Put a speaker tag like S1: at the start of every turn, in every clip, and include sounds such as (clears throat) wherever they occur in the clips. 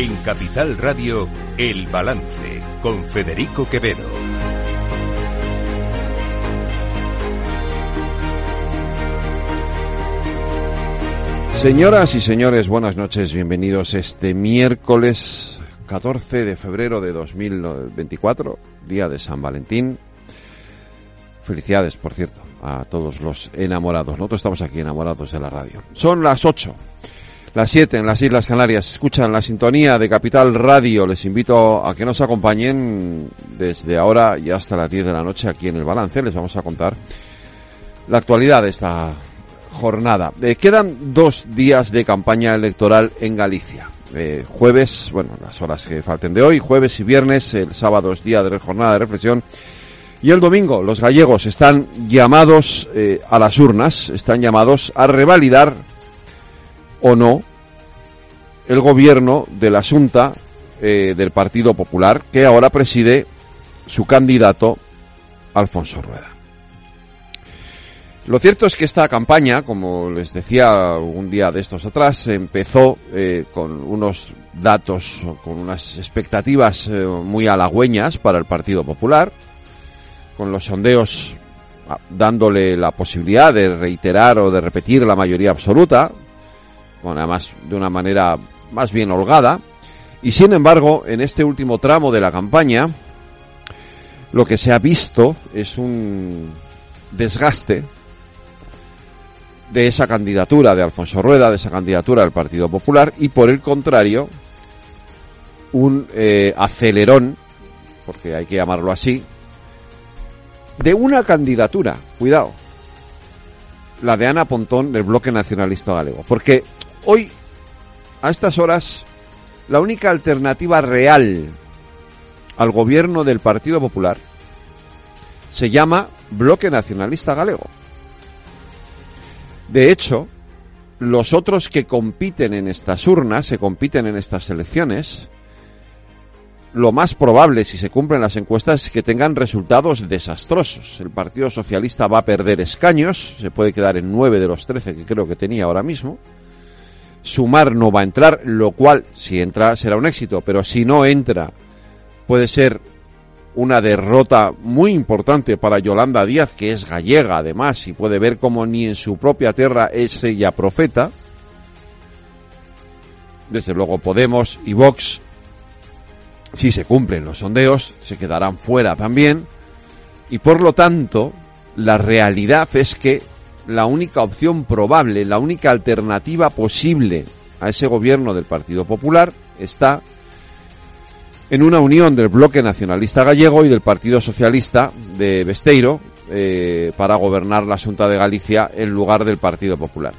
S1: En Capital Radio, El Balance, con Federico Quevedo.
S2: Señoras y señores, buenas noches, bienvenidos este miércoles 14 de febrero de 2024, día de San Valentín. Felicidades, por cierto, a todos los enamorados. Nosotros estamos aquí enamorados de la radio. Son las 8, las 7 en las Islas Canarias. Escuchan la sintonía de Capital Radio. Les invito a que nos acompañen desde ahora y hasta las 10 de la noche aquí en el balance. Les vamos a contar la actualidad de esta jornada. Eh, quedan dos días de campaña electoral en Galicia. Eh, jueves, bueno, las horas que falten de hoy, jueves y viernes, el sábado es día de jornada de reflexión. Y el domingo los gallegos están llamados eh, a las urnas, están llamados a revalidar o no el gobierno de la Asunta del Partido Popular que ahora preside su candidato Alfonso Rueda. Lo cierto es que esta campaña, como les decía un día de estos atrás, empezó eh, con unos datos, con unas expectativas eh, muy halagüeñas para el Partido Popular, con los sondeos ah, dándole la posibilidad de reiterar o de repetir la mayoría absoluta, bueno, además de una manera más bien holgada, y sin embargo, en este último tramo de la campaña, lo que se ha visto es un desgaste de esa candidatura de Alfonso Rueda, de esa candidatura del Partido Popular, y por el contrario, un eh, acelerón, porque hay que llamarlo así, de una candidatura, cuidado, la de Ana Pontón del Bloque Nacionalista Galego. Porque hoy, a estas horas, la única alternativa real al gobierno del Partido Popular se llama Bloque Nacionalista Galego. De hecho, los otros que compiten en estas urnas, se compiten en estas elecciones, lo más probable, si se cumplen las encuestas, es que tengan resultados desastrosos. El Partido Socialista va a perder escaños, se puede quedar en nueve de los trece que creo que tenía ahora mismo. Sumar no va a entrar, lo cual, si entra, será un éxito, pero si no entra, puede ser una derrota muy importante para Yolanda Díaz, que es gallega además, y puede ver como ni en su propia tierra es ella profeta. Desde luego Podemos y Vox, si se cumplen los sondeos, se quedarán fuera también. Y por lo tanto, la realidad es que la única opción probable, la única alternativa posible a ese gobierno del Partido Popular está en una unión del bloque nacionalista gallego y del Partido Socialista de Besteiro eh, para gobernar la Junta de Galicia en lugar del Partido Popular.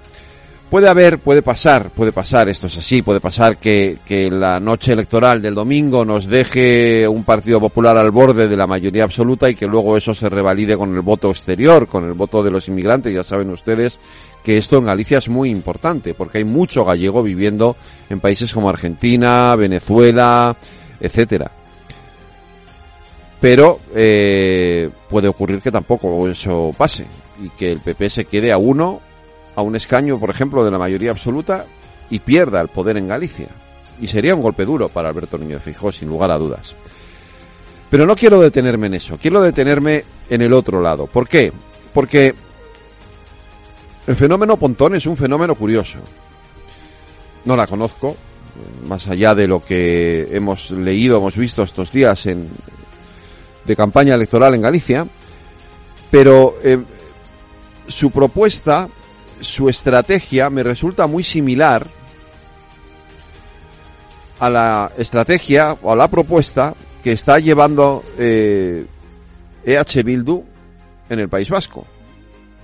S2: Puede haber, puede pasar, puede pasar, esto es así, puede pasar que, la noche electoral del domingo nos deje un Partido Popular al borde de la mayoría absoluta y que luego eso se revalide con el voto exterior, con el voto de los inmigrantes. Ya saben ustedes que esto en Galicia es muy importante porque hay mucho gallego viviendo en países como Argentina, Venezuela, etcétera. Pero eh, puede ocurrir que tampoco eso pase y que el PP se quede a uno, a un escaño, por ejemplo, de la mayoría absoluta y pierda el poder en Galicia. Y sería un golpe duro para Alberto Núñez Fijó, sin lugar a dudas. Pero no quiero detenerme en eso, quiero detenerme en el otro lado. ¿Por qué? Porque el fenómeno Pontón es un fenómeno curioso. No la conozco, más allá de lo que hemos leído, hemos visto estos días de campaña electoral en Galicia, pero eh, su propuesta, su estrategia me resulta muy similar a la estrategia o a la propuesta que está llevando eh, EH Bildu en el País Vasco.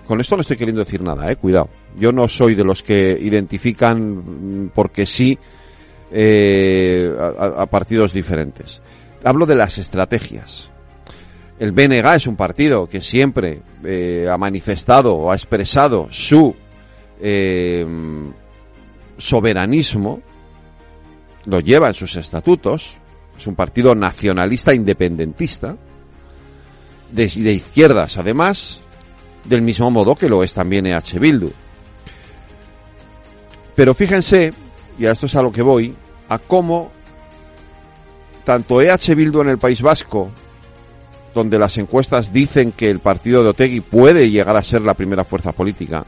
S2: Con esto no estoy queriendo decir nada, eh, cuidado. Yo no soy de los que identifican mm, porque sí eh, a, partidos diferentes. Hablo de las estrategias. El BNG es un partido que siempre eh, ha manifestado o ha expresado su eh, soberanismo, lo lleva en sus estatutos, es un partido nacionalista independentista, de, de izquierdas además, del mismo modo que lo es también EH Bildu. Pero fíjense y a esto es a lo que voy, a cómo tanto EH Bildu en el País Vasco, donde las encuestas dicen que el partido de Otegui puede llegar a ser la primera fuerza política,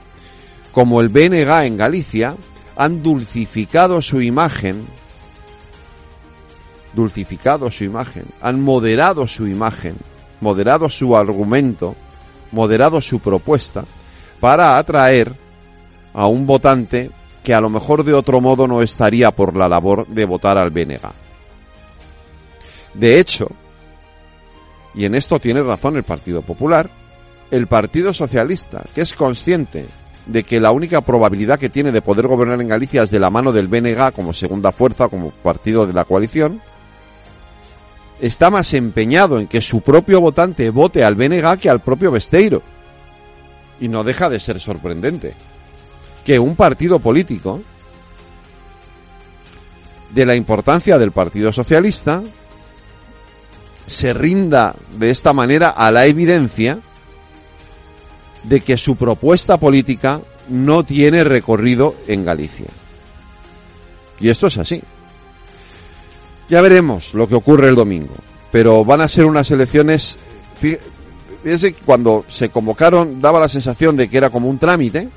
S2: como el BNG en Galicia, han dulcificado su imagen, dulcificado su imagen, han moderado su imagen, moderado su argumento, moderado su propuesta, para atraer a un votante que a lo mejor de otro modo no estaría por la labor de votar al BNG. De hecho, y en esto tiene razón el Partido Popular, el Partido Socialista, que es consciente de que la única probabilidad que tiene de poder gobernar en Galicia es de la mano del BNG como segunda fuerza, como partido de la coalición, está más empeñado en que su propio votante vote al BNG que al propio Besteiro. Y no deja de ser sorprendente que un partido político de la importancia del Partido Socialista se rinda de esta manera a la evidencia de que su propuesta política no tiene recorrido en Galicia. Y esto es así. Ya veremos lo que ocurre el domingo, pero van a ser unas elecciones... Fíjese que cuando se convocaron daba la sensación de que era como un trámite,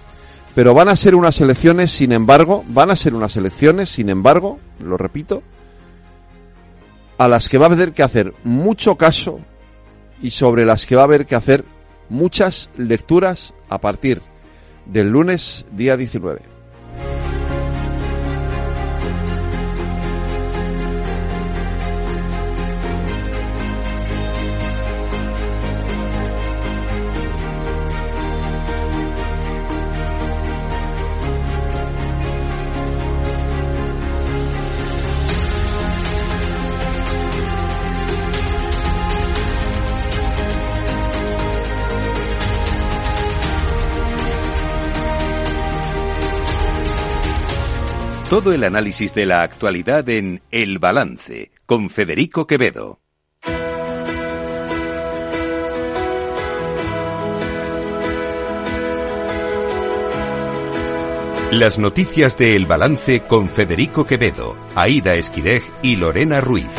S2: pero van a ser unas elecciones, sin embargo, van a ser unas elecciones, sin embargo, lo repito, a las que va a haber que hacer mucho caso y sobre las que va a haber que hacer muchas lecturas a partir del lunes día 19.
S1: Todo el análisis de la actualidad en El Balance con Federico Quevedo. Las noticias de El Balance con Federico Quevedo, Aida Esquirej y Lorena Ruiz.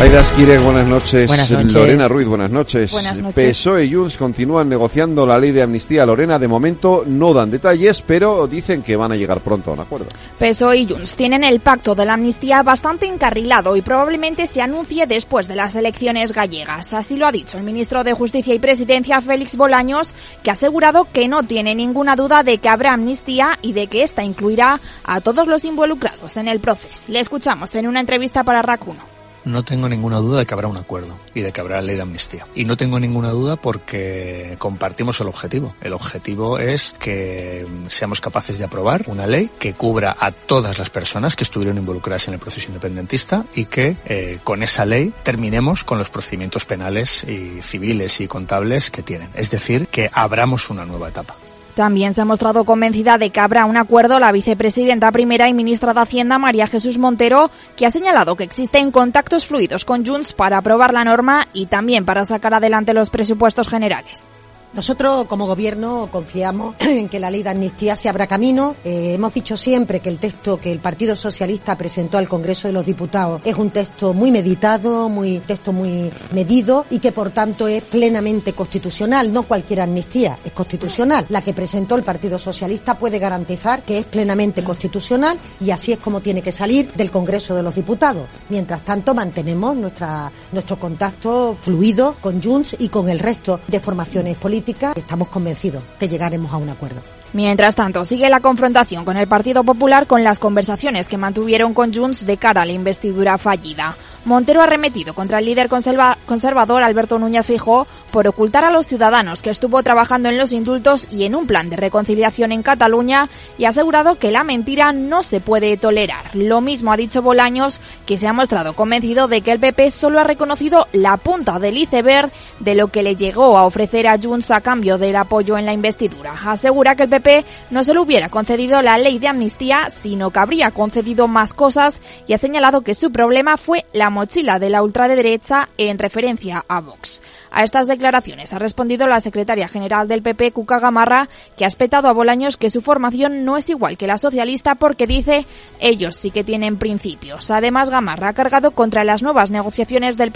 S2: Aida Esquire, buenas noches. Buenas noches. Lorena Ruiz, buenas noches. Buenas noches. PSOE y Junts continúan negociando la ley de amnistía. Lorena, de momento no dan detalles, pero dicen que van a llegar pronto a un acuerdo.
S3: PSOE y Junts tienen el pacto de la amnistía bastante encarrilado y probablemente se anuncie después de las elecciones gallegas. Así lo ha dicho el ministro de Justicia y Presidencia, Félix Bolaños, que ha asegurado que no tiene ninguna duda de que habrá amnistía y de que esta incluirá a todos los involucrados en el proceso. Le escuchamos en una entrevista para Racuno
S4: no tengo ninguna duda de que habrá un acuerdo y de que habrá ley de amnistía. Y no tengo ninguna duda porque compartimos el objetivo. El objetivo es que seamos capaces de aprobar una ley que cubra a todas las personas que estuvieron involucradas en el proceso independentista y que eh, con esa ley terminemos con los procedimientos penales y civiles y contables que tienen. Es decir, que abramos una nueva etapa.
S3: También se ha mostrado convencida de que habrá un acuerdo la vicepresidenta primera y ministra de Hacienda, María Jesús Montero, que ha señalado que existen contactos fluidos con Junts para aprobar la norma y también para sacar adelante los presupuestos generales.
S5: Nosotros como gobierno confiamos (clears throat) en que la ley de amnistía se abra camino. Eh, hemos dicho siempre que el texto que el Partido Socialista presentó al Congreso de los Diputados es un texto muy meditado, muy texto muy medido y que por tanto es plenamente constitucional. No cualquier amnistía es constitucional. La que presentó el Partido Socialista puede garantizar que es plenamente constitucional y así es como tiene que salir del Congreso de los Diputados. Mientras tanto mantenemos nuestra, nuestro contacto fluido con Junts y con el resto de formaciones políticas estamos convencidos que llegaremos a un acuerdo.
S3: Mientras tanto, sigue la confrontación con el Partido Popular con las conversaciones que mantuvieron con Junts de cara a la investidura fallida. Montero ha remetido contra el líder conservador Alberto Núñez Fijó por ocultar a los ciudadanos que estuvo trabajando en los indultos y en un plan de reconciliación en Cataluña y ha asegurado que la mentira no se puede tolerar. Lo mismo ha dicho Bolaños, que se ha mostrado convencido de que el PP solo ha reconocido la punta del iceberg de lo que le llegó a ofrecer a Junts a cambio del apoyo en la investidura. Asegura que el PP no se le hubiera concedido la ley de amnistía, sino que habría concedido más cosas y ha señalado que su problema fue la mochila de la ultraderecha en referencia a Vox. A estas declaraciones ha respondido la secretaria general del PP, Cuca Gamarra, que ha espetado a Bolaños que su formación no es igual que la socialista porque dice ellos sí que tienen principios. Además, Gamarra ha cargado contra las nuevas negociaciones del,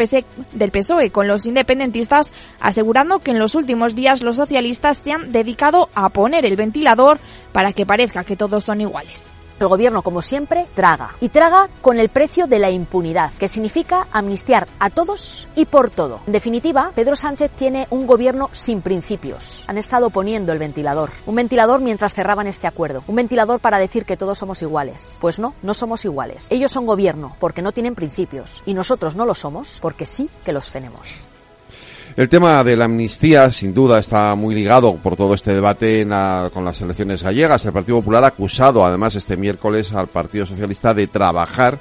S3: del PSOE con los independentistas, asegurando que en los últimos días los socialistas se han dedicado a poner el ventilador para que parezca que todos son iguales.
S6: El gobierno, como siempre, traga. Y traga con el precio de la impunidad, que significa amnistiar a todos y por todo. En definitiva, Pedro Sánchez tiene un gobierno sin principios. Han estado poniendo el ventilador. Un ventilador mientras cerraban este acuerdo. Un ventilador para decir que todos somos iguales. Pues no, no somos iguales. Ellos son gobierno porque no tienen principios. Y nosotros no lo somos porque sí que los tenemos.
S2: El tema de la amnistía, sin duda, está muy ligado por todo este debate con las elecciones gallegas. El Partido Popular ha acusado, además, este miércoles al Partido Socialista de trabajar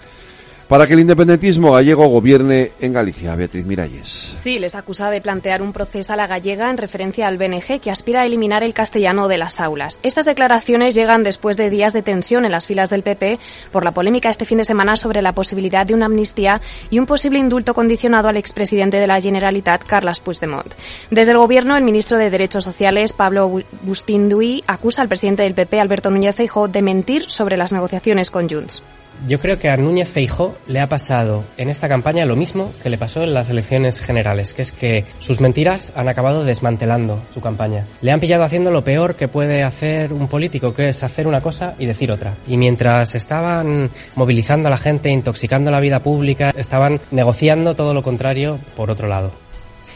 S2: para que el independentismo gallego gobierne en Galicia. Beatriz Miralles.
S7: Sí, les acusa de plantear un proceso a la gallega en referencia al BNG que aspira a eliminar el castellano de las aulas. Estas declaraciones llegan después de días de tensión en las filas del PP por la polémica este fin de semana sobre la posibilidad de una amnistía y un posible indulto condicionado al expresidente de la Generalitat, Carles Puigdemont. Desde el Gobierno, el ministro de Derechos Sociales, Pablo Bustinduy, acusa al presidente del PP, Alberto Núñez Feijóo, de mentir sobre las negociaciones con Junts.
S8: Yo creo que a Núñez Feijó le ha pasado en esta campaña lo mismo que le pasó en las elecciones generales, que es que sus mentiras han acabado desmantelando su campaña. Le han pillado haciendo lo peor que puede hacer un político, que es hacer una cosa y decir otra. Y mientras estaban movilizando a la gente, intoxicando la vida pública, estaban negociando todo lo contrario por otro lado.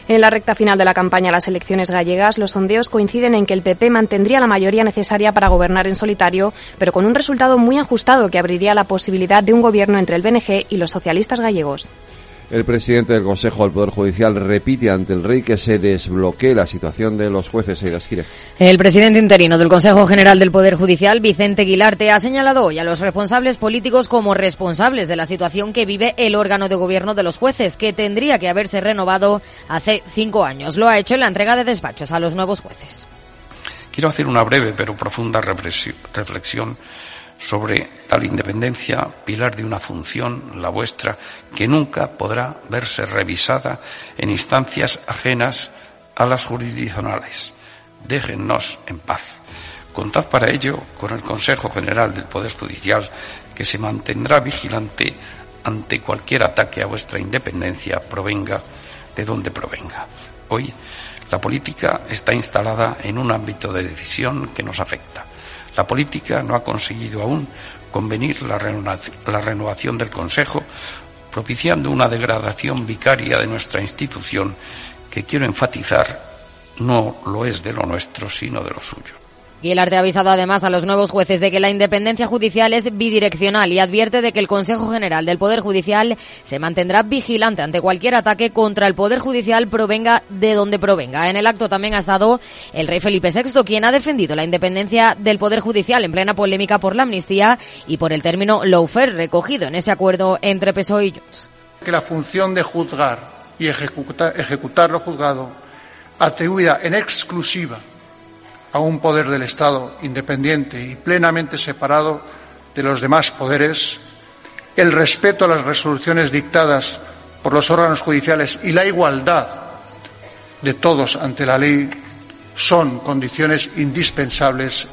S7: En la recta final de la campaña a las elecciones gallegas, los sondeos coinciden en que el PP mantendría la mayoría necesaria para gobernar en solitario, pero con un resultado muy ajustado que abriría la posibilidad de un gobierno entre el BNG y los socialistas gallegos.
S2: El presidente del Consejo del Poder Judicial repite ante el rey que se desbloquee la situación de los jueces.
S9: El presidente interino del Consejo General del Poder Judicial, Vicente Guilarte, ha señalado hoy a los responsables políticos como responsables de la situación que vive el órgano de gobierno de los jueces, que tendría que haberse renovado hace cinco años. Lo ha hecho en la entrega de despachos a los nuevos jueces.
S10: Quiero hacer una breve pero profunda reflexión sobre tal independencia, pilar de una función, la vuestra, que nunca podrá verse revisada en instancias ajenas a las jurisdiccionales. Déjennos en paz. Contad para ello con el Consejo General del Poder Judicial, que se mantendrá vigilante ante cualquier ataque a vuestra independencia, provenga de donde provenga. Hoy, la política está instalada en un ámbito de decisión que nos afecta la política no ha conseguido aún convenir la renovación del Consejo, propiciando una degradación vicaria de nuestra institución que quiero enfatizar no lo es de lo nuestro, sino de lo suyo.
S9: Guilarte ha avisado además a los nuevos jueces de que la independencia judicial es bidireccional y advierte de que el Consejo General del Poder Judicial se mantendrá vigilante ante cualquier ataque contra el Poder Judicial provenga de donde provenga. En el acto también ha estado el rey Felipe VI, quien ha defendido la independencia del Poder Judicial en plena polémica por la amnistía y por el término lawfare recogido en ese acuerdo entre PSOE y.
S11: Que la función de juzgar y ejecutar, ejecutar lo juzgado atribuida en exclusiva a un poder del Estado independiente y plenamente separado de los demás poderes, el respeto a las resoluciones dictadas por los órganos judiciales y la igualdad de todos ante la ley son condiciones indispensables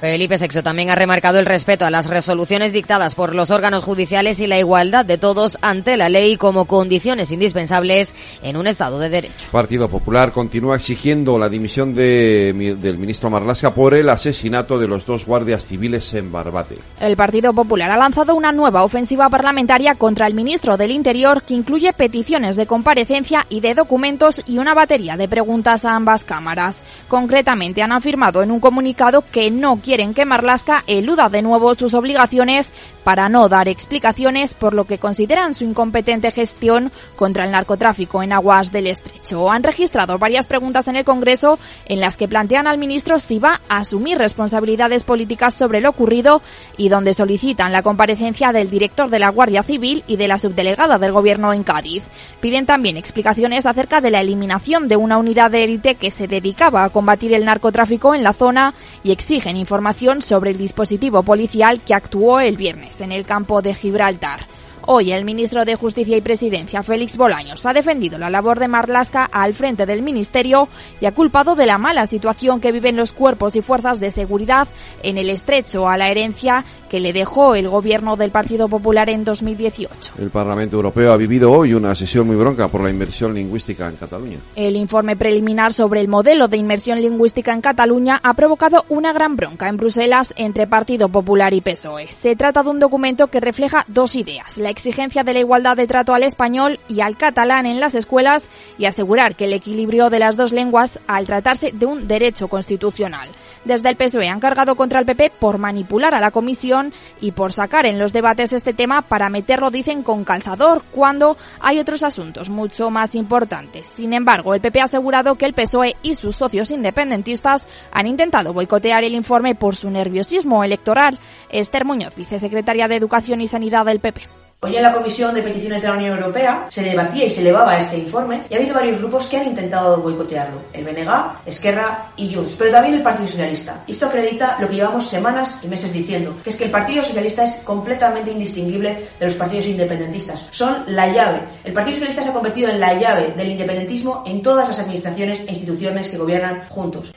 S9: Felipe Sexo también ha remarcado el respeto a las resoluciones dictadas por los órganos judiciales y la igualdad de todos ante la ley como condiciones indispensables en un Estado de Derecho.
S2: Partido Popular continúa exigiendo la dimisión del ministro Marlasca por el asesinato de los dos guardias civiles en Barbate.
S3: El Partido Popular ha lanzado una nueva ofensiva parlamentaria contra el ministro del Interior que incluye peticiones de comparecencia y de documentos y una batería de preguntas a ambas cámaras. Concretamente han afirmado en un comunicado que no quieren que Marlasca eluda de nuevo sus obligaciones para no dar explicaciones por lo que consideran su incompetente gestión contra el narcotráfico en aguas del estrecho. Han registrado varias preguntas en el Congreso en las que plantean al ministro si va a asumir responsabilidades políticas sobre lo ocurrido y donde solicitan la comparecencia del director de la Guardia Civil y de la subdelegada del Gobierno en Cádiz. Piden también explicaciones acerca de la eliminación de una unidad de élite que se dedicaba a combatir el narcotráfico en la zona y exigen información sobre el dispositivo policial que actuó el viernes en el campo de Gibraltar. Hoy el ministro de Justicia y Presidencia, Félix Bolaños, ha defendido la labor de Marlasca al frente del ministerio y ha culpado de la mala situación que viven los cuerpos y fuerzas de seguridad en el estrecho a la herencia que le dejó el gobierno del Partido Popular en 2018.
S2: El Parlamento Europeo ha vivido hoy una sesión muy bronca por la inversión lingüística en Cataluña.
S3: El informe preliminar sobre el modelo de inmersión lingüística en Cataluña ha provocado una gran bronca en Bruselas entre Partido Popular y PSOE. Se trata de un documento que refleja dos ideas, la exigencia de la igualdad de trato al español y al catalán en las escuelas y asegurar que el equilibrio de las dos lenguas al tratarse de un derecho constitucional. Desde el PSOE han cargado contra el PP por manipular a la comisión y por sacar en los debates este tema para meterlo, dicen, con calzador, cuando hay otros asuntos mucho más importantes. Sin embargo, el PP ha asegurado que el PSOE y sus socios independentistas han intentado boicotear el informe por su nerviosismo electoral. Esther Muñoz, vicesecretaria de Educación y Sanidad del PP.
S12: Hoy en la Comisión de Peticiones de la Unión Europea se debatía y se elevaba este informe y ha habido varios grupos que han intentado boicotearlo. El BNG, Esquerra y Junts, pero también el Partido Socialista. Esto acredita lo que llevamos semanas y meses diciendo, que es que el Partido Socialista es completamente indistinguible de los partidos independentistas. Son la llave. El Partido Socialista se ha convertido en la llave del independentismo en todas las administraciones e instituciones que gobiernan juntos.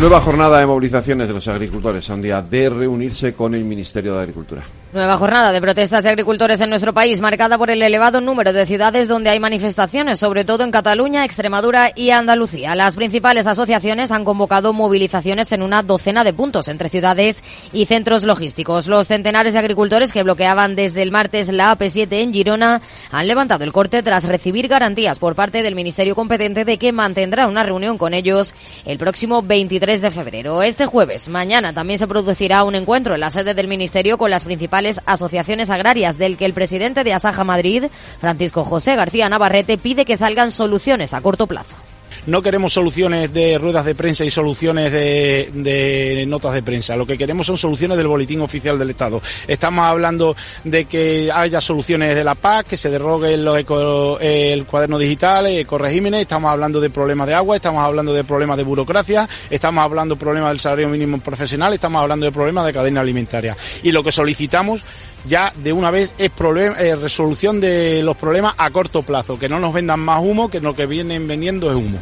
S2: Nueva jornada de movilizaciones de los agricultores a un día de reunirse con el Ministerio de Agricultura.
S9: Nueva jornada de protestas de agricultores en nuestro país, marcada por el elevado número de ciudades donde hay manifestaciones, sobre todo en Cataluña, Extremadura y Andalucía. Las principales asociaciones han convocado movilizaciones en una docena de puntos entre ciudades y centros logísticos. Los centenares de agricultores que bloqueaban desde el martes la AP7 en Girona han levantado el corte tras recibir garantías por parte del Ministerio competente de que mantendrá una reunión con ellos el próximo 23 de febrero. Este jueves, mañana, también se producirá un encuentro en la sede del Ministerio con las principales asociaciones agrarias, del que el presidente de Asaja Madrid, Francisco José García Navarrete, pide que salgan soluciones a corto plazo.
S13: No queremos soluciones de ruedas de prensa y soluciones de, notas de prensa. Lo que queremos son soluciones del boletín oficial del Estado. Estamos hablando de que haya soluciones de la PAC, que se derrogue el cuaderno digital, ecoregímenes. Estamos hablando de problemas de agua, estamos hablando de problemas de burocracia, estamos hablando de problemas del salario mínimo profesional, estamos hablando de problemas de cadena alimentaria. Y lo que solicitamos ya de una vez es eh, resolución de los problemas a corto plazo, que no nos vendan más humo, que lo que vienen vendiendo es humo.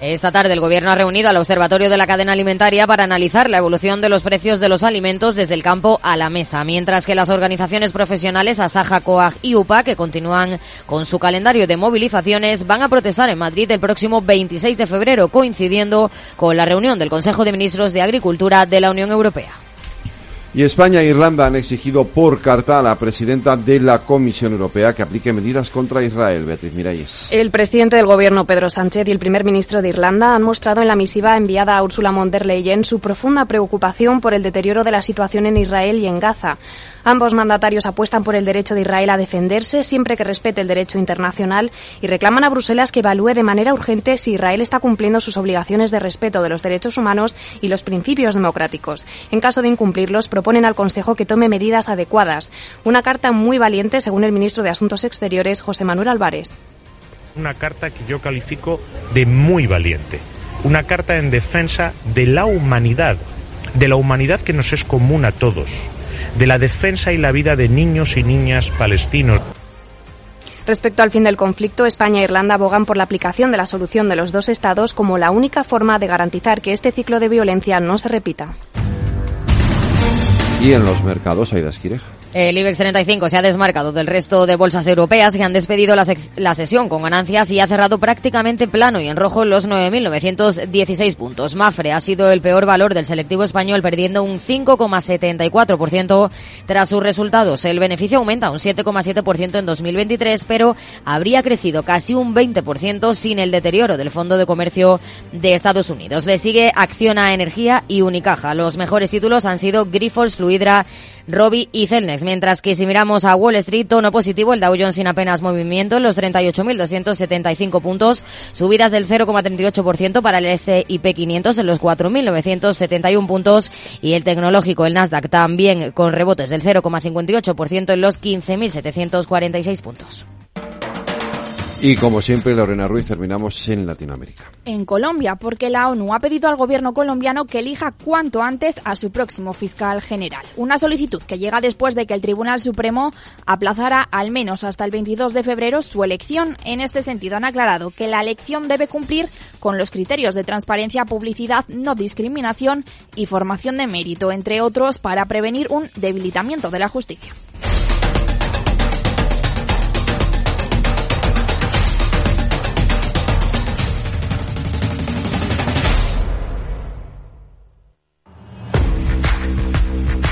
S9: Esta tarde el Gobierno ha reunido al Observatorio de la Cadena Alimentaria para analizar la evolución de los precios de los alimentos desde el campo a la mesa, mientras que las organizaciones profesionales Asaja, COAG y UPA, que continúan con su calendario de movilizaciones, van a protestar en Madrid el próximo 26 de febrero, coincidiendo con la reunión del Consejo de Ministros de Agricultura de la Unión Europea.
S2: Y España e Irlanda han exigido por carta a la presidenta de la Comisión Europea que aplique medidas contra Israel, Beatriz Miralles.
S7: El presidente del gobierno, Pedro Sánchez, y el primer ministro de Irlanda han mostrado en la misiva enviada a Ursula von der Leyen su profunda preocupación por el deterioro de la situación en Israel y en Gaza. Ambos mandatarios apuestan por el derecho de Israel a defenderse siempre que respete el derecho internacional y reclaman a Bruselas que evalúe de manera urgente si Israel está cumpliendo sus obligaciones de respeto de los derechos humanos y los principios democráticos. En caso de incumplirlos, proponen al Consejo que tome medidas adecuadas. Una carta muy valiente, según el ministro de Asuntos Exteriores, José Manuel Álvarez.
S14: Una carta que yo califico de muy valiente. Una carta en defensa de la humanidad, de la humanidad que nos es común a todos de la defensa y la vida de niños y niñas palestinos.
S7: Respecto al fin del conflicto, España e Irlanda abogan por la aplicación de la solución de los dos estados como la única forma de garantizar que este ciclo de violencia no se repita.
S2: Y en los mercados, Aida Esquireja.
S9: El IBEX 35 se ha desmarcado del resto de bolsas europeas que han despedido la, sesión con ganancias y ha cerrado prácticamente plano y en rojo los 9.916 puntos. Mafre ha sido el peor valor del selectivo español, perdiendo un 5,74% tras sus resultados. El beneficio aumenta un 7,7% en 2023, pero habría crecido casi un 20% sin el deterioro del Fondo de Comercio de Estados Unidos. Le sigue Acciona Energía y Unicaja. Los mejores títulos han sido Grifols, Fluidra, Robi y Celnex. Mientras que si miramos a Wall Street, tono positivo, el Dow Jones sin apenas movimiento, los 38.275 puntos, subidas del 0,38% para el S&P 500 en los 4.971 puntos y el tecnológico, el Nasdaq, también con rebotes del 0,58% en los 15.746 puntos.
S2: Y como siempre, Lorena Ruiz, terminamos en Latinoamérica.
S3: En Colombia, porque la ONU ha pedido al gobierno colombiano que elija cuanto antes a su próximo fiscal general. Una solicitud que llega después de que el Tribunal Supremo aplazara al menos hasta el 22 de febrero su elección. En este sentido, han aclarado que la elección debe cumplir con los criterios de transparencia, publicidad, no discriminación y formación de mérito, entre otros, para prevenir un debilitamiento de la justicia.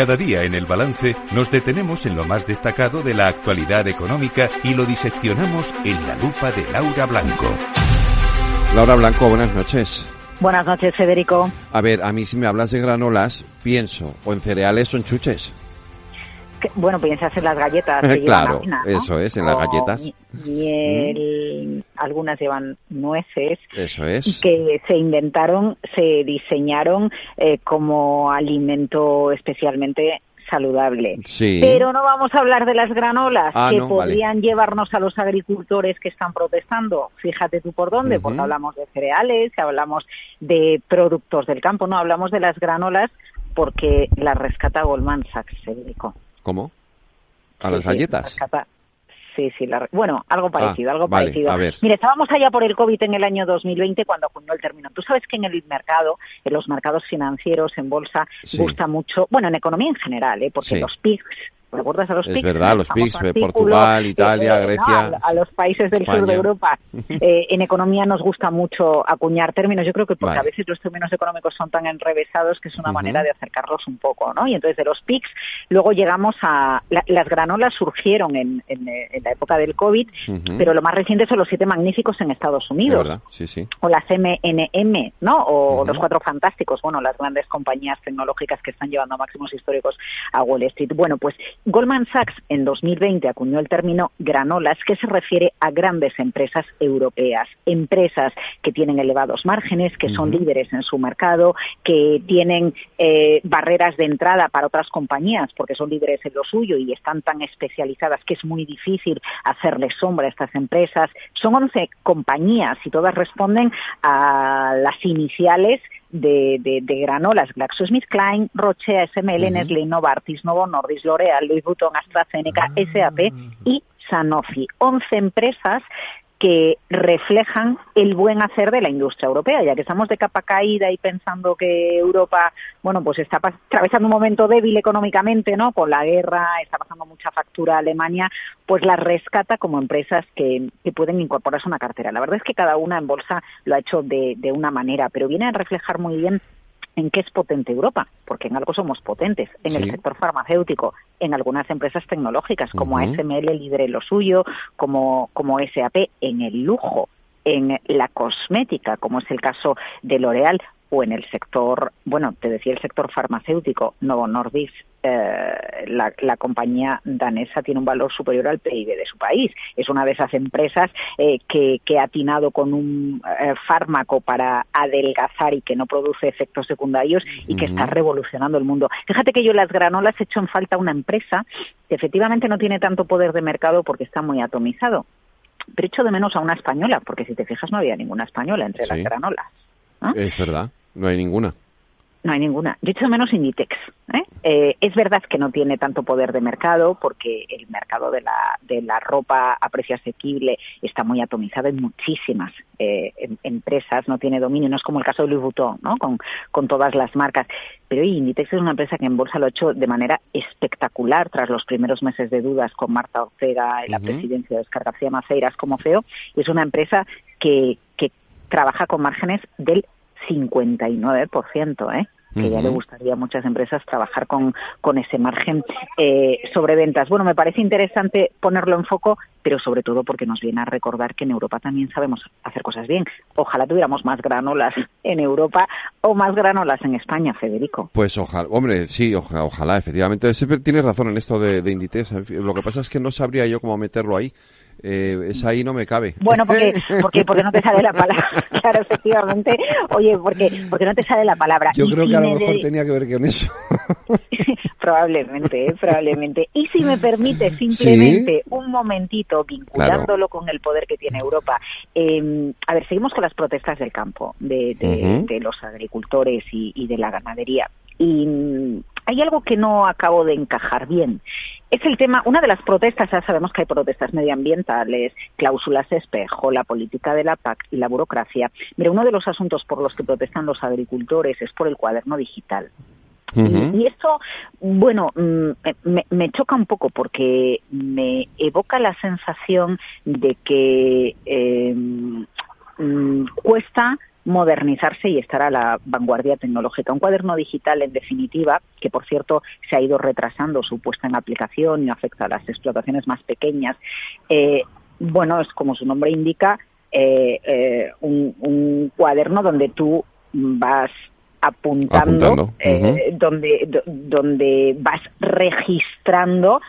S1: Cada día en el balance nos detenemos en lo más destacado de la actualidad económica y lo diseccionamos en la lupa de Laura Blanco.
S2: Laura Blanco, buenas noches.
S15: Buenas noches, Federico.
S2: A ver, a mí si me hablas de granolas, pienso o en cereales o en chuches.
S15: Que- bueno, piensas en las galletas. Que (laughs) llevan
S2: claro, eso es, en las
S15: O
S2: galletas.
S15: mi- Miel, algunas llevan nueces.
S2: Eso
S15: y
S2: es.
S15: que se inventaron, se diseñaron eh, como alimento especialmente saludable.
S2: Sí.
S15: Pero no vamos a hablar de las granolas
S2: Ah,
S15: que
S2: no, vale.
S15: podrían llevarnos a los agricultores que están protestando. Fíjate tú por dónde, porque hablamos de cereales, hablamos de productos del campo, no hablamos de las granolas porque las rescata Goldman Sachs, Federico.
S2: ¿Cómo? ¿A
S15: Sí,
S2: las
S15: sí,
S2: galletas?
S15: Sí, sí, la- bueno, algo parecido,
S2: Ah,
S15: algo
S2: vale,
S15: parecido.
S2: a ver.
S15: Mira, estábamos allá por el COVID en el año 2020 cuando acuñó el término. Tú sabes que en el mercado, en los mercados financieros, en bolsa,
S2: Sí.
S15: gusta mucho, bueno, en economía en general, ¿eh? porque
S2: Sí.
S15: los PIGs, ¿recuerdas a los
S2: Es
S15: PIGs?
S2: verdad,
S15: El
S2: los PIGs, eh, Portugal, Italia,
S15: ¿no?
S2: Grecia,
S15: a, a los países del sur de Europa. (laughs) Eh, en economía nos gusta mucho acuñar términos. Yo creo que porque
S2: Vale.
S15: a veces los términos económicos son tan enrevesados que es una manera de acercarlos un poco, ¿no? Y entonces de los PIGs luego llegamos a... la- las granolas surgieron en, en, eh, en la época del COVID, pero lo más reciente son los siete magníficos en Estados
S2: Es
S15: Unidos
S2: verdad, sí, sí.
S15: o las MNM, ¿no? O los cuatro fantásticos, bueno, las grandes compañías tecnológicas que están llevando a máximos históricos a Wall Street. Bueno, pues Goldman Sachs en 2020 acuñó el término granolas, que se refiere a grandes empresas europeas, empresas que tienen elevados márgenes, que son líderes en su mercado, que tienen eh, barreras de entrada para otras compañías porque son líderes en lo suyo y están tan especializadas que es muy difícil hacerle sombra a estas empresas. Son 11 compañías y todas responden a las iniciales de, de, de granolas GlaxoSmithKline, Roche, ASML,
S16: Ujú.
S15: Nestlé, Novartis, Novo Nordisk, L'Oreal, Louis Vuitton, AstraZeneca, SAP y Sanofi. 11 empresas que reflejan el buen hacer de la industria europea, ya que estamos de capa caída y pensando que Europa, bueno, pues está atravesando un momento débil económicamente, ¿no? Con la guerra, está pasando mucha factura a Alemania, pues la rescata como empresas que, que pueden incorporarse a una cartera. La verdad es que cada una en bolsa lo ha hecho de, de una manera, pero viene a reflejar muy bien en qué es potente Europa, porque en algo somos potentes, en el sector farmacéutico, en algunas empresas tecnológicas como
S16: Ujú.
S15: ASML líder en lo suyo, como, como SAP en el lujo, en la cosmética, como es el caso de L'Oreal, o en el sector, bueno, te decía el sector farmacéutico, Novo Nordisk, eh, la, la compañía danesa tiene un valor superior al PIB de su país. Es una de esas empresas eh, que, que ha atinado con un eh, fármaco para adelgazar y que no produce efectos secundarios y que está revolucionando el mundo. Fíjate que yo las granolas he hecho en falta una empresa que efectivamente no tiene tanto poder de mercado porque está muy atomizado. Pero echo de menos a una española, porque si te fijas no había ninguna española entre las granolas. ¿no?
S2: Es verdad, no hay ninguna.
S15: No hay ninguna. Yo echo menos Inditex. ¿eh? ¿eh? es verdad que no tiene tanto poder de mercado porque el mercado de la, de la ropa a precio asequible está muy atomizado en muchísimas eh, em, empresas, no tiene dominio, no es como el caso de Louis Vuitton, ¿no? con, con todas las marcas. Pero Inditex es una empresa que en bolsa lo ha hecho de manera espectacular tras los primeros meses de dudas con Marta Ortega en la presidencia de Oscar García Maceiras como CEO. Es una empresa que, que trabaja con márgenes del 59%, ¿eh? que ya le gustaría a muchas empresas trabajar con, con ese margen eh, sobre ventas. Bueno, me parece interesante ponerlo en foco, pero sobre todo porque nos viene a recordar que en Europa también sabemos hacer cosas bien. Ojalá tuviéramos más granolas en Europa o más granolas en España, Federico.
S2: Pues ojalá, hombre, sí, ojalá, efectivamente. Tienes razón en esto de, de Inditex. Lo que pasa es que no sabría yo cómo meterlo ahí eh, esa ahí no me cabe.
S15: Bueno, porque, (laughs) porque, porque no te sale la palabra. (laughs) claro, efectivamente. Oye, porque, porque no te sale la palabra.
S2: Yo creo que a lo mejor tenía que ver con eso. (laughs)
S15: probablemente, eh, probablemente. Y si me permite simplemente un momentito vinculándolo con el poder que tiene Europa. Eh, a ver, seguimos con las protestas del campo, de, de, los agricultores y, y de la ganadería. Y hay algo que no acabo de encajar bien. Es el tema, una de las protestas, ya sabemos que hay protestas medioambientales, cláusulas espejo, la política de la PAC y la burocracia. Mira, uno de los asuntos por los que protestan los agricultores es por el cuaderno digital. y, esto, bueno, mm, me, choca un poco porque me evoca la sensación de que eh, mm, cuesta modernizarse y estar a la vanguardia tecnológica. Un cuaderno digital, en definitiva, que por cierto se ha ido retrasando su puesta en aplicación y afecta a las explotaciones más pequeñas, eh, bueno, es como su nombre indica, eh, eh, un, cuaderno donde tú vas apuntando, donde, donde vas registrando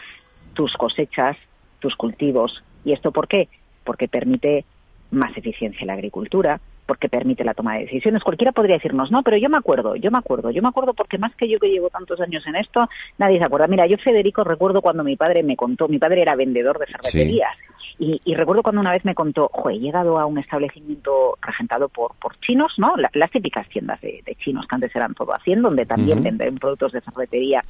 S15: tus cosechas, tus cultivos. ¿Y esto por qué? Porque permite más eficiencia en la agricultura, porque permite la toma de decisiones. Cualquiera podría decirnos, no, pero yo me acuerdo, yo me acuerdo, yo me acuerdo porque más que yo que llevo tantos años en esto, nadie se acuerda. Mira, yo Federico recuerdo cuando mi padre me contó, mi padre era vendedor de ferreterías, y, recuerdo cuando una vez me contó, he llegado a un establecimiento regentado por, por chinos, ¿no? las típicas tiendas de, chinos que antes eran todo haciendo, donde también venden productos de ferretería,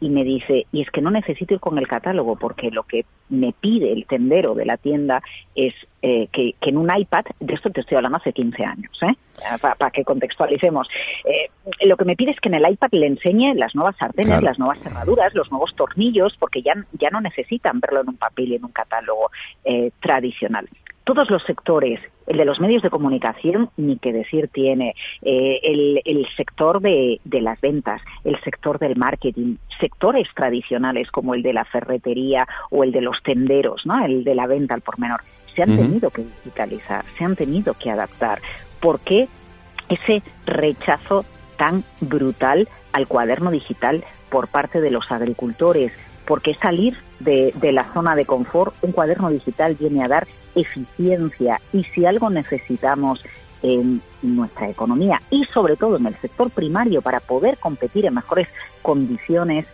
S15: y me dice, y es que no necesito ir con el catálogo porque lo que me pide el tendero de la tienda es eh, que, en un iPad, de esto te estoy hablando hace 15 años, ¿eh? para que contextualicemos, eh, lo que me pide es que en el iPad le enseñe las nuevas sartenes, las nuevas cerraduras, los nuevos tornillos, porque ya, ya no necesitan verlo en un papel y en un catálogo eh, tradicional todos los sectores, el de los medios de comunicación, ni que decir tiene, eh, el, sector de, las ventas, el sector del marketing, sectores tradicionales como el de la ferretería o el de los tenderos, ¿no? el de la venta al por menor, se han tenido que digitalizar, se han tenido que adaptar. ¿Por qué ese rechazo tan brutal al cuaderno digital por parte de los agricultores? Porque salir de, de la zona de confort, un cuaderno digital viene a dar eficiencia y si algo necesitamos en nuestra economía y sobre todo en el sector primario para poder competir en mejores condiciones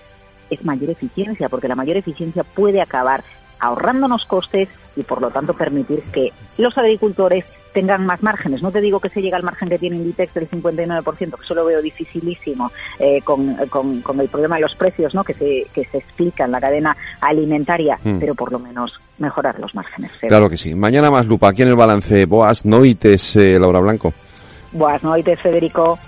S15: es mayor eficiencia, porque la mayor eficiencia puede acabar ahorrándonos costes y por lo tanto permitir que los agricultores tengan más márgenes. No te digo que se llegue al margen que tiene Inditex del 59%, que eso lo veo dificilísimo eh, con, con, el problema de los precios ¿no? que, se, que se explica en la cadena alimentaria, hmm. pero por lo menos mejorar los márgenes.
S2: Claro que sí. Mañana más lupa. Aquí en el balance, Boas Noites, eh, Laura Blanco.
S15: Boas Noites, Federico.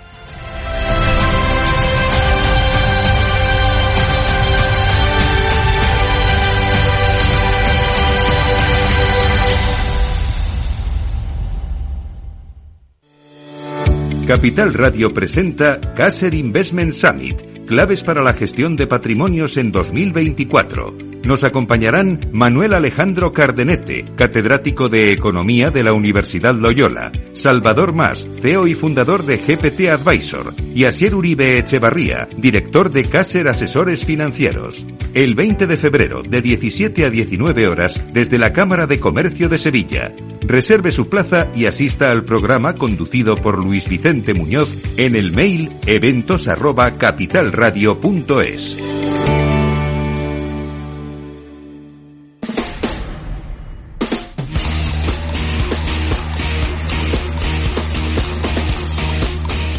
S1: Capital Radio presenta Caser Investment Summit, claves para la gestión de patrimonios en 2024 nos acompañarán Manuel Alejandro Cardenete, catedrático de Economía de la Universidad Loyola, Salvador Mas, CEO y fundador de GPT Advisor, y Asier Uribe Echevarría, director de Caser Asesores Financieros. El 20 de febrero, de 17 a 19 horas, desde la Cámara de Comercio de Sevilla. Reserve su plaza y asista al programa conducido por Luis Vicente Muñoz en el mail eventos@capitalradio.es.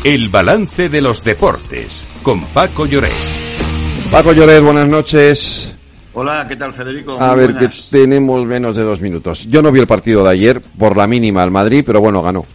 S1: El balance de los deportes con Paco Lloret.
S2: Paco Lloret, buenas noches.
S16: Hola, ¿qué tal Federico?
S2: A ver, que tenemos menos de dos minutos. Yo no vi el partido de ayer por la mínima al Madrid, pero bueno, ganó.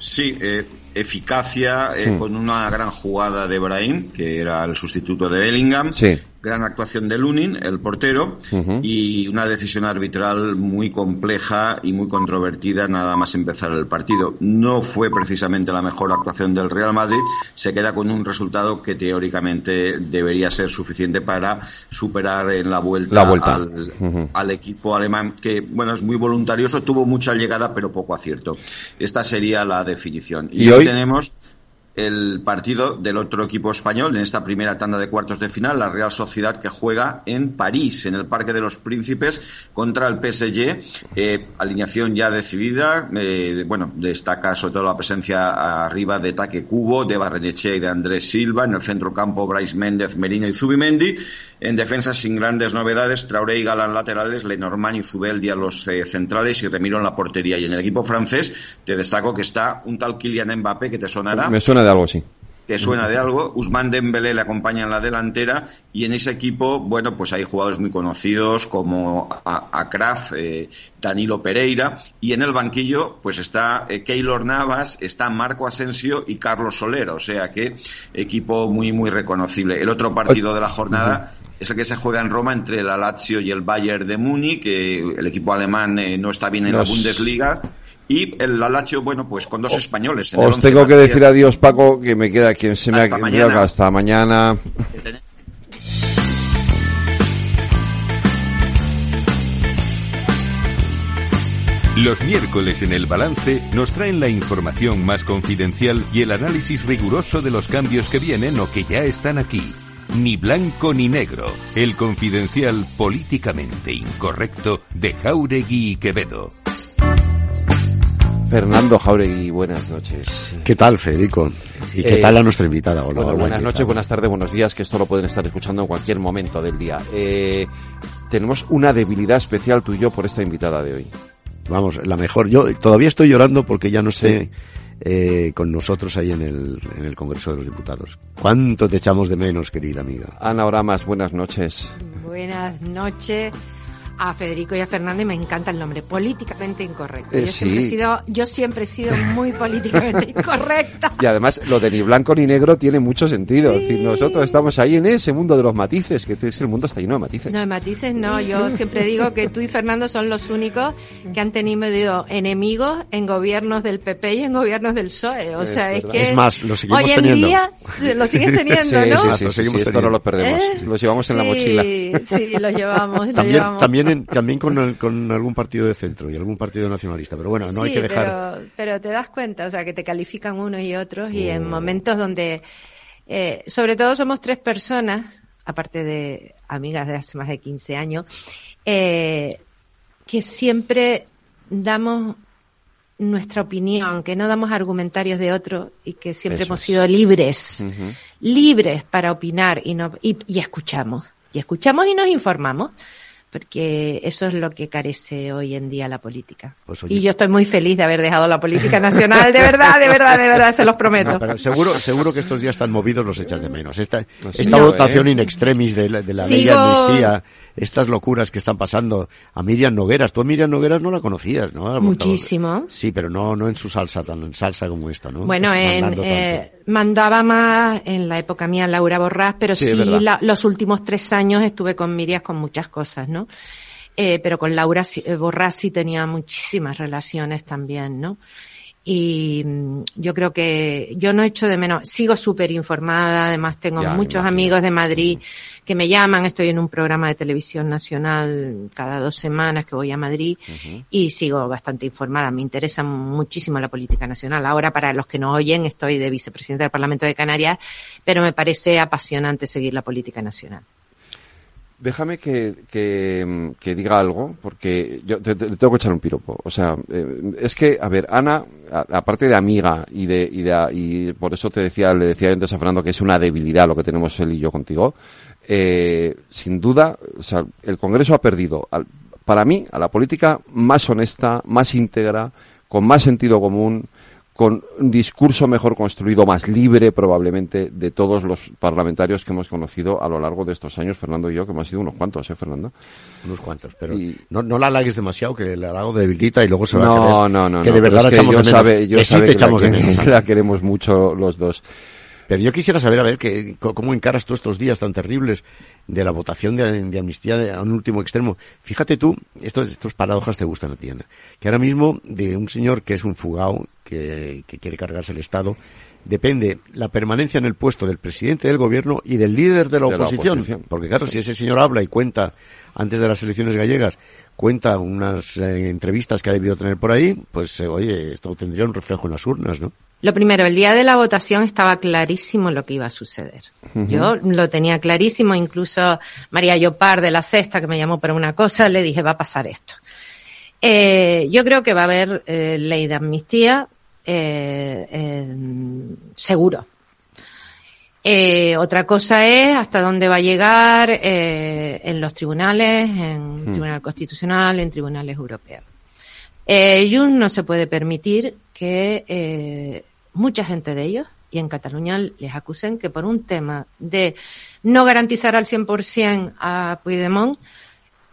S16: Sí, eh, eficacia eh,
S2: Mm.
S16: con una gran jugada de Brahim, que era el sustituto de Bellingham.
S2: Sí.
S16: Gran actuación de Lunin, el portero, y una decisión arbitral muy compleja y muy controvertida nada más empezar el partido. No fue precisamente la mejor actuación del Real Madrid, se queda con un resultado que teóricamente debería ser suficiente para superar en la vuelta,
S2: La vuelta.
S16: al, equipo alemán que, bueno, es muy voluntarioso, tuvo mucha llegada pero poco acierto. Esta sería la definición.
S2: ¿Y
S16: hoy? tenemos el partido del otro equipo español en esta primera tanda de cuartos de final, la Real Sociedad que juega en París, en el Parque de los Príncipes, contra el PSG. Eh, alineación ya decidida. eh, bueno, destaca sobre todo la presencia arriba de Taque Cubo, de Barrenechea y de Andrés Silva. En el centro campo, Bryce Méndez, Merino y Zubimendi. En defensa, sin grandes novedades, Traoré y Galán laterales, Lenormand y Zubeldi a los eh, centrales y Remiro en la portería. Y en el equipo francés, te destaco que está un tal Kylian Mbappé que te sonará
S2: algo así.
S16: que suena de algo. Usman Dembélé le acompaña en la delantera y en ese equipo, bueno, pues hay jugadores muy conocidos como A- Akraf, eh, Danilo Pereira y en el banquillo pues está eh, Keylor Navas, está Marco Asensio y Carlos Soler, o sea que equipo muy muy reconocible. El otro partido de la jornada es el que se juega en Roma entre el Lazio y el Bayern de Múnich, que el equipo alemán eh, no está bien en
S2: Los-
S16: la Bundesliga. Y el Lazio, bueno, pues con dos españoles. en
S2: Os tengo que decir adiós, Paco, que me queda quien se me ha
S16: mañana.
S2: hasta mañana.
S1: Los miércoles en el balance nos traen la información más confidencial y el análisis riguroso de los cambios que vienen o que ya están aquí. Ni blanco ni negro, el confidencial políticamente incorrecto de Jauregui y Quevedo.
S2: Fernando Jauregui, buenas noches.
S17: ¿Qué tal, Federico? ¿Y qué
S2: Eh,
S17: tal a nuestra invitada? Hola,
S2: Bueno,
S17: hola,
S2: buenas
S17: ¿qué
S2: noches, buenas tardes, buenos días, que esto lo pueden estar escuchando en cualquier momento del día. Eh, tenemos una debilidad especial tú y yo por esta invitada de hoy.
S17: Vamos, la mejor. Yo todavía estoy llorando porque ya no esté eh, con nosotros ahí en el, en el Congreso de los Diputados. ¿Cuánto te echamos de menos, querida amiga?
S2: Ana Oramas, buenas noches.
S18: Buenas noches a Federico y a Fernando y me encanta el nombre, políticamente incorrecto.
S2: Eh,
S18: yo, siempre he
S2: sí.
S18: sido, yo siempre he sido muy políticamente (laughs) incorrecta.
S2: Y además, lo de ni blanco ni negro tiene mucho sentido. Es decir, nosotros estamos ahí en ese mundo de los matices, que es el mundo está lleno de matices.
S18: No, de matices no, yo siempre digo que tú y Fernando son los únicos que han tenido enemigos en gobiernos del PP y en gobiernos del PSOE. O
S17: Es
S18: sea, es, que
S17: Es más, lo seguimos
S18: hoy en
S17: teniendo.
S18: día lo sigues (laughs) teniendo,
S2: sí,
S18: ¿no?
S2: sí, sí,
S17: Lo
S2: sí,
S17: seguimos
S2: sí, esto no
S17: teniendo.
S2: lo perdemos.
S18: ¿Eh?
S2: Lo llevamos en la
S18: Sí,
S2: mochila.
S18: Sí, lo llevamos, lo
S17: También,
S18: llevamos.
S17: también, también con, el- con algún partido de centro y algún partido nacionalista. Pero bueno, no hay que dejar.
S18: Pero, pero te das cuenta, o sea, que te califican unos y otros y en momentos donde, eh, sobre todo somos tres personas, aparte de amigas de hace más de 15 años, eh, que siempre damos nuestra opinión, que no damos argumentarios de otro y que siempre
S2: Eso
S18: hemos sido libres, libres para opinar y, no, y, y escuchamos. Y escuchamos y nos informamos, porque eso es lo que carece hoy en día la política.
S17: Pues,
S18: y yo estoy muy feliz de haber dejado la política nacional, de verdad, de verdad, de verdad, se los prometo.
S17: No, pero seguro, seguro que estos días están movidos los echas de menos. Esta, esta
S18: No,
S17: votación
S2: ¿eh?
S17: in extremis de la, de la ley amnistía, estas locuras que están pasando a Miriam Nogueras. Tú a Miriam Nogueras no la conocías, ¿no? La.
S18: Muchísimo.
S17: Sí, pero no, no en su salsa, tan en salsa como esta, ¿no?
S18: Bueno, en, eh, mandaba más en la época mía Laura Borrás, pero
S17: Sí,
S18: la- los últimos tres años estuve con Miriam con muchas cosas, ¿no? Eh, pero con Laura eh, Borrás sí tenía muchísimas relaciones también, ¿no? Y mm, yo creo que yo no echo de menos, sigo súper informada, además tengo
S2: Ya,
S18: muchos amigos de Madrid que me llaman, estoy en un programa de televisión nacional cada dos semanas que voy a Madrid y sigo bastante informada. Me interesa muchísimo la política nacional. Ahora, para los que no oyen, estoy de vicepresidenta del Parlamento de Canarias, pero me parece apasionante seguir la política nacional.
S2: Déjame que, que, que diga algo, porque yo te, te- te tengo que echar un piropo. O sea, eh, es que, a ver, Ana, aparte de amiga y de, y de, y por eso te decía, le decía antes a Fernando que es una debilidad lo que tenemos él y yo contigo, eh, sin duda, o sea, el Congreso ha perdido, al- para mí, a la política más honesta, más íntegra, con más sentido común, con un discurso mejor construido, más libre probablemente de todos los parlamentarios que hemos conocido a lo largo de estos años, Fernando y yo, que hemos sido unos cuantos, ¿eh, Fernando?
S17: Unos cuantos, pero no, no la halagues demasiado, que la halago debilita y luego se va
S2: no,
S17: a creer
S2: No, no,
S17: que
S2: no.
S17: de verdad la echamos de menos.
S2: sabe, yo
S17: que sí te
S2: que
S17: echamos
S2: la,
S17: de menos.
S2: la queremos mucho los dos.
S17: Pero yo quisiera saber, a ver, que, cómo encaras tú estos días tan terribles de la votación de, de amnistía a un último extremo. Fíjate tú, estos, estos paradojas te gustan a ti, Ana, que ahora mismo de un señor que es un fugao, que, que quiere cargarse el Estado, depende la permanencia en el puesto del presidente del gobierno y del líder de la,
S2: De la
S17: oposición.
S2: oposición.
S17: Porque claro, si ese señor habla y cuenta, antes de las elecciones gallegas, cuenta unas eh, entrevistas que ha debido tener por ahí, pues eh, oye, esto tendría un reflejo en las urnas, ¿no?
S18: Lo primero, el día de la votación estaba clarísimo lo que iba a suceder. Yo lo tenía clarísimo, incluso María Llopar de la Sexta, que me llamó para una cosa, le dije, va a pasar esto. Eh, yo creo que va a haber eh, ley de amnistía, eh, seguro. Otra cosa es hasta dónde va a llegar en los tribunales, en
S19: Hmm.
S18: Tribunal Constitucional, en tribunales europeos. Eh, Junts no se puede permitir que eh, mucha gente de ellos, y en Cataluña les acusen que por un tema de no garantizar al 100% a Puigdemont,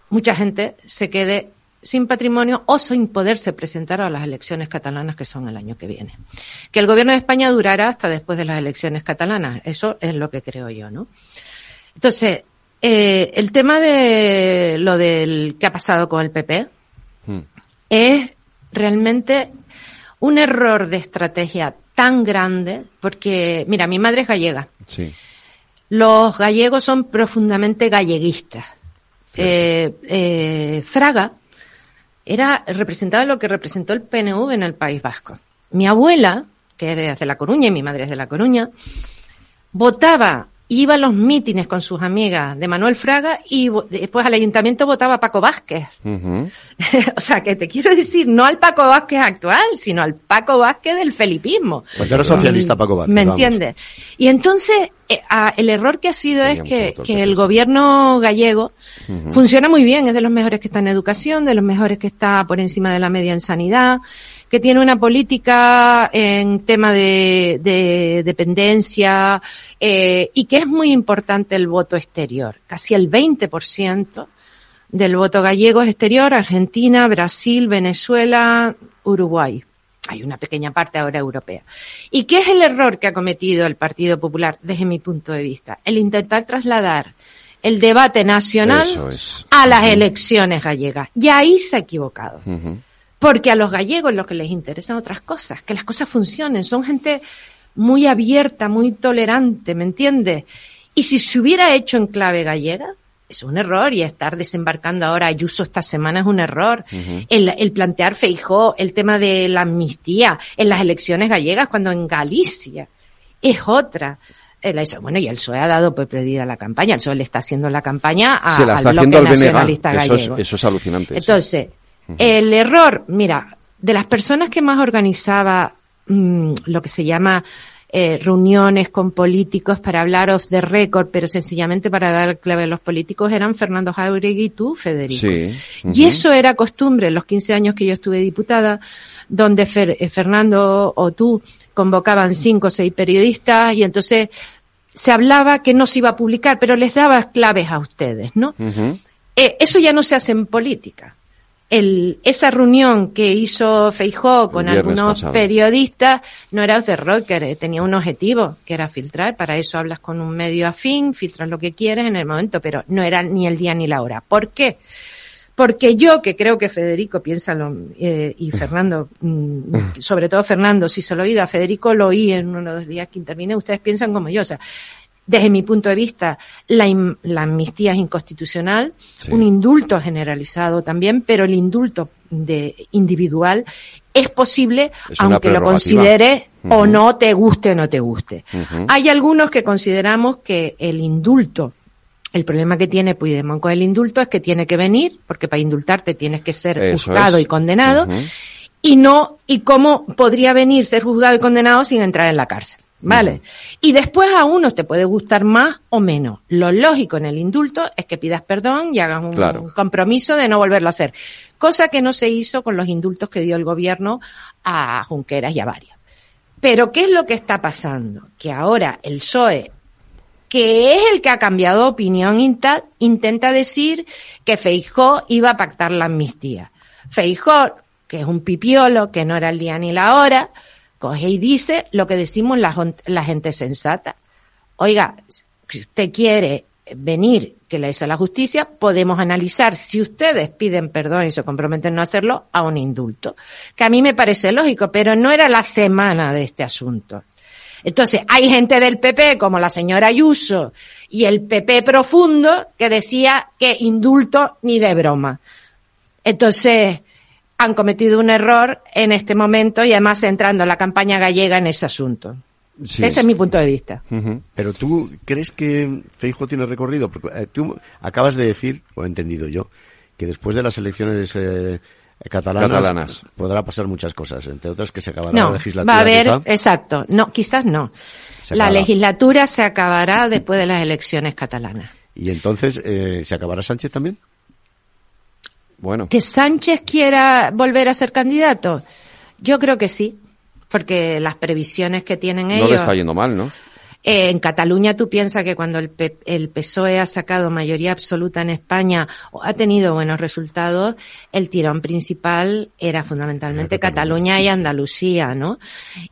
S18: mucha gente se quede sin patrimonio o sin poderse presentar a las elecciones catalanas que son el año que viene. Que el gobierno de España durará hasta después de las elecciones catalanas, eso es lo que creo yo, ¿no? Entonces, eh, el tema de lo del que ha pasado con el PP es realmente un error de estrategia tan grande, porque, mira, mi madre es gallega.
S2: Sí.
S18: Los gallegos son profundamente galleguistas. Eh, eh, Fraga era representaba lo que representó el PNV en el País Vasco. Mi abuela, que es de La Coruña y mi madre es de La Coruña, votaba, iba a los mítines con sus amigas de Manuel Fraga y después al ayuntamiento votaba a Paco Vázquez. (laughs) o sea, que te quiero decir, no al Paco Vázquez actual, sino al Paco Vázquez del felipismo.
S17: Porque era socialista Paco Vázquez.
S18: ¿Me entiendes? Y entonces, eh, el error que ha sido es que, que el gobierno gallego funciona muy bien, es de los mejores que está en educación, de los mejores que está por encima de la media en sanidad, que tiene una política en tema de, de dependencia eh, y que es muy importante el voto exterior. Casi el 20% del voto gallego es exterior, Argentina, Brasil, Venezuela, Uruguay. Hay una pequeña parte ahora europea. ¿Y qué es el error que ha cometido el Partido Popular desde mi punto de vista? El intentar trasladar el debate nacional
S2: es.
S18: a las elecciones gallegas. Y ahí se ha equivocado. Porque a los gallegos lo que les interesan otras cosas, que las cosas funcionen. Son gente muy abierta, muy tolerante, ¿me entiendes? Y si se hubiera hecho en clave gallega, es un error. Y estar desembarcando ahora a Ayuso esta semana es un error. El, el plantear Feijó, el tema de la amnistía en las elecciones gallegas, cuando en Galicia es otra. El- eso- Bueno, y el PSOE ha dado por perdida la campaña. El PSOE le está haciendo la campaña a,
S2: Se la
S18: al
S2: está
S18: bloque
S2: haciendo al BNG.
S18: nacionalista
S2: Eso es,
S18: gallego.
S2: eso es alucinante. sí.
S18: El error, mira, de las personas que más organizaba mm, lo que se llama eh, reuniones con políticos para hablar off the record, pero sencillamente para dar clave a los políticos, eran Fernando Jauregui y tú, Federico.
S2: Sí.
S18: Y eso era costumbre en los 15 años que yo estuve diputada, donde Fer- eh, Fernando o tú convocaban cinco o seis periodistas y entonces se hablaba que no se iba a publicar, pero les daba claves a ustedes, ¿no? Eh, eso ya no se hace en política. El, esa reunión que hizo Feijó con algunos
S2: pasado.
S18: periodistas no era the rocker, eh, tenía un objetivo, que era filtrar. Para eso hablas con un medio afín, filtras lo que quieres en el momento, pero no era ni el día ni la hora. ¿Por qué? Porque yo, que creo que Federico piensa lo, eh, y Fernando, mm, (laughs) sobre todo Fernando, si se lo he oído a Federico, lo oí en uno de los días que intervine, ustedes piensan como yo. O sea, desde mi punto de vista, la, la amnistía es inconstitucional, un indulto generalizado también, pero el indulto de individual es posible,
S2: Es
S18: aunque lo
S2: prerrogativa.
S18: considere o
S2: Ujú.
S18: no te guste o no te guste. Hay algunos que consideramos que el indulto, el problema que tiene Puigdemont con el indulto es que tiene que venir, porque para indultarte tienes que ser
S2: Eso
S18: juzgado
S2: es.
S18: y condenado, y no, y cómo podría venir ser juzgado y condenado sin entrar en la cárcel. ¿Vale? Y después a unos te puede gustar más o menos. Lo lógico en el indulto es que pidas perdón y hagas un
S2: Claro.
S18: compromiso de no volverlo a hacer. Cosa que no se hizo con los indultos que dio el gobierno a Junqueras y a varios. Pero ¿qué es lo que está pasando? Que ahora el PSOE, que es el que ha cambiado opinión, intenta decir que Feijó iba a pactar la amnistía. Feijó, que es un pipiolo, que no era el día ni la hora, coge y dice lo que decimos la, gente sensata. Oiga, si usted quiere venir que le hizo la justicia, podemos analizar si ustedes piden perdón y se comprometen no hacerlo a un indulto. Que a mí me parece lógico, pero no era la semana de este asunto. Entonces, hay gente del PP, como la señora Ayuso, y el PP profundo, que decía que indulto ni de broma. Entonces, han cometido un error en este momento y además entrando la campaña gallega en ese asunto. Ese es mi punto de vista.
S17: Pero tú crees que Feijo tiene recorrido, porque eh, tú acabas de decir, o he entendido yo, que después de las elecciones eh, catalanas, podrá pasar muchas cosas, entre otras que se acabará la legislatura.
S18: Va a haber, exacto, no, quizás no. la legislatura se acabará después de las elecciones catalanas.
S17: ¿Y entonces eh, se acabará Sánchez también?
S2: Bueno.
S18: ¿Que Sánchez quiera volver a ser candidato? Yo creo que sí porque las previsiones que tienen ellos...
S2: No le está yendo mal, ¿no?
S18: Eh, en Cataluña tú piensas que cuando el, el, PSOE ha sacado mayoría absoluta en España o ha tenido buenos resultados, el tirón principal era fundamentalmente Cataluña y Andalucía, ¿no?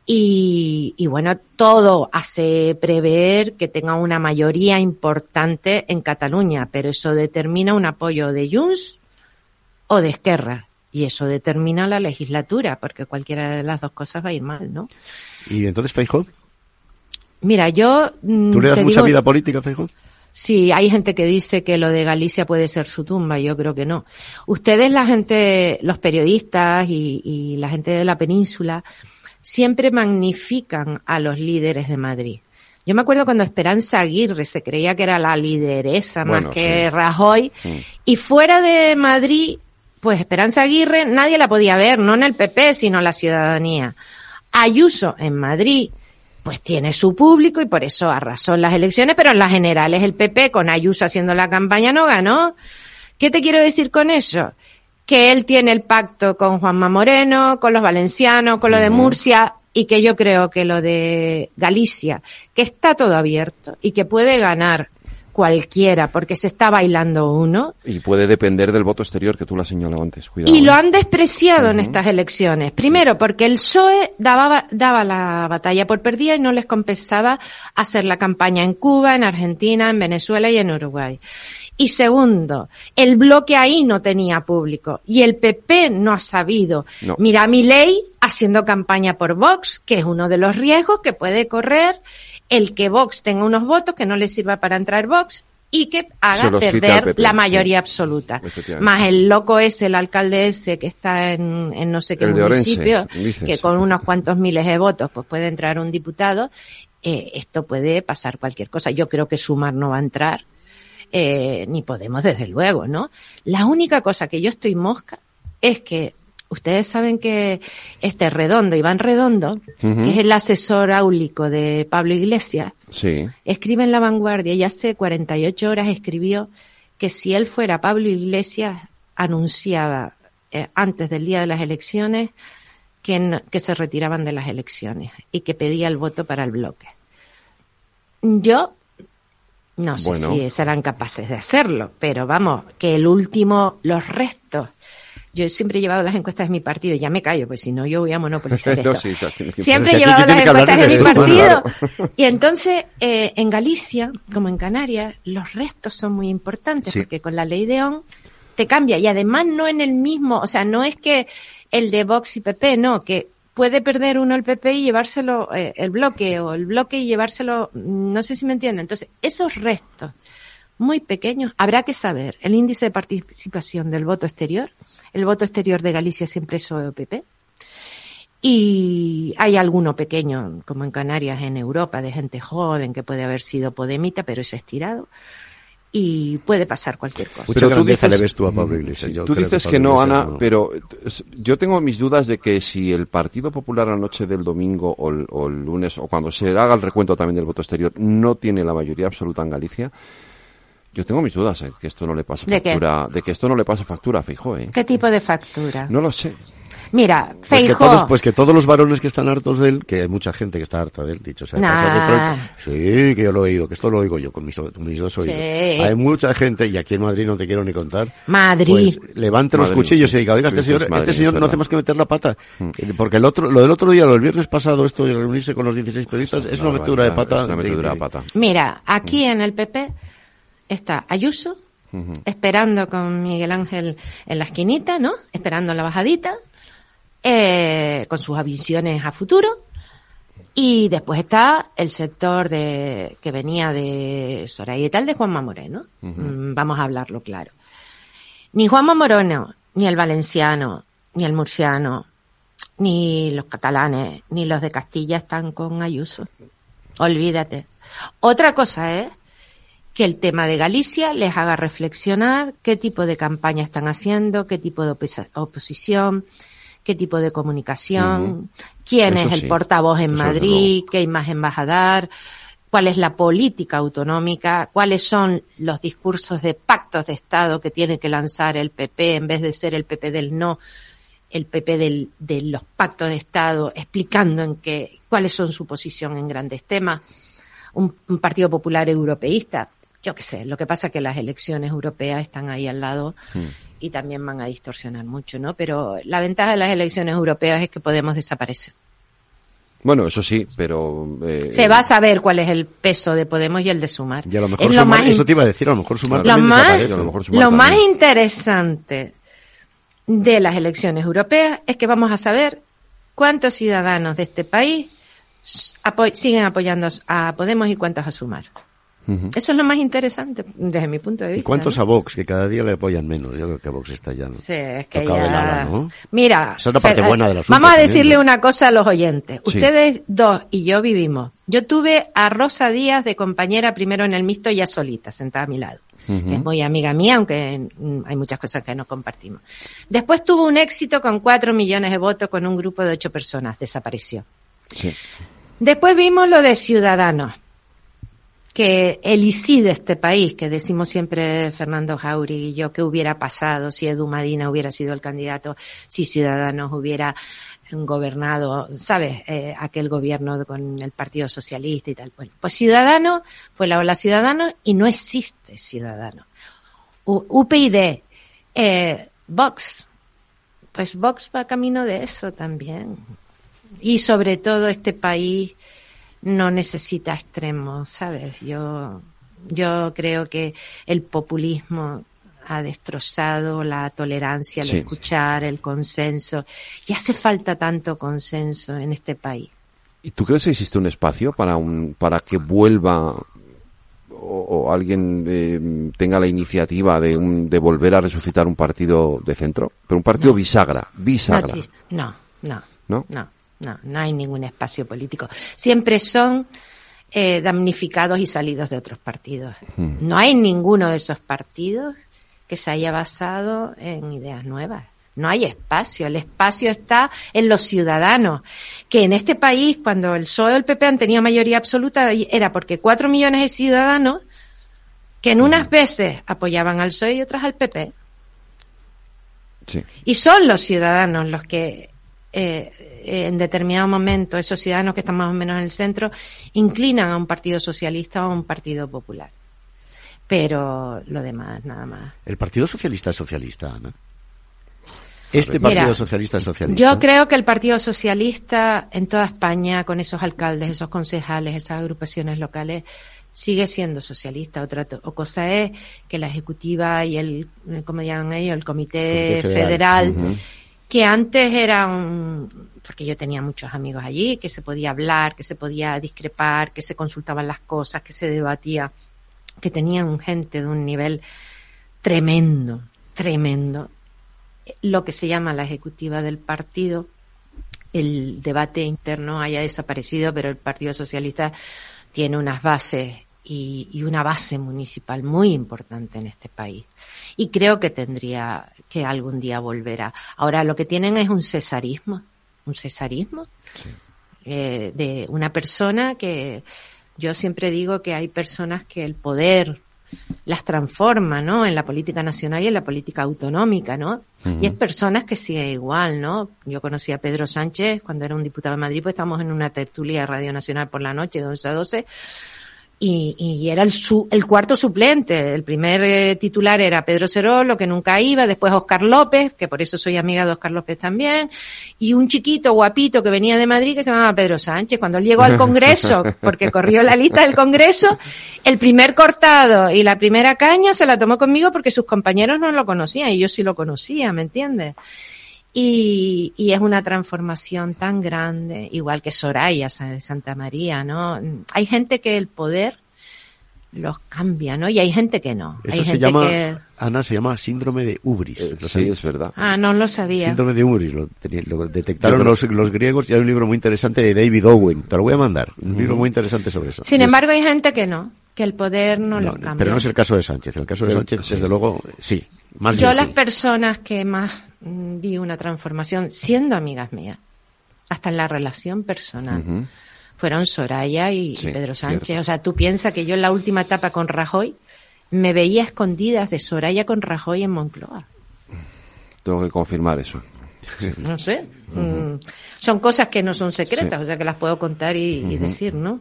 S18: Y, y bueno, todo hace prever que tenga una mayoría importante en Cataluña, pero eso determina un apoyo de Junts o de Esquerra. Y eso determina la legislatura, porque cualquiera de las dos cosas va a ir mal, ¿no?
S17: ¿Y entonces Feijóo?
S18: Mira, yo...
S17: Mm, ¿Tú le das mucha vida política a Feijóo?
S18: Sí, hay gente que dice que lo de Galicia puede ser su tumba, yo creo que no. Ustedes, la gente, los periodistas y, y la gente de la península, siempre magnifican a los líderes de Madrid. Yo me acuerdo cuando Esperanza Aguirre se creía que era la lideresa más que Rajoy, mm. y fuera de Madrid pues Esperanza Aguirre nadie la podía ver, no en el PP, sino en la ciudadanía. Ayuso en Madrid, pues tiene su público y por eso arrasó en las elecciones, pero en las generales el PP con Ayuso haciendo la campaña no ganó. ¿Qué te quiero decir con eso? Que él tiene el pacto con Juanma Moreno, con los valencianos, con lo de Murcia y que yo creo que lo de Galicia, que está todo abierto y que puede ganar cualquiera, porque se está bailando uno.
S2: Y puede depender del voto exterior que tú la señalado antes. Cuidado,
S18: y lo ¿eh? han despreciado en estas elecciones. Primero, porque el PSOE daba, daba la batalla por perdida y no les compensaba hacer la campaña en Cuba, en Argentina, en Venezuela y en Uruguay. Y segundo, el bloque ahí no tenía público y el PP no ha sabido. Mira mi ley haciendo campaña por Vox, que es uno de los riesgos que puede correr el que Vox tenga unos votos que no le sirva para entrar Vox y que haga perder la mayoría absoluta. Más el loco ese, el alcalde ese que está en, no sé qué municipio, que con unos cuantos miles de votos pues puede entrar un diputado, eh, esto puede pasar cualquier cosa. Yo creo que Sumar no va a entrar, eh, ni Podemos desde luego, ¿no? La única cosa que yo estoy mosca es que Ustedes saben que este Redondo, Iván Redondo, que es el asesor áulico de Pablo Iglesias, escribe en La Vanguardia y hace 48 horas escribió que si él fuera Pablo Iglesias, anunciaba eh, antes del día de las elecciones que, que se retiraban de las elecciones y que pedía el voto para el bloque. Yo no sé si serán capaces de hacerlo, pero vamos, que el último, los restos yo siempre he llevado las encuestas de mi partido, ya me callo, pues si no yo voy a monopolizar (laughs) esto. siempre he llevado las encuestas de mi partido. Y entonces, eh, en Galicia, como en Canarias, los restos son muy importantes, porque con la ley de ON te cambia. Y además no en el mismo, o sea, no es que el de Vox y PP, no, que puede perder uno el PP y llevárselo eh, el bloque, o el bloque y llevárselo, no sé si me entienden. Entonces, esos restos muy pequeños, habrá que saber el índice de participación del voto exterior el voto exterior de Galicia siempre es OPP. Y hay alguno pequeño, como en Canarias, en Europa, de gente joven que puede haber sido podemita, pero es estirado. Y puede pasar cualquier cosa.
S17: Mucha pero tú dices, le ves tú a Pablo Iglesias.
S2: tú dices que, no, Ana, pero yo tengo mis dudas de que si el Partido Popular la noche del domingo o el, o el lunes, o cuando se haga el recuento también del voto exterior, no tiene la mayoría absoluta en Galicia, yo tengo mis dudas, ¿eh? que esto no le pasa factura, ¿De, que esto no le pasa factura Fijo, ¿eh?
S18: ¿Qué tipo de factura?
S2: No lo sé.
S18: Mira,
S17: Pues que,
S18: Feijóo-
S17: todos, pues que todos los varones que están hartos de él, que hay mucha gente que está harta de él, dicho sea
S18: Nah.
S17: Sí, que yo lo he oído, que esto lo oigo yo con mis, con mis dos oídos.
S18: Sí.
S17: Hay mucha gente, y aquí en Madrid no te quiero ni contar,
S18: Madrid.
S17: pues levante los cuchillos y diga, oiga, este señor,
S2: Madrid,
S17: este
S2: es
S17: señor no hace más que meter la pata. Eh, Porque el otro, lo del otro día, lo del viernes pasado, esto de reunirse con los 16 periodistas, es una
S2: Una
S17: metedura de pata.
S2: es una
S17: de-
S2: metedura de
S17: de-
S2: pata.
S18: Mira, aquí en el PP está Ayuso, esperando con Miguel Ángel en la esquinita, ¿no? Esperando la bajadita, eh, con sus visiones a futuro. Y después está el sector de que venía de Soraya y tal de Juanma Moreno. Mm, Vamos a hablarlo claro. Ni Juanma Moreno, ni el valenciano, ni el murciano, ni los catalanes, ni los de Castilla están con Ayuso. Olvídate. Otra cosa es que el tema de Galicia les haga reflexionar qué tipo de campaña están haciendo, qué tipo de oposi- oposición, qué tipo de comunicación, quién
S19: Eso
S18: es el
S19: sí,
S18: portavoz en
S19: eso
S18: Madrid, qué imagen vas a dar, cuál es la política autonómica, cuáles son los discursos de pactos de Estado que tiene que lanzar el PP en vez de ser el PP del no, el PP del, de los pactos de Estado, explicando en qué, cuáles son su posición en grandes temas. Un, un Partido Popular europeísta, yo qué sé, lo que pasa es que las elecciones europeas están ahí al lado y también van a distorsionar mucho, ¿no? Pero la ventaja de las elecciones europeas es que podemos desaparecer.
S2: Bueno, eso sí, pero... eh,
S18: Se va a saber cuál es el peso de Podemos y el de Sumar.
S17: Y a lo mejor
S18: Es lo
S17: Sumar-
S18: más in-
S17: eso te iba a decir, a lo mejor Sumar
S18: lo
S17: también
S18: más,
S17: desaparece. A lo mejor Sumar
S18: lo más interesante de las elecciones europeas es que vamos a saber cuántos ciudadanos de este país siguen apoyando a Podemos y cuántos a Sumar. Eso es lo más interesante desde mi punto de
S17: ¿Y
S18: vista.
S17: cuántos
S18: ¿no?
S17: a Vox? Que cada día le apoyan menos. Yo creo que a Vox está ya
S18: Sí, es que ya-
S17: ala, ¿no?
S18: Mira,
S17: Esa es la parte buena del asunto
S18: Vamos a decirle una cosa a los oyentes.
S17: Sí.
S18: Ustedes dos y yo vivimos. Yo tuve a Rosa Díaz de compañera primero en el mixto ya solita, sentada a mi lado. Que es muy amiga mía, aunque mm, hay muchas cosas que no compartimos. Después tuvo un éxito con cuatro millones de votos con un grupo de ocho personas. Desapareció.
S2: Sí.
S18: Después vimos lo de Ciudadanos, que el ICI de este país, que decimos siempre Fernando Jauregui y yo, que hubiera pasado si Edu Madina hubiera sido el candidato, si Ciudadanos hubiera gobernado, ¿sabes? Eh, aquel gobierno con el Partido Socialista y tal. Bueno, pues Ciudadanos fue la ola Ciudadanos y no existe Ciudadanos. UPyD, eh, Vox, pues Vox va camino de eso también. Y sobre todo este país no necesita extremos, ¿sabes? Yo, yo creo que el populismo ha destrozado la tolerancia, el
S2: Sí.
S18: escuchar, el consenso. Y hace falta tanto consenso en este país.
S2: ¿Y tú crees que existe un espacio para un para que vuelva o, o alguien eh, tenga la iniciativa de, un, de volver a resucitar un partido de centro? Pero un partido
S18: No.
S2: bisagra, bisagra,
S18: No, no, no,
S2: ¿no?
S18: No, no, hay ningún espacio político. Siempre son eh, damnificados y salidos de otros partidos.
S2: Hmm.
S18: No hay ninguno de esos partidos que se haya basado en ideas nuevas. No hay espacio. El espacio está en los ciudadanos. Que en este país, cuando el PSOE o el PP han tenido mayoría absoluta, era porque cuatro millones de ciudadanos que en unas veces apoyaban al PSOE y otras al PP.
S2: Sí.
S18: Y son los ciudadanos los que eh, eh, en determinado momento, esos ciudadanos que están más o menos en el centro, inclinan a un partido socialista o a un partido popular. Pero lo demás, nada más.
S17: El Partido Socialista es socialista, Ana. Este
S18: Mira,
S17: Partido Socialista es socialista.
S18: Yo creo que el Partido Socialista en toda España, con esos alcaldes, esos concejales, esas agrupaciones locales, sigue siendo socialista. Otra o cosa es que la ejecutiva y el, ¿cómo llaman ellos? El comité,
S19: Comité
S18: federal. Que antes era un, porque yo tenía muchos amigos allí, que se podía hablar, que se podía discrepar, que se consultaban las cosas, que se debatía, que tenían gente de un nivel tremendo, tremendo. Lo que se llama la ejecutiva del partido, el debate interno haya desaparecido, pero el Partido Socialista tiene unas bases y, y una base municipal muy importante en este país. Y creo que tendría que algún día volverá. Ahora lo que tienen es un cesarismo, un cesarismo eh, de una persona que yo siempre digo que hay personas que el poder las transforma, ¿no? En la política nacional y en la política autonómica, ¿no? Y es personas que sigue igual, ¿no? Yo conocí a Pedro Sánchez cuando era un diputado de Madrid, pues estábamos en una tertulia de Radio Nacional por la noche, de 11 a 12, y, y era el, su, el cuarto suplente. El primer eh, titular era Pedro Cerolo, que nunca iba, después Oscar López, que por eso soy amiga de Oscar López también, y un chiquito guapito que venía de Madrid que se llamaba Pedro Sánchez. Cuando él llegó al Congreso, (laughs) porque corrió la lista del Congreso, el primer cortado y la primera caña se la tomó conmigo porque sus compañeros no lo conocían y yo sí lo conocía, ¿me entiendes? Y, y, es una transformación tan grande, igual que Soraya de Santa María, ¿no? Hay gente que el poder los cambia, ¿no? Y hay gente que no.
S17: Eso
S18: hay
S17: se
S18: gente
S17: llama,
S18: que...
S17: Ana, se llama síndrome de Ubris.
S2: Eh,
S17: ¿lo
S2: sí, es verdad.
S18: Ah, no lo sabía.
S17: Síndrome de Ubris, lo, lo detectaron
S2: creo-
S17: los, los griegos y hay un libro muy interesante de David Owen. Te lo voy a mandar. Un libro muy interesante sobre eso.
S18: Sin
S17: Y es-
S18: embargo, hay gente que no, que el poder no,
S17: no,
S18: los cambia.
S17: pero no es el caso de Sánchez. En el caso de
S2: Pero-
S17: Sánchez, desde luego, sí. Más
S18: Yo
S17: bien
S18: las
S17: sí.
S18: personas que más mm, vi una transformación siendo amigas mías, hasta en la relación personal. Fueron Soraya y,
S2: Sí,
S18: y Pedro Sánchez.
S2: cierto.
S18: O sea, tú piensas que yo en la última etapa con Rajoy me veía escondidas de Soraya con Rajoy en Moncloa.
S2: Tengo que confirmar eso.
S18: No sé. Mm, son cosas que no son secretas,
S2: Sí.
S18: o sea que las puedo contar y, decir, ¿no?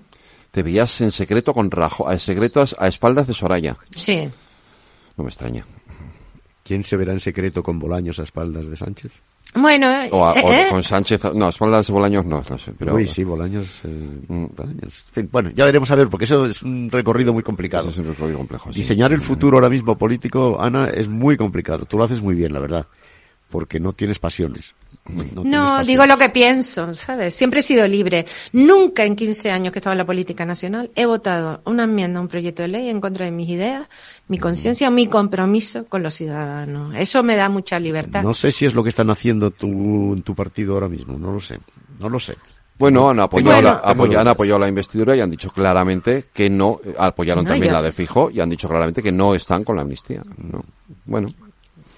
S2: Te veías en secreto con Rajoy, en secreto a, a espaldas de Soraya.
S18: Sí.
S2: No me extraña.
S17: ¿Quién se verá en secreto con Bolaños a espaldas de Sánchez?
S18: Bueno,
S2: O, a-
S18: eh, eh,
S2: con Sánchez, no, espaldas Bolaños no, no sé, pero...
S17: Uy, sí, Bolaños. eh, Bolaños. En fin, bueno, ya veremos a ver, porque eso es un recorrido muy complicado.
S2: Es un recorrido complejo, sí.
S17: Diseñar el futuro ahora mismo político, Ana, es muy complicado. Tú lo haces muy bien, la verdad. Porque no tienes pasiones. No,
S18: digo lo que pienso, ¿sabes? Siempre he sido libre. Nunca en 15 años que estaba en la política nacional he votado una enmienda, un proyecto de ley en contra de mis ideas, mi conciencia o mi compromiso con los ciudadanos. Eso me da mucha libertad.
S17: No sé si es lo que están haciendo tu, tu partido ahora mismo. No lo sé. No lo sé.
S2: Bueno, han apoyado, la, han apoyado la investidura y han dicho claramente que no, eh, apoyaron
S18: No,
S2: también
S18: yo-
S2: la de Fijo y han dicho claramente que no están con la amnistía. No. Bueno,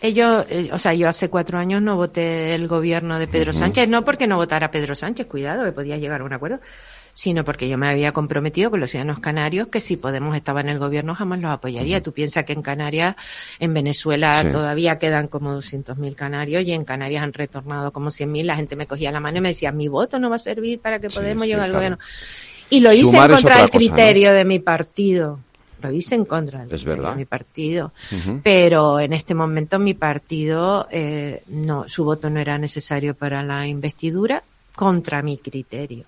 S18: Ellos, eh, o sea, yo hace cuatro años no voté el gobierno de Pedro. Sánchez, no porque no votara Pedro Sánchez, cuidado, que podía llegar a un acuerdo, sino porque yo me había comprometido con los ciudadanos canarios que si Podemos estaba en el gobierno jamás los apoyaría. Tú piensas que en Canarias, en Venezuela
S2: Sí.
S18: todavía quedan como 200.000 canarios y en Canarias han retornado como 100.000. La gente me cogía la mano y me decía, mi voto no va a servir para que
S2: Sí,
S18: Podemos
S2: sí,
S18: llegue al
S2: claro.
S18: gobierno. Y lo hice
S2: Sumar
S18: en contra del criterio de mi partido. Lo hice en contra
S2: verdad.
S18: de mi partido. Pero en este momento mi partido eh, no su voto no era necesario para la investidura contra mi criterio.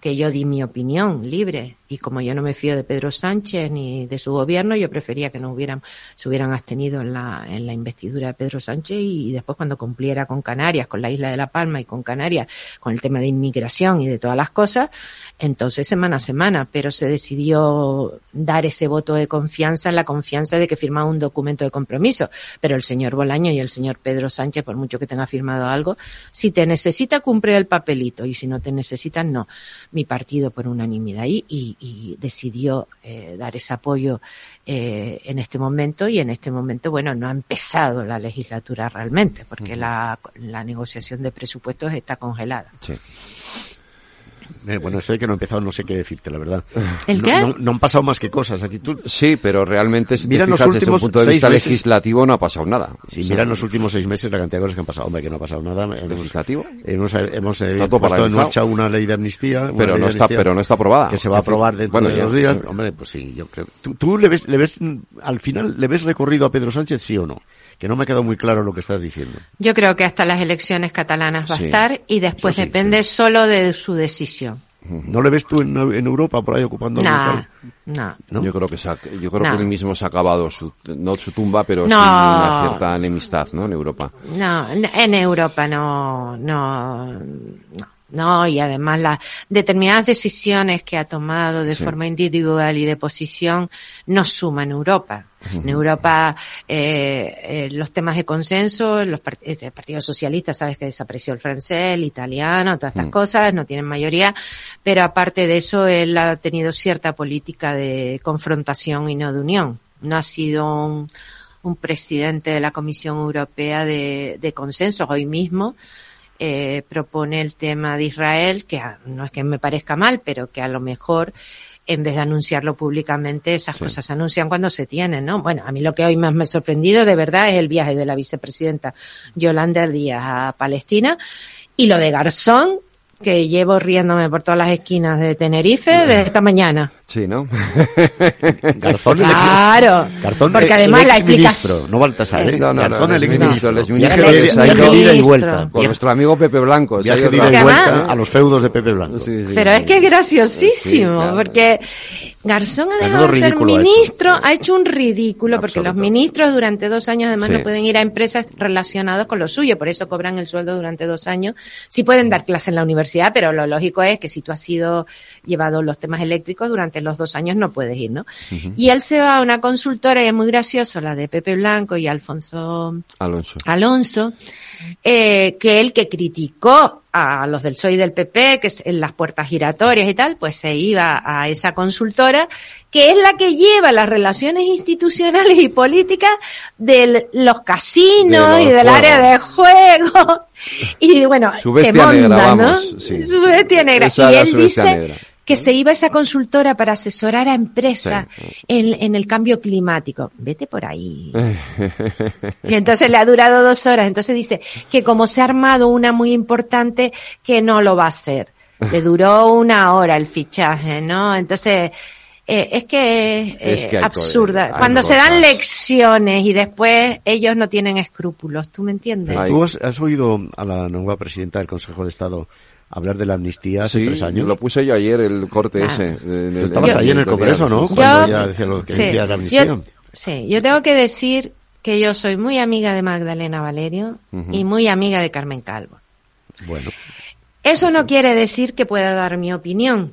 S18: Que yo di mi opinión libre y como yo no me fío de Pedro Sánchez ni de su gobierno yo prefería que no hubieran se hubieran abstenido en la en la investidura de Pedro Sánchez y, después cuando cumpliera con Canarias con la isla de la Palma y con Canarias con el tema de inmigración y de todas las cosas entonces semana a semana pero se decidió dar ese voto de confianza en la confianza de que firmaba un documento de compromiso. Pero el señor Bolaño y el señor Pedro Sánchez por mucho que tenga firmado algo si te necesita cumple el papelito y si no te necesitan no. Mi partido por unanimidad y, y, y decidió eh, dar ese apoyo eh, en este momento y en este momento, bueno, no ha empezado la legislatura realmente porque la, la negociación de presupuestos está congelada.
S2: Sí.
S17: Eh, bueno, eso de que no he empezado, no sé qué decirte, la verdad. (laughs)
S18: ¿El
S17: No-
S18: qué?
S17: No, no han pasado más que cosas aquí. Tú,
S2: Sí, pero realmente si te
S17: Mira, en los
S2: fijas desde un
S17: últimos
S2: punto de
S17: seis
S2: vista
S17: meses-
S2: legislativo no ha pasado nada.
S17: si
S2: O sea,
S17: miran los últimos seis meses la cantidad de cosas que han pasado, hombre, que no ha pasado nada. Hemos,
S2: ¿Legislativo?
S17: hemos, hemos eh,
S2: Está todo
S17: puesto en marcha una ley de amnistía.
S2: Pero no
S17: de
S2: está- pero no está aprobada.
S17: Que se va a aprobar dentro
S2: bueno,
S17: de
S2: ya.
S17: dos días. Hombre, pues sí, yo creo. ¿Tú, tú le, ves, le ves, al final, le ves recorrido a Pedro Sánchez, sí o no? Que no me ha quedado muy claro lo que estás diciendo.
S18: Yo creo que hasta las elecciones catalanas va
S17: Sí.
S18: a estar y después
S17: sí,
S18: depende solo de su decisión.
S17: ¿No le ves tú en, en Europa por ahí ocupando
S18: Nah, nah.
S17: ¿No?
S2: Yo creo que se ha- yo creo
S18: No.
S2: que él mismo se ha acabado su, no su tumba, pero sí
S18: No.
S2: una cierta enemistad, ¿no? En Europa.
S18: No, en Europa no, no, no. No, y además las determinadas decisiones que ha tomado de
S2: Sí.
S18: forma individual y de posición no suman en Europa. En Europa, eh, eh, los temas de consenso, los part- eh, el Partido Socialista, sabes que desapareció el francés, el italiano, todas estas
S2: Mm.
S18: cosas, no tienen mayoría, pero aparte de eso, él ha tenido cierta política de confrontación y no de unión. No ha sido un, un presidente de la Comisión Europea de, de consenso. Hoy mismo eh, propone el tema de Israel, que a- no es que me parezca mal, pero que a lo mejor en vez de anunciarlo públicamente, esas cosas se anuncian cuando se tienen, ¿no? Bueno, a mí lo que hoy más me ha sorprendido de verdad es el viaje de la vicepresidenta Yolanda Díaz a Palestina y lo de Garzón, que llevo riéndome por todas las esquinas de Tenerife desde esta mañana.
S2: Sí, ¿no? (laughs)
S17: Garzón,
S18: Claro,
S17: el ex, Garzón,
S18: porque
S17: el-
S18: además
S17: el
S18: la
S17: ex
S18: explicación-
S17: ministro, no Baltasar, ¿eh?
S2: No, no, no,
S17: Garzón, el
S2: el
S17: ex
S2: ministro,
S17: ministro.
S2: el
S17: Viaje
S2: ministro
S17: de-
S2: se ha
S17: viaje
S2: ido-
S17: de ida y vuelta.
S2: Por nuestro amigo Pepe Blanco.
S17: Viaje de ida y vuelta a los feudos de Pepe Blanco.
S18: Pero es que es graciosísimo,
S2: Sí, claro.
S18: porque Garzón dejado de ser
S17: ha
S18: ministro, ha hecho un ridículo, porque los ministros durante dos años además
S2: Sí.
S18: no pueden ir a empresas relacionadas con lo suyo, por eso cobran el sueldo durante dos años. Sí pueden dar clase en la universidad, pero lo lógico es que si tú has sido llevado los temas eléctricos durante los dos años no puedes ir, ¿no? Y él se va a una consultora, y es muy gracioso, la de Pepe Blanco y Alfonso
S2: Alonso.
S18: Alonso, eh, que él que criticó a los del PSOE y del PP, que es en las puertas giratorias y tal, pues se iba a esa consultora, que es la que lleva las relaciones institucionales y políticas de los casinos
S2: De los
S18: y del
S2: juegos.
S18: área de juego. Y bueno,
S2: Su bestia negra,
S18: monda,
S2: vamos,
S18: ¿no?
S2: sí.
S18: Su bestia negra.
S2: Esa
S18: y él dice
S2: negra.
S18: Que se iba a esa consultora para asesorar a empresas en, en el cambio climático. Vete por ahí. (laughs) Y entonces le ha durado dos horas. Entonces dice que como se ha armado una muy importante, que no lo va a hacer. Le duró una hora el fichaje, ¿no? Entonces, eh, es que es,
S2: Es
S18: eh,
S2: que
S18: absurda.
S2: hay
S18: Cuando se dan lecciones y después ellos no tienen escrúpulos, ¿tú me entiendes?
S17: ¿Tú has, has oído a la nueva presidenta del Consejo de Estado hablar de la amnistía hace
S2: Sí,
S17: tres años?
S2: lo puse yo ayer el corte
S18: Ah.
S2: ese.
S17: Tú estabas ahí en el Congreso, ¿no? Cuando
S18: Yo-
S17: ya decía lo que
S18: sí,
S17: decía la amnistía.
S18: yo- sí, yo tengo que decir que yo soy muy amiga de Magdalena Valerio y muy amiga de Carmen Calvo.
S17: Bueno,
S18: Eso no quiere decir que pueda dar mi opinión.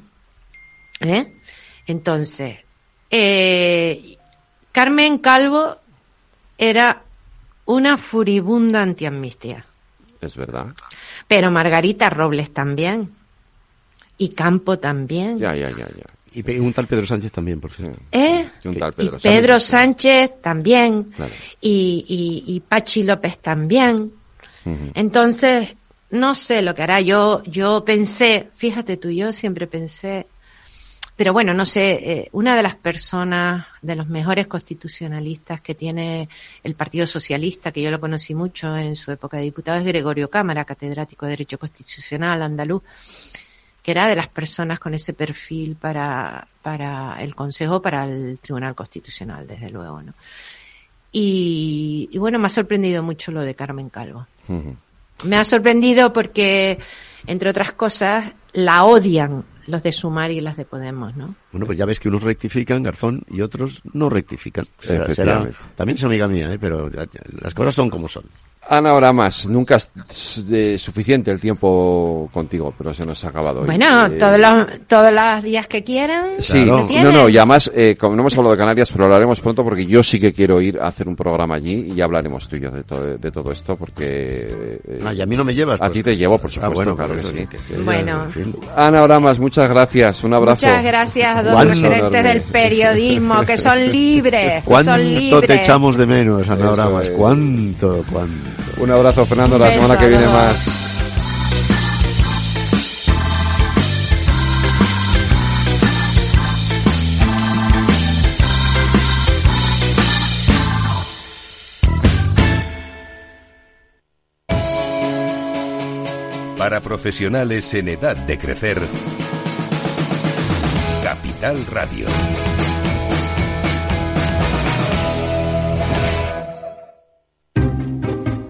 S18: ¿eh? Entonces, eh, Carmen Calvo era una furibunda antiamnistía,
S2: Es verdad.
S18: pero Margarita Robles también, y Campo también.
S2: Ya, ya, ya, ya.
S17: y un tal Pedro Sánchez también, por cierto.
S18: ¿Eh?
S2: Y un tal
S18: Y
S2: Pedro Sánchez.
S18: Sánchez también,
S2: Claro.
S18: y, y, y Pachi López también. Entonces, no sé lo que hará. Yo, yo pensé, fíjate tú, yo siempre pensé, pero bueno, no sé, eh, una de las personas, de los mejores constitucionalistas que tiene el Partido Socialista, que yo lo conocí mucho en su época de diputado, es Gregorio Cámara, catedrático de Derecho Constitucional andaluz, que era de las personas con ese perfil para, para el Consejo, para el Tribunal Constitucional, desde luego, ¿no? Y, y bueno, me ha sorprendido mucho lo de Carmen Calvo. Me ha sorprendido porque, entre otras cosas, la odian los de Sumar y las de Podemos, ¿no?
S17: Bueno, pues ya ves que unos rectifican, Garzón, y otros no rectifican. Será, será- también es amiga mía, ¿eh? pero ya- ya, las cosas son como son.
S2: Ana, ahora más. Nunca es eh, suficiente el tiempo contigo, pero se nos ha acabado. hoy.
S18: Bueno,
S2: Eh,
S18: todos los, todos los días que quieran.
S2: Sí, no, no, y además, eh, como no hemos hablado de Canarias, pero hablaremos pronto porque yo sí que quiero ir a hacer un programa allí y ya hablaremos tú y yo de, todo de todo esto porque... eh,
S17: Ah, y a mí no me llevas.
S2: A
S17: pues.
S2: ti te llevo, por
S17: Ah,
S2: supuesto,
S17: bueno,
S2: claro que sí.
S17: que-
S18: Bueno.
S17: en fin.
S2: Ana Oramas, muchas gracias, un abrazo.
S18: Muchas gracias a dos referentes del periodismo que son libres. que son
S17: ¿Cuánto
S18: libres.
S17: te echamos de menos, Ana Oramas? ¿Cuánto, cuánto?
S2: Un abrazo, Fernando, la
S18: Beso
S2: semana que viene más.
S1: Para profesionales en edad de crecer, Capital Radio.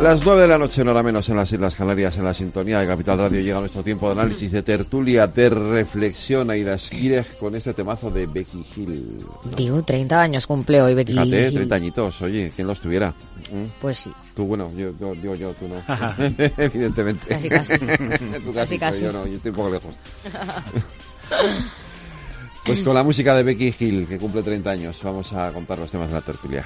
S2: Las nueve de la noche, no hora menos en las Islas Canarias, en la sintonía de Capital Radio, llega nuestro tiempo de análisis, de tertulia, de reflexión, Aida Esquireg, con este temazo de Becky Hill.
S9: Digo, 30 años cumple hoy Becky
S2: Fíjate,
S9: Hill.
S2: 30 añitos, oye, ¿quién los tuviera? ¿Mm?
S9: Pues sí.
S2: Tú, bueno, yo, yo, digo yo, tú no. (laughs) (laughs) Evidentemente.
S9: Casi, casi. (laughs)
S2: Tú
S9: Casi,
S2: casi, yo no, yo estoy un poco lejos. Pues con la música de Becky Hill, que cumple 30 años, vamos a contar los temas de la tertulia.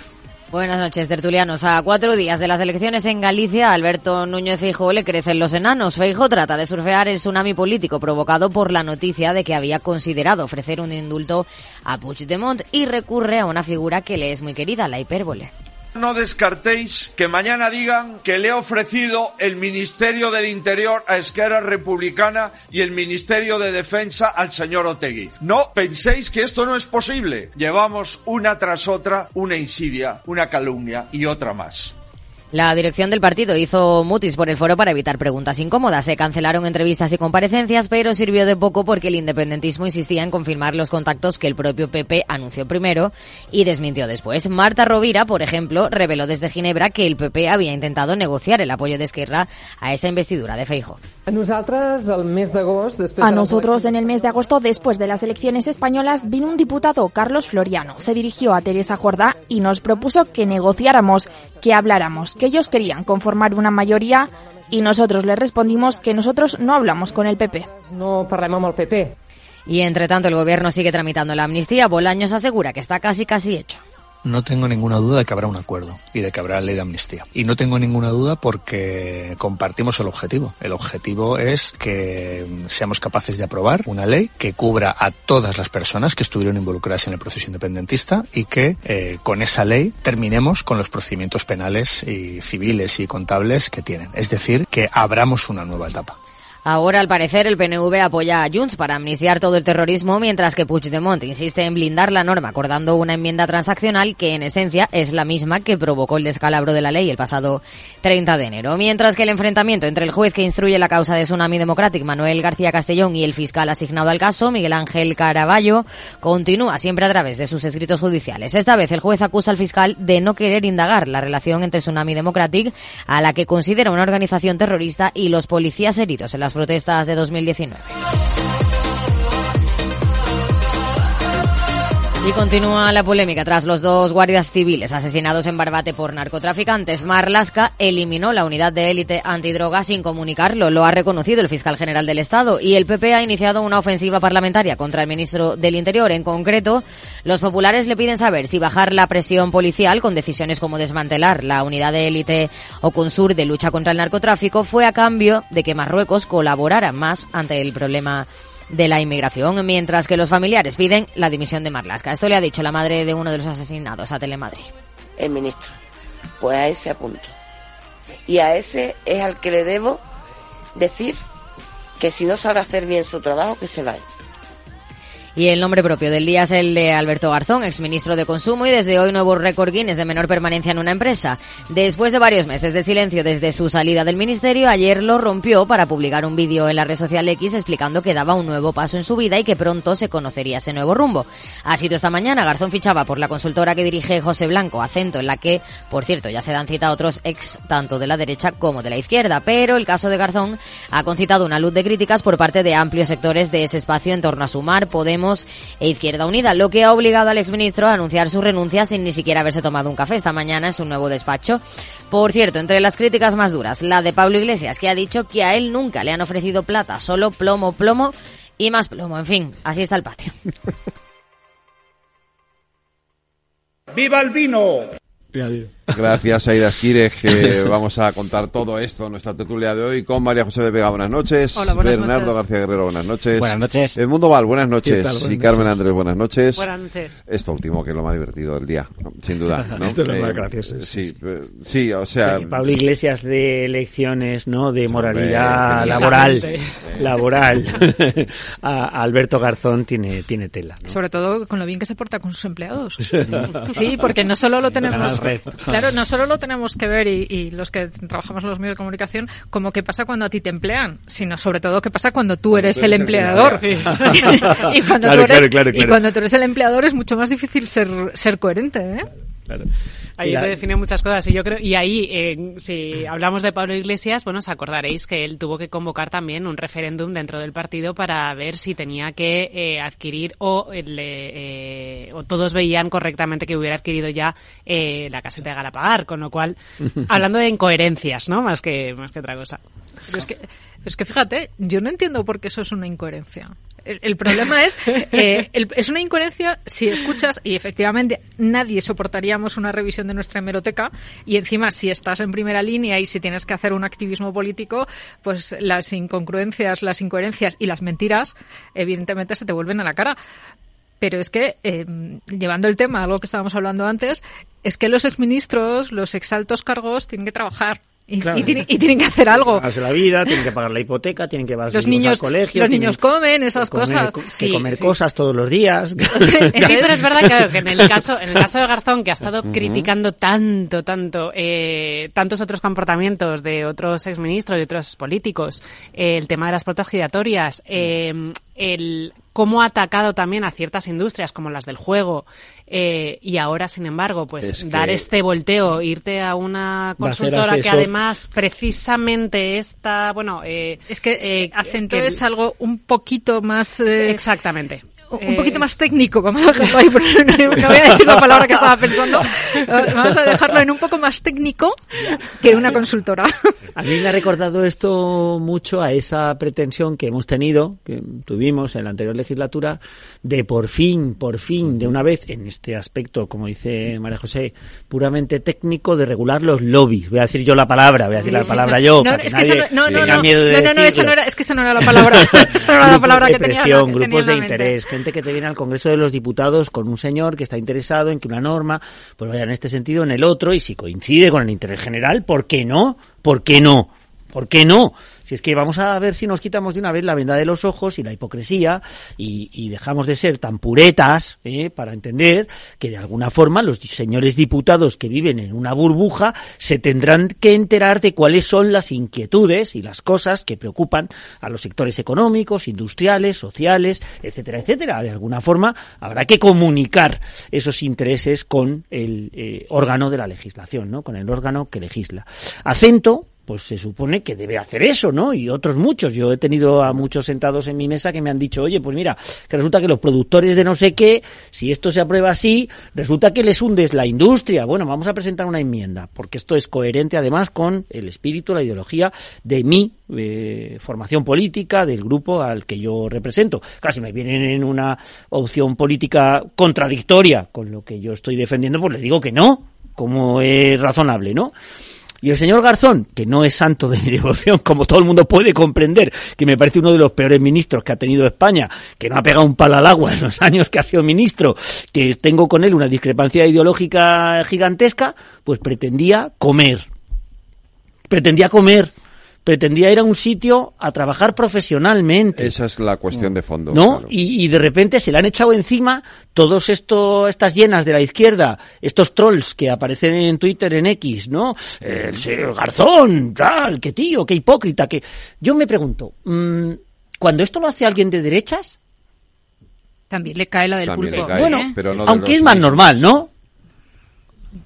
S9: Buenas noches, tertulianos. A cuatro días de las elecciones en Galicia, Alberto Núñez Feijóo le crecen los enanos. Feijóo trata de surfear el tsunami político provocado por la noticia de que había considerado ofrecer un indulto a Puigdemont y recurre a una figura que le es muy querida, la hipérbole.
S20: No descartéis que mañana digan que le he ofrecido el Ministerio del Interior a Esquerra Republicana y el Ministerio de Defensa al señor Otegui. No penséis que esto no es posible. Llevamos una tras otra una insidia, una calumnia y otra más.
S9: La dirección del partido hizo mutis por el foro para evitar preguntas incómodas. Se cancelaron entrevistas y comparecencias, pero sirvió de poco porque el independentismo insistía en confirmar los contactos que el propio PP anunció primero y desmintió después. Marta Rovira, por ejemplo, reveló desde Ginebra que el PP había intentado negociar el apoyo de Esquerra a esa investidura de Feijo.
S3: A nosotros en el mes de agosto, después de las elecciones españolas, vino un diputado, Carlos Floriano. Se dirigió a Teresa Jordá y nos propuso que negociáramos, que habláramos, que ellos querían conformar una mayoría y nosotros le respondimos que nosotros no hablamos con el PP.
S21: No parlem amb el PP.
S9: Y entre tanto el gobierno sigue tramitando la amnistía. Bolaños asegura que está casi casi hecho.
S4: No tengo ninguna duda de que habrá un acuerdo y de que habrá ley de amnistía. Y no tengo ninguna duda porque compartimos el objetivo. El objetivo es que seamos capaces de aprobar una ley que cubra a todas las personas que estuvieron involucradas en el proceso independentista y que eh, con esa ley terminemos con los procedimientos penales y civiles y contables que tienen. Es decir, que abramos una nueva etapa.
S9: Ahora, al parecer, el PNV apoya a Junts para amnistiar todo el terrorismo, mientras que Puigdemont insiste en blindar la norma, acordando una enmienda transaccional que, en esencia, es la misma que provocó el descalabro de la ley el pasado 30 de enero. Mientras que el enfrentamiento entre el juez que instruye la causa de Tsunami Democratic, Manuel García Castellón, y el fiscal asignado al caso, Miguel Ángel Caraballo, continúa siempre a través de sus escritos judiciales. Esta vez, el juez acusa al fiscal de no querer indagar la relación entre Tsunami Democratic, a la que considera una organización terrorista, y los policías heridos en las protestas de 2019. Y continúa la polémica tras los dos guardias civiles asesinados en Barbate por narcotraficantes. Marlaska eliminó la unidad de élite antidroga sin comunicarlo. Lo ha reconocido el fiscal general del Estado. Y el PP ha iniciado una ofensiva parlamentaria contra el ministro del Interior. En concreto, los populares le piden saber si bajar la presión policial con decisiones como desmantelar la unidad de élite o Consur de lucha contra el narcotráfico fue a cambio de que Marruecos colaborara más ante el problema de la inmigración, mientras que los familiares piden la dimisión de Marlaska. Esto le ha dicho la madre de uno de los asesinados a Telemadrid.
S22: el ministro. Pues a ese apunto. Y a ese es al que le debo decir que si no sabe hacer bien su trabajo, que se vaya.
S9: Y el nombre propio del día es el de Alberto Garzón, exministro de Consumo y desde hoy nuevo récord Guinness de menor permanencia en una empresa. Después de varios meses de silencio desde su salida del ministerio, ayer lo rompió para publicar un vídeo en la red social X explicando que daba un nuevo paso en su vida y que pronto se conocería ese nuevo rumbo. Ha sido esta mañana, Garzón fichaba por la consultora que dirige José Blanco, Acento, en la que, por cierto, ya se dan cita a otros ex tanto de la derecha como de la izquierda, pero el caso de Garzón ha concitado una luz de críticas por parte de amplios sectores de ese espacio en torno a Sumar, Podemos, e Izquierda Unida, lo que ha obligado al exministro a anunciar su renuncia sin ni siquiera haberse tomado un café esta mañana en su nuevo despacho. Por cierto, entre las críticas más duras, la de Pablo Iglesias, que ha dicho que a él nunca le han ofrecido plata, solo plomo, plomo y más plomo. En fin, así está el patio. (laughs)
S23: ¡Viva el vino!
S2: Gracias, Aida Esquires, que (laughs) vamos a contar todo esto en nuestra tertulia de hoy con María José de Vega. Buenas noches.
S24: Hola, buenas
S2: Bernardo
S24: noches.
S2: García Guerrero, buenas noches.
S24: Buenas noches.
S2: Edmundo Val, buenas
S24: ¿Qué
S2: noches.
S24: Buenas
S2: y Carmen
S24: noches.
S2: Andrés, buenas noches.
S24: Buenas noches.
S2: Esto último, que es lo más divertido del día, sin duda. (laughs) ¿no?
S24: Esto es lo
S2: Eh,
S24: más gracioso,
S2: Sí, eh, sí, o sea...
S24: Eh, Pablo Iglesias de elecciones, ¿no? De moralidad laboral,
S2: precisamente.
S24: laboral. (laughs) a, Alberto Garzón tiene, tiene tela. ¿no?
S25: Sobre todo con lo bien que se porta con sus empleados. Sí, porque no solo lo tenemos. Claro, no solo lo tenemos que ver y, y los que trabajamos en los medios de comunicación como que pasa cuando a ti te emplean, sino sobre todo qué pasa cuando tú eres
S24: tú
S25: el empleador.
S24: empleado. (laughs)
S25: y cuando
S24: Claro,
S25: tú eres
S24: claro, claro,
S25: y cuando tú eres el empleador es mucho más difícil ser ser coherente, ¿eh?
S26: Ahí
S24: la-
S26: te define muchas cosas y yo creo y ahí eh, si hablamos de Pablo Iglesias, bueno, os acordaréis que él tuvo que convocar también un referéndum dentro del partido para ver si tenía que eh, adquirir o eh, eh, o todos veían correctamente que hubiera adquirido ya eh, la caseta de Galapagar, con lo cual (laughs) hablando de incoherencias, ¿no? Más que más que otra cosa.
S25: Pero es que, es que fíjate, yo no entiendo por qué eso es una incoherencia. El, problema es, eh, es una incoherencia si escuchas, y efectivamente nadie soportaríamos una revisión de nuestra hemeroteca, y encima si estás en primera línea y si tienes que hacer un activismo político, pues las incongruencias, las incoherencias y las mentiras, evidentemente se te vuelven a la cara. Pero es que, eh, llevando el tema a algo que estábamos hablando antes, es que los exministros, los exaltos cargos tienen que trabajar. Y,
S24: Claro.
S25: y tienen, y tienen que hacer algo.
S24: Ganarse la vida, tienen que pagar la hipoteca, tienen que llevar a sus
S25: Los niños,
S24: al colegio.
S25: los niños comen esas
S24: comer,
S25: cosas.
S24: co- que
S25: Sí,
S24: comer
S25: sí.
S24: cosas todos los días. (laughs)
S26: Sí, pero es verdad claro, que en el caso, en el caso de Garzón, que ha estado criticando tanto, tanto, eh, tantos otros comportamientos de otros exministros y otros políticos, eh, el tema de las puertas giratorias, eh, el cómo ha atacado también a ciertas industrias como las del juego, eh, y ahora, sin embargo, pues
S24: Es que-
S26: dar este volteo, irte a una
S24: a
S26: consultora que además precisamente está, bueno, eh,
S25: Es que acento
S26: que-
S25: es algo un poquito más... eh,
S26: Exactamente.
S25: Un
S26: Eh,
S25: poquito más técnico, vamos a dejarlo ahí, porque no, no voy a (laughs) decir la palabra que estaba pensando. Vamos a dejarlo en un poco más técnico que una consultora.
S24: A mí me ha recordado esto mucho a esa pretensión que hemos tenido, que tuvimos en la anterior legislatura, de por fin, por fin, de una vez, en este aspecto, como dice María José, puramente técnico, de regular los lobbies. Voy a decir yo la palabra, voy a decir la
S25: Sí,
S24: palabra
S25: no,
S24: yo.
S25: no,
S24: para
S25: es que
S24: nadie
S25: eso no, no, no,
S24: miedo de
S25: no, no, no, eso no era, es que eso no era la palabra, (laughs) eso no era la palabra que tenía,
S24: presión,
S25: que tenía
S24: grupos de interés, gente que te viene al Congreso de los Diputados con un señor que está interesado en que una norma pues vaya en este sentido, en el otro, y si coincide con el interés general, ¿por qué no? ¿Por qué no? ¿Por qué no? Si es que vamos a ver si nos quitamos de una vez la venda de los ojos y la hipocresía y, y dejamos de ser tan puretas ¿eh? para entender que de alguna forma los señores diputados que viven en una burbuja se tendrán que enterar de cuáles son las inquietudes y las cosas que preocupan a los sectores económicos, industriales, sociales, etcétera, etcétera. De alguna forma habrá que comunicar esos intereses con el eh, órgano de la legislación, ¿no? Con el órgano que legisla. Acento, pues se supone que debe hacer eso, ¿no? Y otros muchos. Yo he tenido a muchos sentados en mi mesa que me han dicho, oye, pues mira, que resulta que los productores de no sé qué, si esto se aprueba así, resulta que les hundes la industria. Bueno, vamos a presentar una enmienda, porque esto es coherente además con el espíritu, la ideología de mi eh, formación política, del grupo al que yo represento. Casi me vienen en una opción política contradictoria con lo que yo estoy defendiendo, pues les digo que no, como es razonable, ¿no? Y el señor Garzón, que no es santo de mi (laughs) devoción, como todo el mundo puede comprender, que me parece uno de los peores ministros que ha tenido España, que no ha pegado un palo al agua en los (laughs) años que ha sido ministro, que tengo con él una discrepancia ideológica gigantesca, pues pretendía comer. Pretendía comer. Pretendía ir a un sitio a trabajar profesionalmente.
S2: Esa es la cuestión de fondo.
S24: ¿no?
S2: claro.
S24: Y, y de repente se le han echado encima todos esto, estas llenas de la izquierda, estos trolls que aparecen en Twitter, en X, ¿no? El señor Garzón, tal, qué tío, qué hipócrita, que... Yo me pregunto, mm, cuando esto lo hace alguien de derechas,
S25: También le cae la del pulpo.
S2: cae,
S24: bueno,
S25: ¿eh?
S2: pero no
S24: aunque es más
S2: mismos.
S24: normal, ¿no?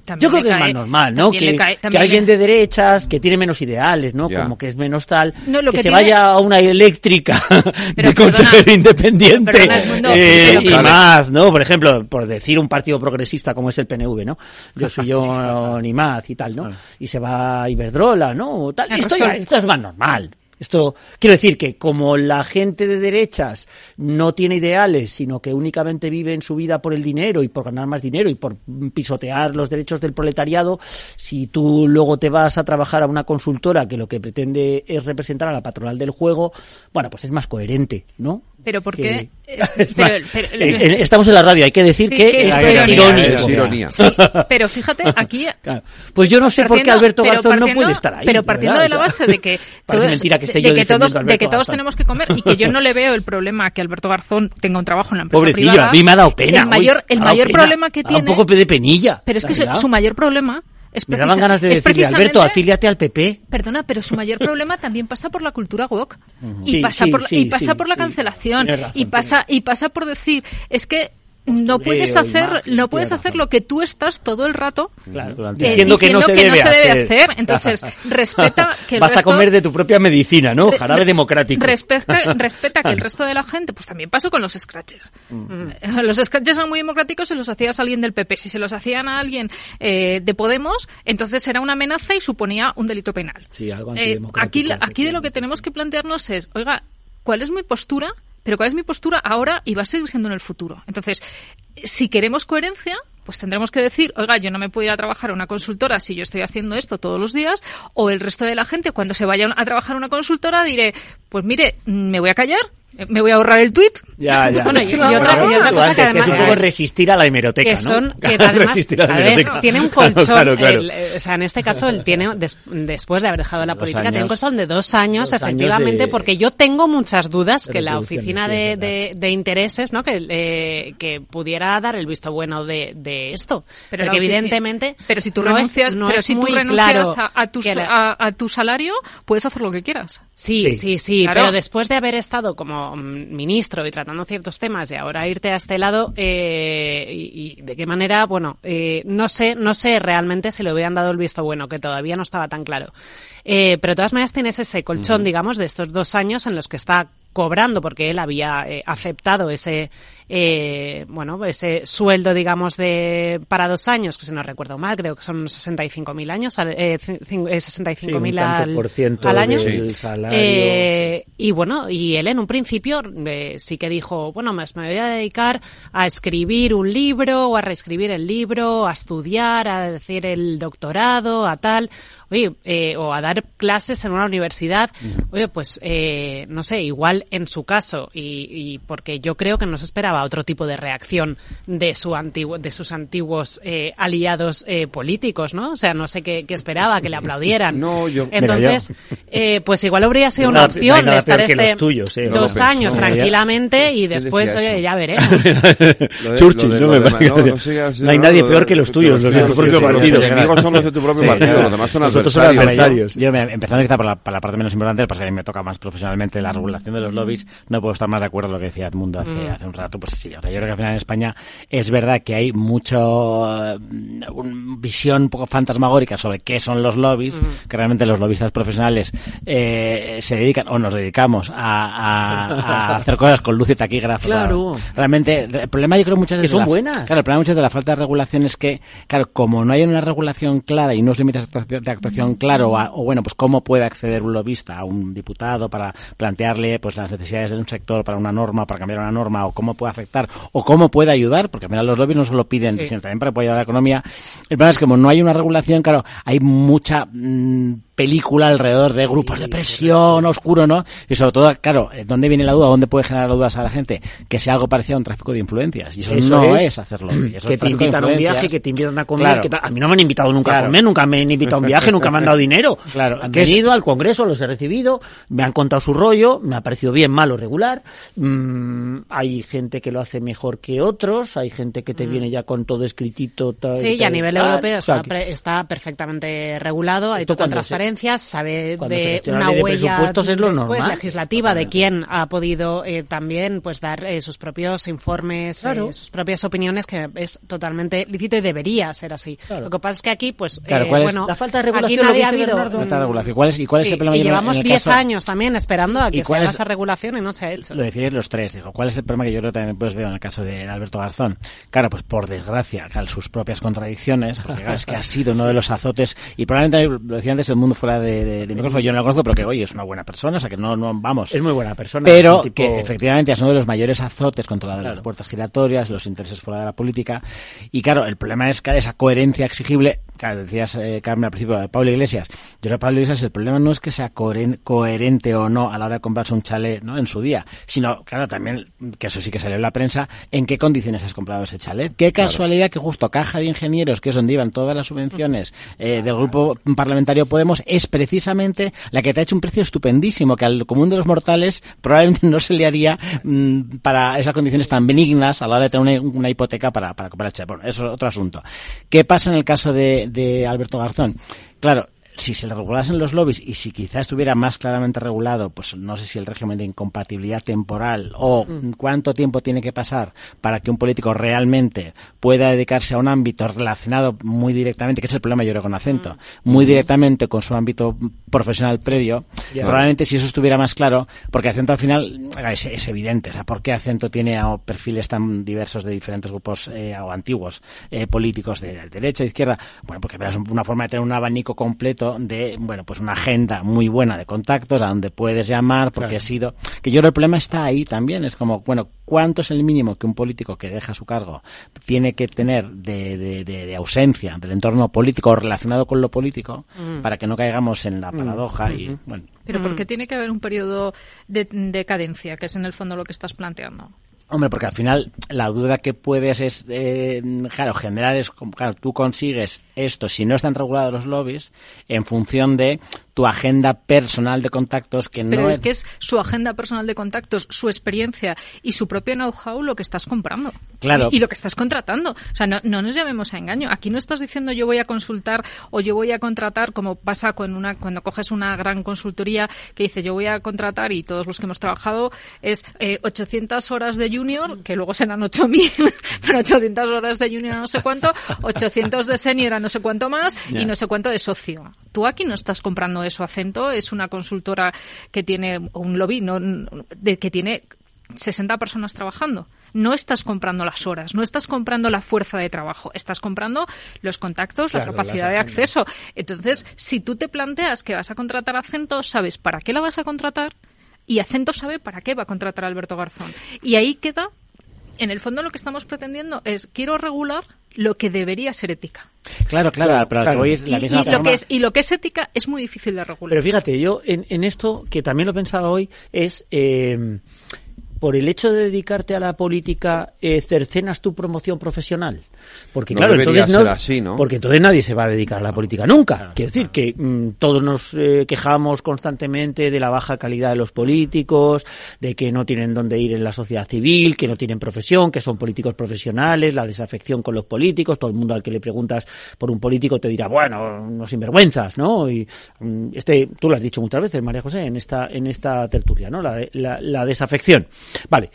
S25: También
S24: Yo creo que es más normal, ¿no? Que,
S25: cae-
S24: alguien
S25: le-
S24: de derechas, que tiene menos ideales, ¿no? Como que es menos tal,
S25: No, lo
S24: que,
S25: que
S24: se vaya a una eléctrica (laughs)
S25: Pero
S24: de consejero independiente
S25: perdona,
S24: eh,
S25: pero
S24: y más, ¿no? Por ejemplo, por decir un partido progresista como es el PNV, ¿no? Yo soy yo (laughs) ni más y tal, ¿no? Y se va a Iberdrola, ¿no? O tal. Esto, esto es más normal. Esto, quiero decir que como la gente de derechas no tiene ideales, sino que únicamente vive en su vida por el dinero y por ganar más dinero y por pisotear los derechos del proletariado, si tú luego te vas a trabajar a una consultora que lo que pretende es representar a la patronal del juego, bueno, pues es más coherente, ¿no?
S25: Pero ¿por qué? (laughs) Eh, pero- pero-
S24: eh, eh, estamos en la radio, hay que decir
S25: Sí,
S24: que,
S25: que
S24: esto
S25: es
S24: es
S25: ironía,
S24: irónico.
S2: es ironía.
S25: Sí, pero fíjate, (laughs) aquí...
S24: Claro. Pues yo no sé por qué Alberto Garzón no puede estar ahí.
S25: Pero partiendo
S24: ¿verdad?
S25: de la base de que, (laughs) todos-
S24: mentira que esté
S25: de,
S24: yo
S25: que todos, de que todos
S24: Garzón.
S25: tenemos que comer y que yo no le veo el problema que Alberto Garzón tenga un trabajo en la empresa
S24: Pobrecillo,
S25: privada.
S24: a mí me ha dado pena.
S25: El mayor,
S24: uy,
S25: el mayor
S24: pena.
S25: problema que tiene...
S24: un poco de penilla.
S25: Pero es que su mayor problema es
S24: Me daban ganas de
S25: es
S24: decirle, Alberto, afíliate al PP.
S25: Perdona, pero su mayor problema también pasa por la cultura woke. Y
S24: Sí,
S25: pasa
S24: sí,
S25: por
S24: sí,
S25: y pasa
S24: sí,
S25: por la cancelación.
S24: Razón,
S25: y pasa y pasa por decir es que no puedes hacer
S24: imagen,
S25: no puedes hacer
S24: razón.
S25: lo que tú estás todo el rato
S24: Claro,
S25: eh,
S24: diciendo que no se debe hacer.
S25: Entonces, (laughs) respeta que el
S24: Vas a
S25: resto-
S24: comer de tu propia medicina, ¿no? Jarabe democrático.
S25: Respeta, (laughs) respeta que el resto de la gente, pues también pasó con los scratches. Eh, Los scratches eran muy democráticos, se los hacías a alguien del PP. Si se los hacían a alguien eh, de Podemos, entonces era una amenaza y suponía un delito penal.
S24: Sí, algo
S25: Eh,
S24: antidemocrático,
S25: aquí, aquí de lo que tenemos que plantearnos es, oiga, ¿cuál es mi postura? Pero ¿cuál es mi postura ahora y va a seguir siendo en el futuro? Entonces, si queremos coherencia, pues tendremos que decir, oiga, yo no me puedo ir a trabajar a una consultora si yo estoy haciendo esto todos los días, o el resto de la gente cuando se vaya a trabajar a una consultora diré, pues mire, me voy a callar, me voy a ahorrar el tuit.
S24: Ya, (laughs) ya.
S26: Bueno, y- y otra- y otra cosa
S24: antes,
S26: que
S24: es un
S26: además-
S24: poco resistir a la hemeroteca,
S26: que
S24: ¿no?
S26: son (laughs) que
S24: Claro,
S26: además
S24: a
S26: ver, tiene un (laughs) colchón
S24: claro, claro.
S26: el- eh, o sea en este caso él tiene des- después de haber dejado la política tiene un colchón de dos años
S24: Dos años
S26: efectivamente
S24: de-
S26: porque yo tengo muchas dudas que la oficina de, de, de intereses no que eh, que pudiera dar el visto bueno de, de esto
S25: Pero
S26: porque evidentemente
S25: Pero si tú
S26: no es-
S25: renuncias,
S26: no
S25: pero
S26: es
S25: si tú
S26: muy
S25: renuncias
S26: claro
S25: a, a tu,
S26: que la-
S25: a, a tu salario, puedes hacer lo que quieras.
S26: Sí, sí, sí,
S25: Claro.
S26: pero después de haber estado como mm, ministro y tratando ciertos temas y ahora irte a este lado, eh, y, y de qué manera, bueno, eh, no sé, no sé realmente si le hubieran dado el visto bueno, que todavía no estaba tan claro. Eh, pero de todas maneras tienes ese colchón, digamos, de estos dos años en los que está cobrando porque él había eh, aceptado ese eh, bueno ese sueldo digamos de para dos años que si no recuerdo mal creo que son 65.000 años al- eh, cin- eh, 65.000
S24: Sí,
S26: al,
S24: por ciento
S26: al año.
S24: Del salario.
S26: Eh, y bueno y él en un principio eh, sí que dijo bueno pues me voy a dedicar a escribir un libro o a reescribir el libro a estudiar a decir el doctorado a tal. Oye eh, o a dar clases en una universidad. Oye pues eh, no sé igual en su caso y, y porque yo creo que no se esperaba otro tipo de reacción de su antiguo de sus antiguos eh, aliados eh, políticos no o sea no sé qué, qué esperaba que le aplaudieran (laughs)
S2: no yo
S26: entonces eh, pues igual habría sido
S24: No
S26: una
S24: no
S26: opción de estar este
S24: tuyos, eh,
S26: dos
S24: López.
S26: años
S24: No,
S26: tranquilamente y
S2: ¿Quién
S26: después oye
S2: eso?
S26: ya (laughs) veremos
S24: Churchill, no me
S2: no,
S24: hay nadie peor que los tuyos, los de tu propio partido.
S2: Los enemigos son los de tu propio partido, los demás son adversarios.
S27: Yo, me- empezando quizá por la, por la parte menos importante, pasa que a mí me toca más profesionalmente la regulación de los lobbies, no puedo estar más de acuerdo con lo que decía Edmundo hace,
S26: Mm.
S27: hace un rato. Pues sí, o sea, yo creo que al final en España es verdad que hay mucho eh, un- visión un poco fantasmagórica sobre qué son los lobbies,
S26: Mm.
S27: que realmente los lobistas profesionales eh, se dedican o nos dedicamos a, a- a (laughs) hacer cosas con luz y taquígrafo.
S24: Claro.
S27: Realmente, el problema yo creo muchas
S24: Que
S27: veces
S24: son
S27: de la-
S24: buenas.
S27: Claro, el problema muchas de la falta de regulación es que, claro, como no hay una regulación clara y unos límites de actuación- de actuación claro, a- o bueno, pues cómo puede acceder un lobista a un diputado para plantearle pues las necesidades de un sector para una norma, para cambiar una norma, o cómo puede afectar, o cómo puede ayudar, porque final los lobbies no solo piden,
S26: Sí.
S27: sino también para apoyar a la economía. El problema es que como no hay una regulación, claro, hay mucha mm, película alrededor de grupos de presión, oscuro, ¿no? Y sobre todo, claro, eh, ¿dónde viene la duda? ¿Dónde puede generar dudas a la gente? Que sea algo parecido a un tráfico de influencias. Y eso, no es, hacerlo. Y eso
S24: que
S27: es
S24: te invitan a un viaje, que te invitan a comer.
S27: Claro.
S24: que. A mí no me han invitado nunca a comer, nunca me han invitado a un viaje, nunca me han dado (laughs) dinero.
S27: Claro,
S24: Han
S27: es-
S24: venido al Congreso, los he recibido, me han contado su rollo, me ha parecido bien, malo, regular. Mm, hay gente que lo hace mejor que otros, hay gente que te viene ya con todo escritito. tal,
S26: Sí, y a nivel
S24: tal.
S26: europeo
S24: O sea,
S26: está,
S24: que-
S26: pre- está perfectamente regulado, hay todo con
S24: cuando se-
S26: transparencias, sabe
S24: cuando
S26: de una
S24: la ley de
S26: huella
S24: presupuestos es lo
S26: después
S24: normal.
S26: legislativa de quién ha podido eh, también pues dar eh, sus propios informes,
S24: Claro.
S26: eh, sus propias opiniones, que es totalmente lícito y debería ser así. Lo que pasa es que aquí, pues,
S27: Claro,
S26: eh,
S27: ¿cuál es-
S26: bueno,
S27: La
S24: falta de
S26: aquí
S24: regulación, lo
S26: nadie ha habido
S24: Bernardo.
S26: un-
S27: Falta de regulación. ¿Cuál es, ¿Y cuál es el problema?
S26: y llevamos
S27: en el
S26: 10
S27: caso-
S26: años también esperando a
S27: ¿Y
S26: que se haga
S27: es-
S26: esa regulación y no se ha hecho.
S27: Lo decíais los tres, digo, ¿cuál es el problema que yo creo que también pues veo en el caso de Alberto Garzón? Claro, pues por desgracia, sus propias contradicciones, porque claro, es que ha sido uno de los azotes, y probablemente lo decía antes el mundo fuera de, de, de micrófono, yo no lo conozco, pero que oye, es una buena persona, o sea que no, no vamos.
S24: Es muy buena persona.
S27: Pero
S24: tipo-
S27: que efectivamente es uno de los mayores azotes contra la de las
S24: Claro.
S27: puertas giratorias, los intereses fuera de la política. Y claro, el problema es que esa coherencia exigible, claro, decías eh, Carmen al principio de Pablo Iglesias. Yo creo que Pablo Iglesias el problema no es que sea coheren- coherente o no a la hora de comprarse un chalet ¿no? en su día, sino, claro, también, que eso sí que salió en la prensa, en qué condiciones has comprado ese chalet. Qué casualidad que justo Caja de Ingenieros, que es donde iban todas las subvenciones eh, del grupo parlamentario Podemos, es precisamente la que te ha hecho un precio estupendísimo, que al común de los mortales probablemente no se le haría mm, para esas condiciones tan benignas a la hora de tener una, hipoteca para, comprar el. Bueno, eso es otro asunto. ¿Qué pasa en el caso de, de Alberto Garzón? Claro, si se le regulasen los lobbies y si quizás estuviera más claramente regulado, pues no sé si el régimen de incompatibilidad temporal o cuánto tiempo tiene que pasar para que un político realmente pueda dedicarse a un ámbito relacionado muy directamente, que es el problema yo creo con acento, muy directamente con su ámbito profesional previo,
S24: Ya.
S27: probablemente si eso estuviera más claro, porque acento al final es, es evidente, o sea, ¿por qué acento tiene a perfiles tan diversos de diferentes grupos eh, o antiguos eh, políticos de derecha, de izquierda? Bueno, porque verás una forma de tener un abanico completo de, bueno, pues una agenda muy buena de contactos a donde puedes llamar, porque
S24: Claro.
S27: ha sido, que yo creo que el problema está ahí también, es como, bueno, ¿cuánto es el mínimo que un político que deja su cargo tiene que tener de, de, de- de ausencia del entorno político o relacionado con lo político
S25: Mm.
S27: para que no caigamos en la
S25: Mm.
S27: paradoja y, bueno,
S25: Pero
S26: Mm.
S25: porque tiene que haber un periodo de de cadencia, que es en el fondo lo que estás planteando.
S27: Hombre, porque al final la duda que puedes es, eh, claro, generar es, como, claro, tú consigues esto, si no están regulados los lobbies, en función de tu agenda personal de contactos que
S25: Pero
S27: no
S25: es que es su agenda personal de contactos, su experiencia y su propio know-how lo que estás comprando.
S27: Claro.
S25: Y, y lo que estás contratando. O sea, no, no nos llamemos a engaño. Aquí no estás diciendo yo voy a consultar o yo voy a contratar, como pasa con una, cuando coges una gran consultoría que dice yo voy a contratar y todos los que hemos trabajado es eh, 800 horas de junior, que luego serán 8000, (laughs) pero 800 horas de junior no sé cuánto, 800 de senior a no sé cuánto más y no sé cuánto de socio. Tú aquí no estás comprando eso. Acento es una consultora que tiene un lobby no, de, que tiene 60 personas trabajando. No estás comprando las horas, no estás comprando la fuerza de trabajo, estás comprando los contactos,
S28: Claro,
S25: la capacidad de acceso. Entonces, si tú te planteas que vas a contratar Acento, sabes para qué la vas a contratar y Acento sabe para qué va a contratar a Alberto Garzón. Y ahí queda, en el fondo lo que estamos pretendiendo es, quiero regular lo que debería ser ética.
S27: Claro, claro, pero que voy es la
S25: y,
S27: misma
S25: y lo que es, y lo que es ética es muy difícil de regular.
S24: Pero fíjate, yo en, en esto, que también lo pensaba hoy, es eh, por el hecho de dedicarte a la política, eh, cercenas tu promoción profesional. Porque
S2: No
S24: claro, entonces no,
S2: ser así, ¿no?
S24: porque entonces nadie se va a dedicar a la política nunca. Quiero decir que mm, todos nos eh, quejamos constantemente de la baja calidad de los políticos, de que no tienen dónde ir en la sociedad civil, que no tienen profesión, que son políticos profesionales, la desafección con los políticos, todo el mundo al que le preguntas por un político te dirá, bueno, no sinvergüenzas, ¿no? Y mm, este, tú lo has dicho muchas veces, María José, en esta, en esta tertulia, ¿no? La, la, la desafección. Vale.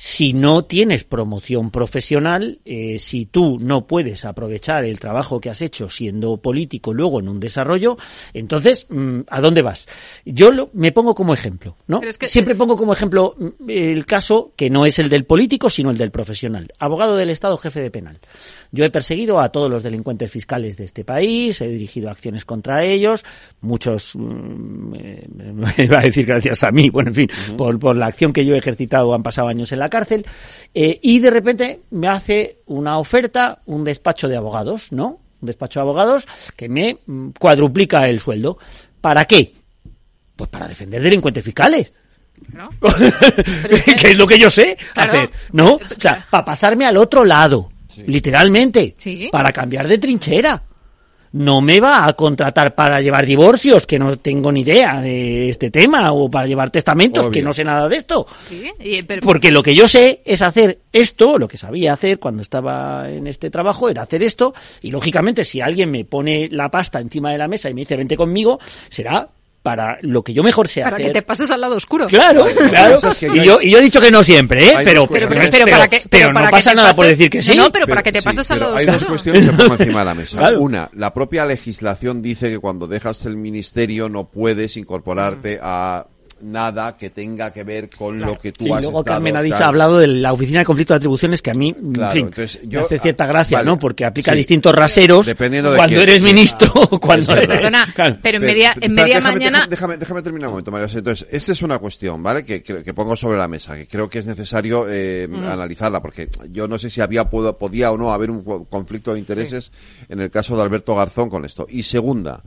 S24: Si no tienes promoción profesional, eh, si tú no puedes aprovechar el trabajo que has hecho siendo político luego en un desarrollo, entonces, mm, ¿a dónde vas? Yo lo- me pongo como ejemplo, ¿no?
S25: Pero es que-
S24: Siempre pongo como ejemplo mm, el caso que no es el del político, sino el del profesional. Abogado del Estado, jefe de penal. Yo he perseguido a todos los delincuentes fiscales de este país, he dirigido acciones contra ellos, muchos, mm, eh, (laughs) me va a decir gracias a mí, bueno, en fin, por, la acción que yo he ejercitado han pasado años en la cárcel, eh, y de repente me hace una oferta un despacho de abogados, ¿no? Un despacho de abogados que me mm, cuadruplica el sueldo. ¿Para qué? Pues para defender delincuentes fiscales. ¿No? (laughs) que es lo que yo sé hacer, ¿no? O sea, (laughs) para pasarme al otro lado literalmente, para cambiar de trinchera. No me va a contratar para llevar divorcios, que no tengo ni idea de este tema, o para llevar testamentos, que no sé nada de esto.
S25: Eh,
S24: Porque lo que yo sé es hacer esto, lo que sabía hacer cuando estaba en este trabajo era hacer esto, y lógicamente si alguien me pone la pasta encima de la mesa y me dice vente conmigo, será para lo que yo mejor sé
S25: para.
S24: Para
S25: que te pases al lado oscuro.
S24: Claro, claro. Y, yo, y, yo, he dicho que no siempre, ¿eh? Pero, pero,
S25: para que,
S24: no pasa nada por decir que sí.
S25: No, pero, para que te pases al lado oscuro.
S2: Hay dos cuestiones que pongo encima de la mesa. (laughs) Una, la propia legislación dice que cuando dejas el ministerio no puedes incorporarte mm. a nada que tenga que ver con lo que tú
S24: sí,
S2: has
S24: Y
S2: luego
S24: Carmen
S2: Adís
S24: ha hablado de la Oficina de Conflicto de Atribuciones, que a mí en fin,
S2: yo,
S24: me hace cierta gracia, ¿no? Porque aplica distintos raseros
S2: dependiendo de
S24: cuando eres ministro o cuando eres...
S25: Perdona, pero en media, en media mañana...
S2: Déjame, déjame, terminar un momento, María. Entonces, esta es una cuestión, ¿vale? Que, pongo sobre la mesa, que creo que es necesario eh, analizarla, porque yo no sé si había puedo, podía o no haber un conflicto de intereses en el caso de Alberto Garzón con esto. Y segunda,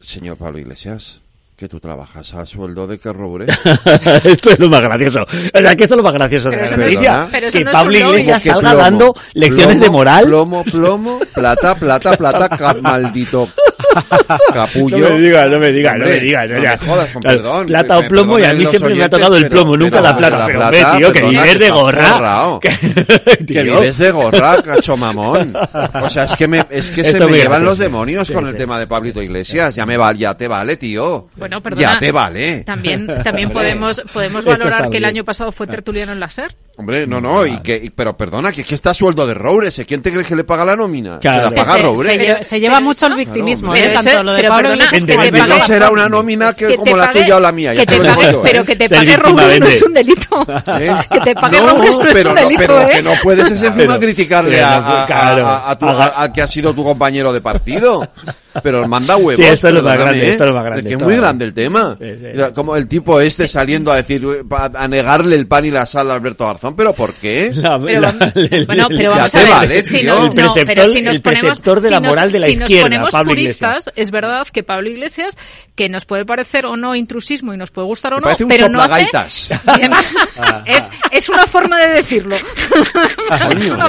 S2: señor Pablo Iglesias, que tú trabajas a sueldo de que (laughs)
S24: esto es lo más gracioso. O sea, que esto es lo más gracioso de la noticia.
S25: No que
S24: Pablo Iglesias salga
S2: plomo,
S24: dando lecciones
S2: plomo,
S24: de moral.
S2: Plomo, plomo, plata, plata, plata, (laughs) ca maldito capullo.
S24: No me digas, no me digas, no me digas.
S2: No me jodas, con perdón.
S24: Plata o plomo, y a mí siempre me ha tocado el plomo, nunca la plata.
S2: Plata,
S24: tío, que vives de gorra. (laughs) Que
S2: vives de gorra, cacho mamón. O sea, es que, me, es que se me llevan los demonios con el tema de Pablito Iglesias. Ya, me va, ya te vale, tío. Ya te vale.
S25: También, también podemos, podemos valorar que el año pasado fue tertuliano en la SER.
S2: Hombre, no, no, y que, y, pero perdona, que que está sueldo de Roures, ¿eh? ¿quién te crees que le paga la nómina? Se la paga Roures.
S26: Se, lleva mucho el victimismo, ¿eh? Tanto lo de Pablo
S2: No será una nómina que, como la tuya o la mía.
S25: Pero (laughs) que te pague Roures no es un delito. Que te pague Roures no es un delito,
S2: Pero
S25: ¿eh?
S2: que no puedes es (laughs) encima criticarle a, a, a, a, que ha sido tu compañero de partido pero manda huevos.
S24: Sí, esto es lo más grande,
S2: ¿eh?
S24: esto es lo más grande.
S2: Es muy grande el tema. Como el tipo este saliendo a decir, a negarle el pan y la sal a Alberto Garzón, pero ¿por qué?
S25: Pero, (laughs) bueno, pero vamos a ver, si
S2: no,
S25: no, pero si nos
S24: el
S25: ponemos,
S24: de la moral si nos, de la
S25: si
S24: izquierda,
S25: nos ponemos
S24: Pablo
S25: puristas,
S24: Iglesias.
S25: es verdad que Pablo Iglesias, que nos puede parecer o no intrusismo y nos puede gustar o no, pero no hace... (laughs) es, es una forma de decirlo.
S2: Coño,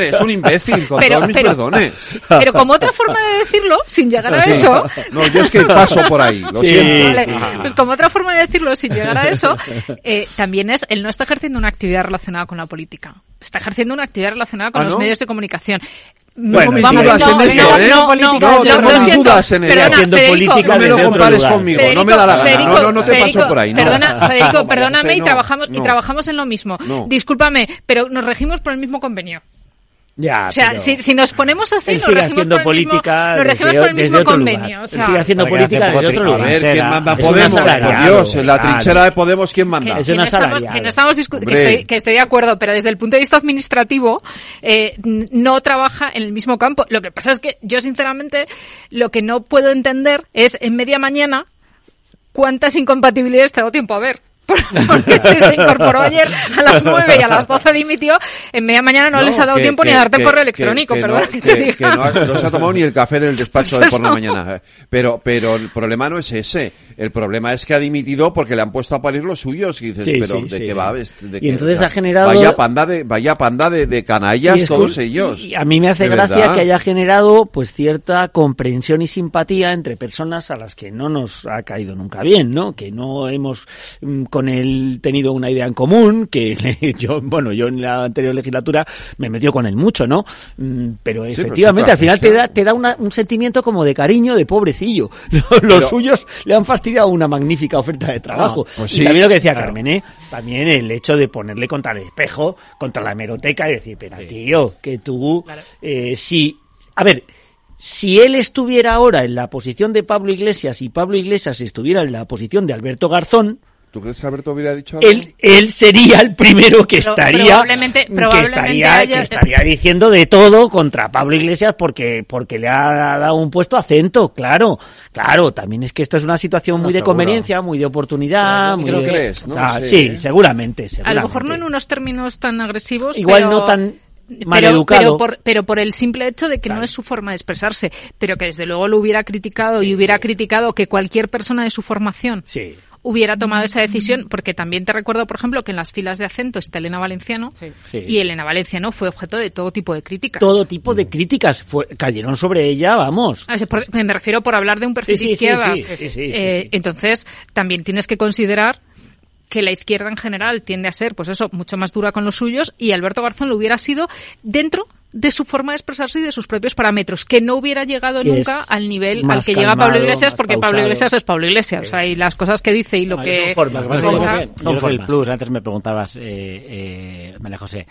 S2: es un imbécil, con
S25: pero,
S2: todos.
S25: Pero como otra forma de decirlo, decirlo sin llegar a eso. (laughs)
S2: No, yo es que paso por ahí, lo
S24: sí,
S25: Pues como otra forma de decirlo sin llegar a eso, eh, también es él no está ejerciendo una actividad relacionada con la política. Está ejerciendo una actividad relacionada con
S2: ah,
S25: los medios de comunicación.
S2: Bueno,
S25: vamos, no,
S2: no,
S25: no,
S2: ¿eh?
S25: no,
S2: no,
S25: no,
S2: no
S25: siento, perdona,
S24: haciendo
S25: Federico,
S24: política
S2: no me lo compares conmigo,
S25: Federico, no
S2: me da la gana,
S25: Federico,
S2: no, no, no te
S25: Federico,
S2: paso por ahí. No.
S25: Perdona, (laughs) Federico, perdóname y trabajamos y trabajamos en lo mismo. Discúlpame, pero nos regimos por el mismo convenio.
S24: Ya,
S25: o sea, si, nos ponemos así, nos regimos, por el mismo, por el mismo convenio. O
S24: haciendo política desde otro
S27: lugar.
S2: A ver, ¿quién manda Podemos? Por Dios, en la trinchera de Podemos, ¿quién manda?
S25: Que,
S24: es
S25: una no estamos, que, que, estoy, de acuerdo, pero desde el punto de vista administrativo, eh, no trabaja en el mismo campo. Lo que pasa es que yo, sinceramente, lo que no puedo entender es en media mañana cuántas incompatibilidades te da tiempo a ver. (laughs) porque se incorporó ayer a las (laughs) 9 y a las 12 dimitió, en media mañana no, les ha dado tiempo ni a darte
S2: que,
S25: el
S2: correo
S25: electrónico, perdón (laughs) que,
S2: no, ha, no se ha tomado ni el café del despacho de por la mañana. Pero, pero el problema no es ese. El problema es que ha dimitido porque le han puesto a parir los suyos. Y dices, pero ¿de
S24: sí,
S2: va? De
S24: y entonces ha generado...
S2: Vaya panda de, vaya panda de, canallas todos ellos.
S24: Y a mí me hace gracia que haya generado pues cierta comprensión y simpatía entre personas a las que no nos ha caído nunca bien, ¿no? Que no hemos... Mm, con él tenido una idea en común, que le, (laughs) yo, bueno, yo en la anterior legislatura me metió con él mucho, ¿no? Mm, pero efectivamente, al final te da, te da una, un sentimiento como de cariño, de pobrecillo. (laughs) Los, suyos le han fastidiado una magnífica oferta de trabajo. Y también lo que decía
S2: claro.
S24: Carmen, ¿eh? También el hecho de ponerle contra el espejo, contra la hemeroteca y decir, pero tío, que tú, eh, si, a ver, si él estuviera ahora en la posición de Pablo Iglesias y Pablo Iglesias estuviera en la posición de Alberto Garzón,
S2: ¿Tú crees que Alberto hubiera dicho algo?
S24: Él, él sería el primero que estaría, que, estaría que estaría diciendo de todo contra Pablo Iglesias porque, porque le ha dado un puesto acento, claro. Claro, también es que esta es una situación muy de conveniencia, muy de oportunidad.
S27: Crees?
S24: Ah, sí,
S27: seguramente,
S24: seguramente,
S25: A lo mejor no en unos términos tan agresivos.
S24: Igual
S25: pero...
S24: no tan pero,
S25: pero, por, pero por el simple hecho de que no es su forma de expresarse, pero que desde luego lo hubiera criticado y hubiera criticado que cualquier persona de su formación.
S24: Sí
S25: hubiera tomado esa decisión, porque también te recuerdo, por ejemplo, que en las filas de acento está Elena Valenciano
S24: Sí.
S25: y Elena Valenciano fue objeto de todo tipo de críticas.
S24: Todo tipo de críticas fue- cayeron sobre ella, vamos.
S25: Ah, sí, por- me refiero por hablar de un perfil
S24: Sí, sí, sí, sí, sí, sí, sí,
S25: Eh,
S24: sí.
S25: Entonces, también tienes que considerar que la izquierda en general tiende a ser, pues eso, mucho más dura con los suyos y Alberto Garzón lo hubiera sido dentro de su forma de expresarse y de sus propios parámetros, que no hubiera llegado nunca al nivel al que llega Pablo Iglesias, porque Pablo. Iglesias es Pablo Iglesias, o sea, y las cosas que dice y lo
S24: No,
S25: que...
S24: son formas,
S27: Lo que pasa es que yo
S25: ponga-
S27: creo que, yo creo que el
S24: formas.
S27: plus, antes me preguntabas, eh, eh, María José,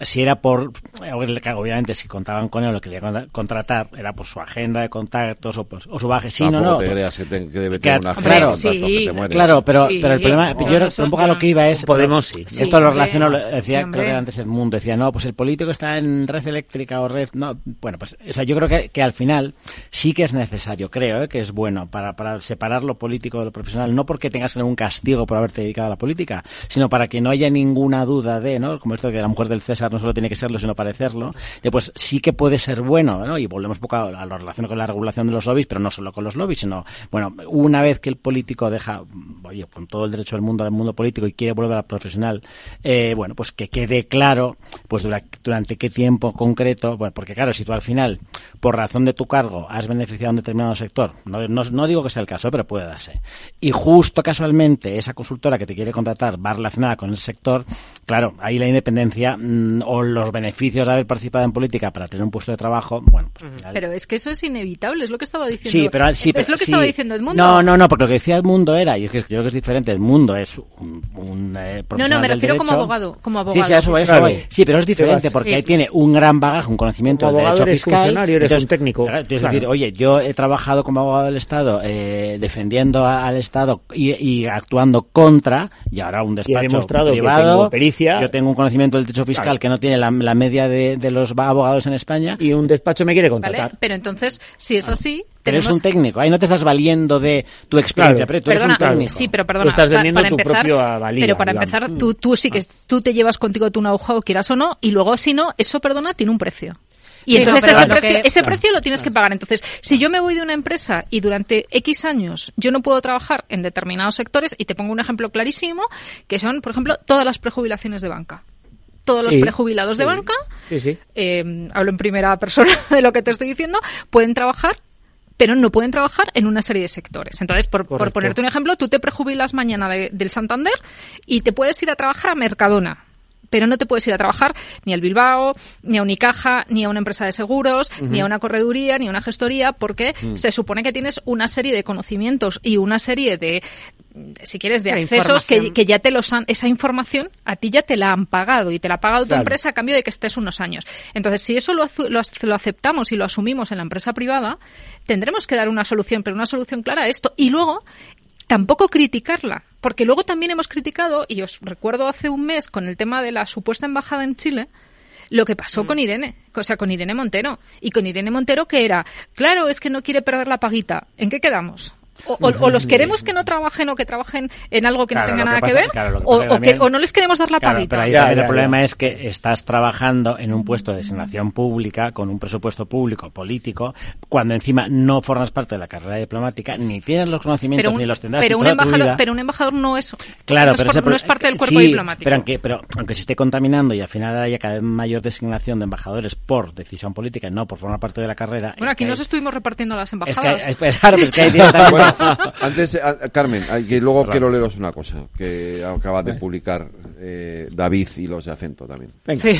S27: si era por, obviamente si contaban con él o quería contra- contratar, era por su agenda de contactos o, por- o su baje. Sí, no, no.
S2: te creas que, te- que debe
S27: Que-
S2: tener una
S27: claro,
S2: agenda de contactos que te mueres.
S27: Claro, pero,
S25: Sí,
S27: pero el problema, yo un poco a lo que iba es...
S24: Podemos sí.
S27: Esto
S25: Sí,
S27: lo relaciono, lo decía,
S25: Sí,
S27: creo que era antes el mundo, decía, no, pues el político está en red eléctrica o red, no, bueno, pues, o sea, yo creo que, que al final sí que es necesario, creo, ¿eh? que es bueno para, para separar lo político de lo profesional, no porque tengas un castigo por haberte dedicado a la política, sino para que no haya ninguna duda de, ¿no? Como esto que la mujer del César no solo tiene que serlo, sino parecerlo, de, pues sí que puede ser bueno, ¿no? Y volvemos un poco a, a lo relacionado con la regulación de los lobbies, pero no solo con los lobbies, sino, bueno, una vez que el político deja, oye, con todo el derecho del mundo al mundo político y quiere volver al profesional, eh, bueno, pues que quede claro, pues dura- durante qué tiempo concreto, bueno, porque claro, si tú al final, por razón de tu cargo, has beneficiado a un determinado sector, no, no, digo que sea el caso, pero puede darse, y justo casualmente esa consultora que te quiere contratar va relacionada con ese sector, claro, ahí la independencia mm, o los beneficios de haber participado en política para tener un puesto de trabajo, bueno, pues,
S25: Pero es que eso es inevitable, es lo que estaba diciendo.
S27: Sí, pero sí,
S25: es lo que
S27: sí.
S25: estaba diciendo Edmundo.
S27: No, no, no, porque lo que decía Edmundo era, y es que yo creo que es diferente, Edmundo es un, un eh,
S25: No,
S27: profesional
S25: no, me
S27: del
S25: refiero como abogado, como
S27: Sí,
S25: abogado.
S27: sí, a eso, a eso
S24: Claro.
S27: voy. Sí, pero es diferente porque
S25: Sí.
S27: ahí tiene un gran bagaje, un conocimiento
S24: Como
S27: del derecho
S24: eres
S27: fiscal.
S24: funcionario, eres un técnico.
S27: claro, Es
S24: Claro.
S27: decir, oye, yo he trabajado como abogado del Estado eh, defendiendo a- al Estado y, y actuando contra, y ahora un despacho
S24: demostrado que
S27: privado.
S24: tengo pericia.
S27: Yo tengo un conocimiento del derecho fiscal
S24: Claro.
S27: Que no tiene la, la media de, de los abogados en España.
S24: Y un despacho me quiere
S25: ¿Vale?
S24: contratar.
S25: Pero entonces, si es así,
S27: Pero
S25: tenemos...
S27: eres un técnico, ahí no te estás valiendo de tu experiencia,
S24: Claro.
S27: pero tú eres
S25: Perdona,
S27: un técnico.
S25: sí, pero perdona.
S24: Tú estás vendiendo
S25: para
S24: tu
S25: empezar,
S24: propia valía,
S25: Pero para
S24: digamos.
S25: empezar, tú, tú sí que tú te llevas contigo tu know-how, quieras o no, y luego si no, eso, perdona, tiene un precio. Y
S26: Sí,
S25: entonces
S26: no, pero
S25: ese, precio,
S26: que-
S25: ese precio lo tienes que pagar. Entonces, si yo me voy de una empresa y durante X años yo no puedo trabajar en determinados sectores, y te pongo un ejemplo clarísimo, que son, por ejemplo, todas las prejubilaciones de banca. Todos los
S24: Sí,
S25: prejubilados de banca
S24: Sí, sí.
S25: eh, hablo en primera persona (laughs) de lo que te estoy diciendo, pueden trabajar pero no pueden trabajar en una serie de sectores. Entonces, por, por ponerte un ejemplo, tú te prejubilas mañana de- del Santander y te puedes ir a trabajar a Mercadona. Pero no te puedes ir a trabajar ni al Bilbao, ni a Unicaja, ni a una empresa de seguros, ni a una correduría, ni a una gestoría, porque
S24: Mm.
S25: se supone que tienes una serie de conocimientos y una serie de, si quieres, de accesos que, ya te los han, esa información a ti ya te la han pagado y te la ha pagado tu empresa a cambio de que estés unos años. Entonces, si eso lo aceptamos y lo asumimos en la empresa privada, tendremos que dar una solución, pero una solución clara a esto. Y luego, tampoco criticarla, porque luego también hemos criticado, y os recuerdo hace un mes con el tema de la supuesta embajada en Chile, lo que pasó con Irene, o sea, con Irene Montero. Y con Irene Montero que era, claro, es que no quiere perder la paguita. ¿En qué quedamos? O, o- o los queremos que no trabajen o que trabajen en algo que
S27: Claro,
S25: no tenga nada
S27: que
S25: ver,
S27: claro, lo que
S25: o,
S27: que
S25: o que-
S27: también-
S25: o no les queremos dar la
S27: Claro,
S25: paguita.
S27: pero ahí
S24: Ya,
S27: también
S24: ya,
S27: el problema es que estás trabajando en un puesto de designación pública, con un presupuesto público, político, cuando encima no formas parte de la carrera diplomática, ni tienes los conocimientos,
S25: un,
S27: ni los tendrás
S25: pero
S27: en
S25: un
S27: toda tu
S25: embajador,
S27: vida.
S25: pero un embajador no es,
S27: Claro,
S25: no, es
S27: pero
S25: por-
S27: ese pro-
S25: no es parte del cuerpo
S27: sí,
S25: diplomático.
S27: Pero aunque, pero aunque se esté contaminando y al final haya cada vez mayor designación de embajadores por decisión política y no por formar parte de la carrera.
S25: bueno, aquí nos
S27: hay-
S25: estuvimos repartiendo las
S27: es que,
S25: embajadas.
S27: es- claro, pero es que hay (laughs) (laughs)
S2: antes, eh, a- Carmen, que luego quiero leeros una cosa que acaba de publicar eh, David y los de acento también.
S26: Sí.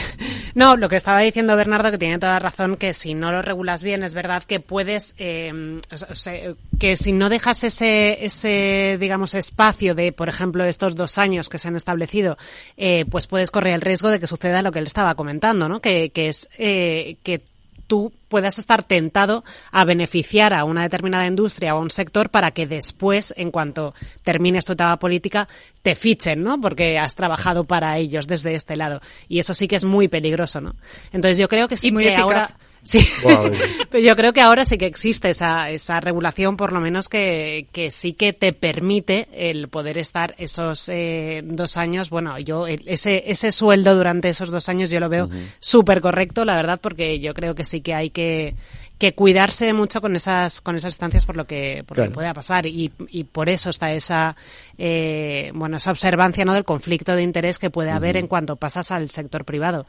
S26: No, lo que estaba diciendo Bernardo, que tiene toda razón, que si no lo regulas bien, es verdad que puedes, eh, o sea, que si no dejas ese, ese, digamos, espacio de, por ejemplo, estos dos años que se han establecido, eh, pues puedes correr el riesgo de que suceda lo que él estaba comentando, ¿no? Que, que es eh, que tú puedas estar tentado a beneficiar a una determinada industria o a un sector para que después, en cuanto termines tu etapa política, te fichen, ¿no? Porque has trabajado para ellos desde este lado. Y eso sí que es muy peligroso, ¿no? Entonces yo creo que sí
S25: Y muy
S26: que
S25: eficaz.
S26: ahora Sí, (laughs) pero yo creo que ahora sí que existe esa, esa regulación, por lo menos que, que sí que te permite el poder estar esos eh, dos años. Bueno, yo el- ese, ese sueldo durante esos dos años yo lo veo súper correcto, la verdad, porque yo creo que sí que hay que, que cuidarse mucho con esas, con esas estancias por lo que, por lo que pueda pasar y, y por eso está esa, eh, bueno, esa observancia, ¿no? Del conflicto de interés que puede haber en cuanto pasas al sector privado.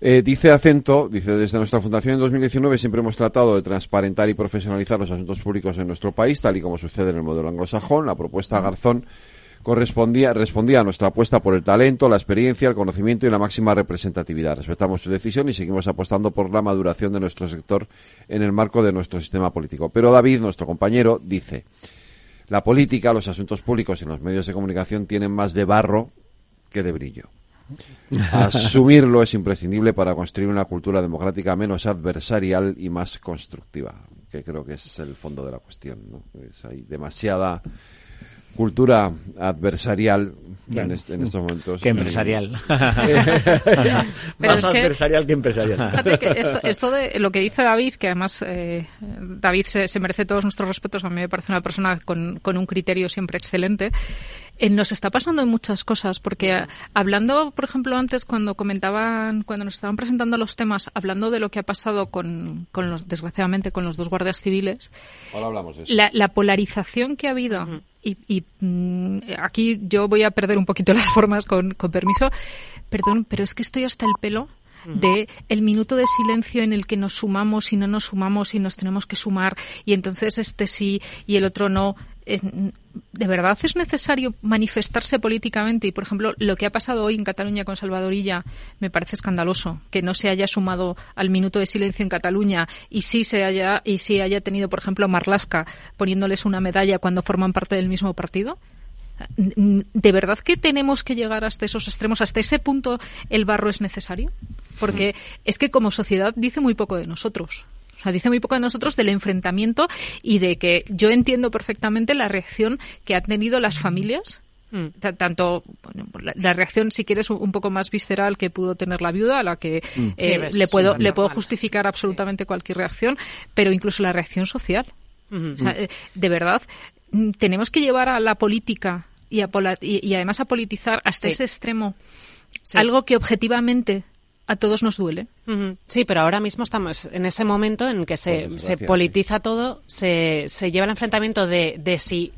S2: Eh, dice Acento, dice desde nuestra fundación en 2019 siempre hemos tratado de transparentar y profesionalizar los asuntos públicos en nuestro país, tal y como sucede en el modelo anglosajón. La propuesta Garzón correspondía, respondía a nuestra apuesta por el talento, la experiencia, el conocimiento y la máxima representatividad. Respetamos su decisión y seguimos apostando por la maduración de nuestro sector en el marco de nuestro sistema político. Pero David, nuestro compañero, dice, la política, los asuntos públicos y los medios de comunicación tienen más de barro que de brillo. Asumirlo es imprescindible para construir una cultura democrática menos adversarial y más constructiva, que creo que es el fondo de la cuestión. ¿no? Es, hay demasiada cultura adversarial en, este- en estos momentos.
S24: Que empresarial. (laughs) Más
S25: que-
S24: adversarial que empresarial.
S25: Que esto, esto de lo que dice David, que además eh, David se, se merece todos nuestros respetos, a mí me parece una persona con, con un criterio siempre excelente, eh, nos está pasando en muchas cosas, porque hablando, por ejemplo, antes cuando comentaban, cuando nos estaban presentando los temas, hablando de lo que ha pasado con, con los, desgraciadamente, con los dos guardias civiles,
S2: Ahora hablamos de eso.
S25: la, la polarización que ha habido, y, y, mm, aquí yo voy a perder un poquito (laughs) las formas con, con permiso, perdón, pero es que estoy hasta el pelo de el minuto de silencio en el que nos sumamos y no nos sumamos y nos tenemos que sumar y entonces este sí y el otro no. ¿De verdad es necesario manifestarse políticamente? Y, por ejemplo, lo que ha pasado hoy en Cataluña con Salvadorilla me parece escandaloso. Que no se haya sumado al minuto de silencio en Cataluña y sí se haya, y sí haya tenido, por ejemplo, a Marlaska poniéndoles una medalla cuando forman parte del mismo partido. ¿De verdad que tenemos que llegar hasta esos extremos? ¿Hasta ese punto el barro es necesario? Porque es que como sociedad dice muy poco de nosotros. O sea, dice muy poco de nosotros del enfrentamiento y de que yo entiendo perfectamente la reacción que han tenido las familias. Ta- Tanto bueno, la, la reacción, si quieres, un, un poco más visceral que pudo tener la viuda, a la que
S26: Mm.
S25: eh,
S26: Sí, ves,
S25: le puedo le puedo justificar absolutamente cualquier reacción, pero incluso la reacción social. O sea, eh, de verdad, mm, tenemos que llevar a la política y, a pola- y, y además a politizar hasta
S26: Sí.
S25: ese extremo
S26: Sí.
S25: algo que objetivamente a todos nos duele.
S26: Sí, pero ahora mismo estamos en ese momento en que se, politiza todo, se, se lleva el enfrentamiento de, de si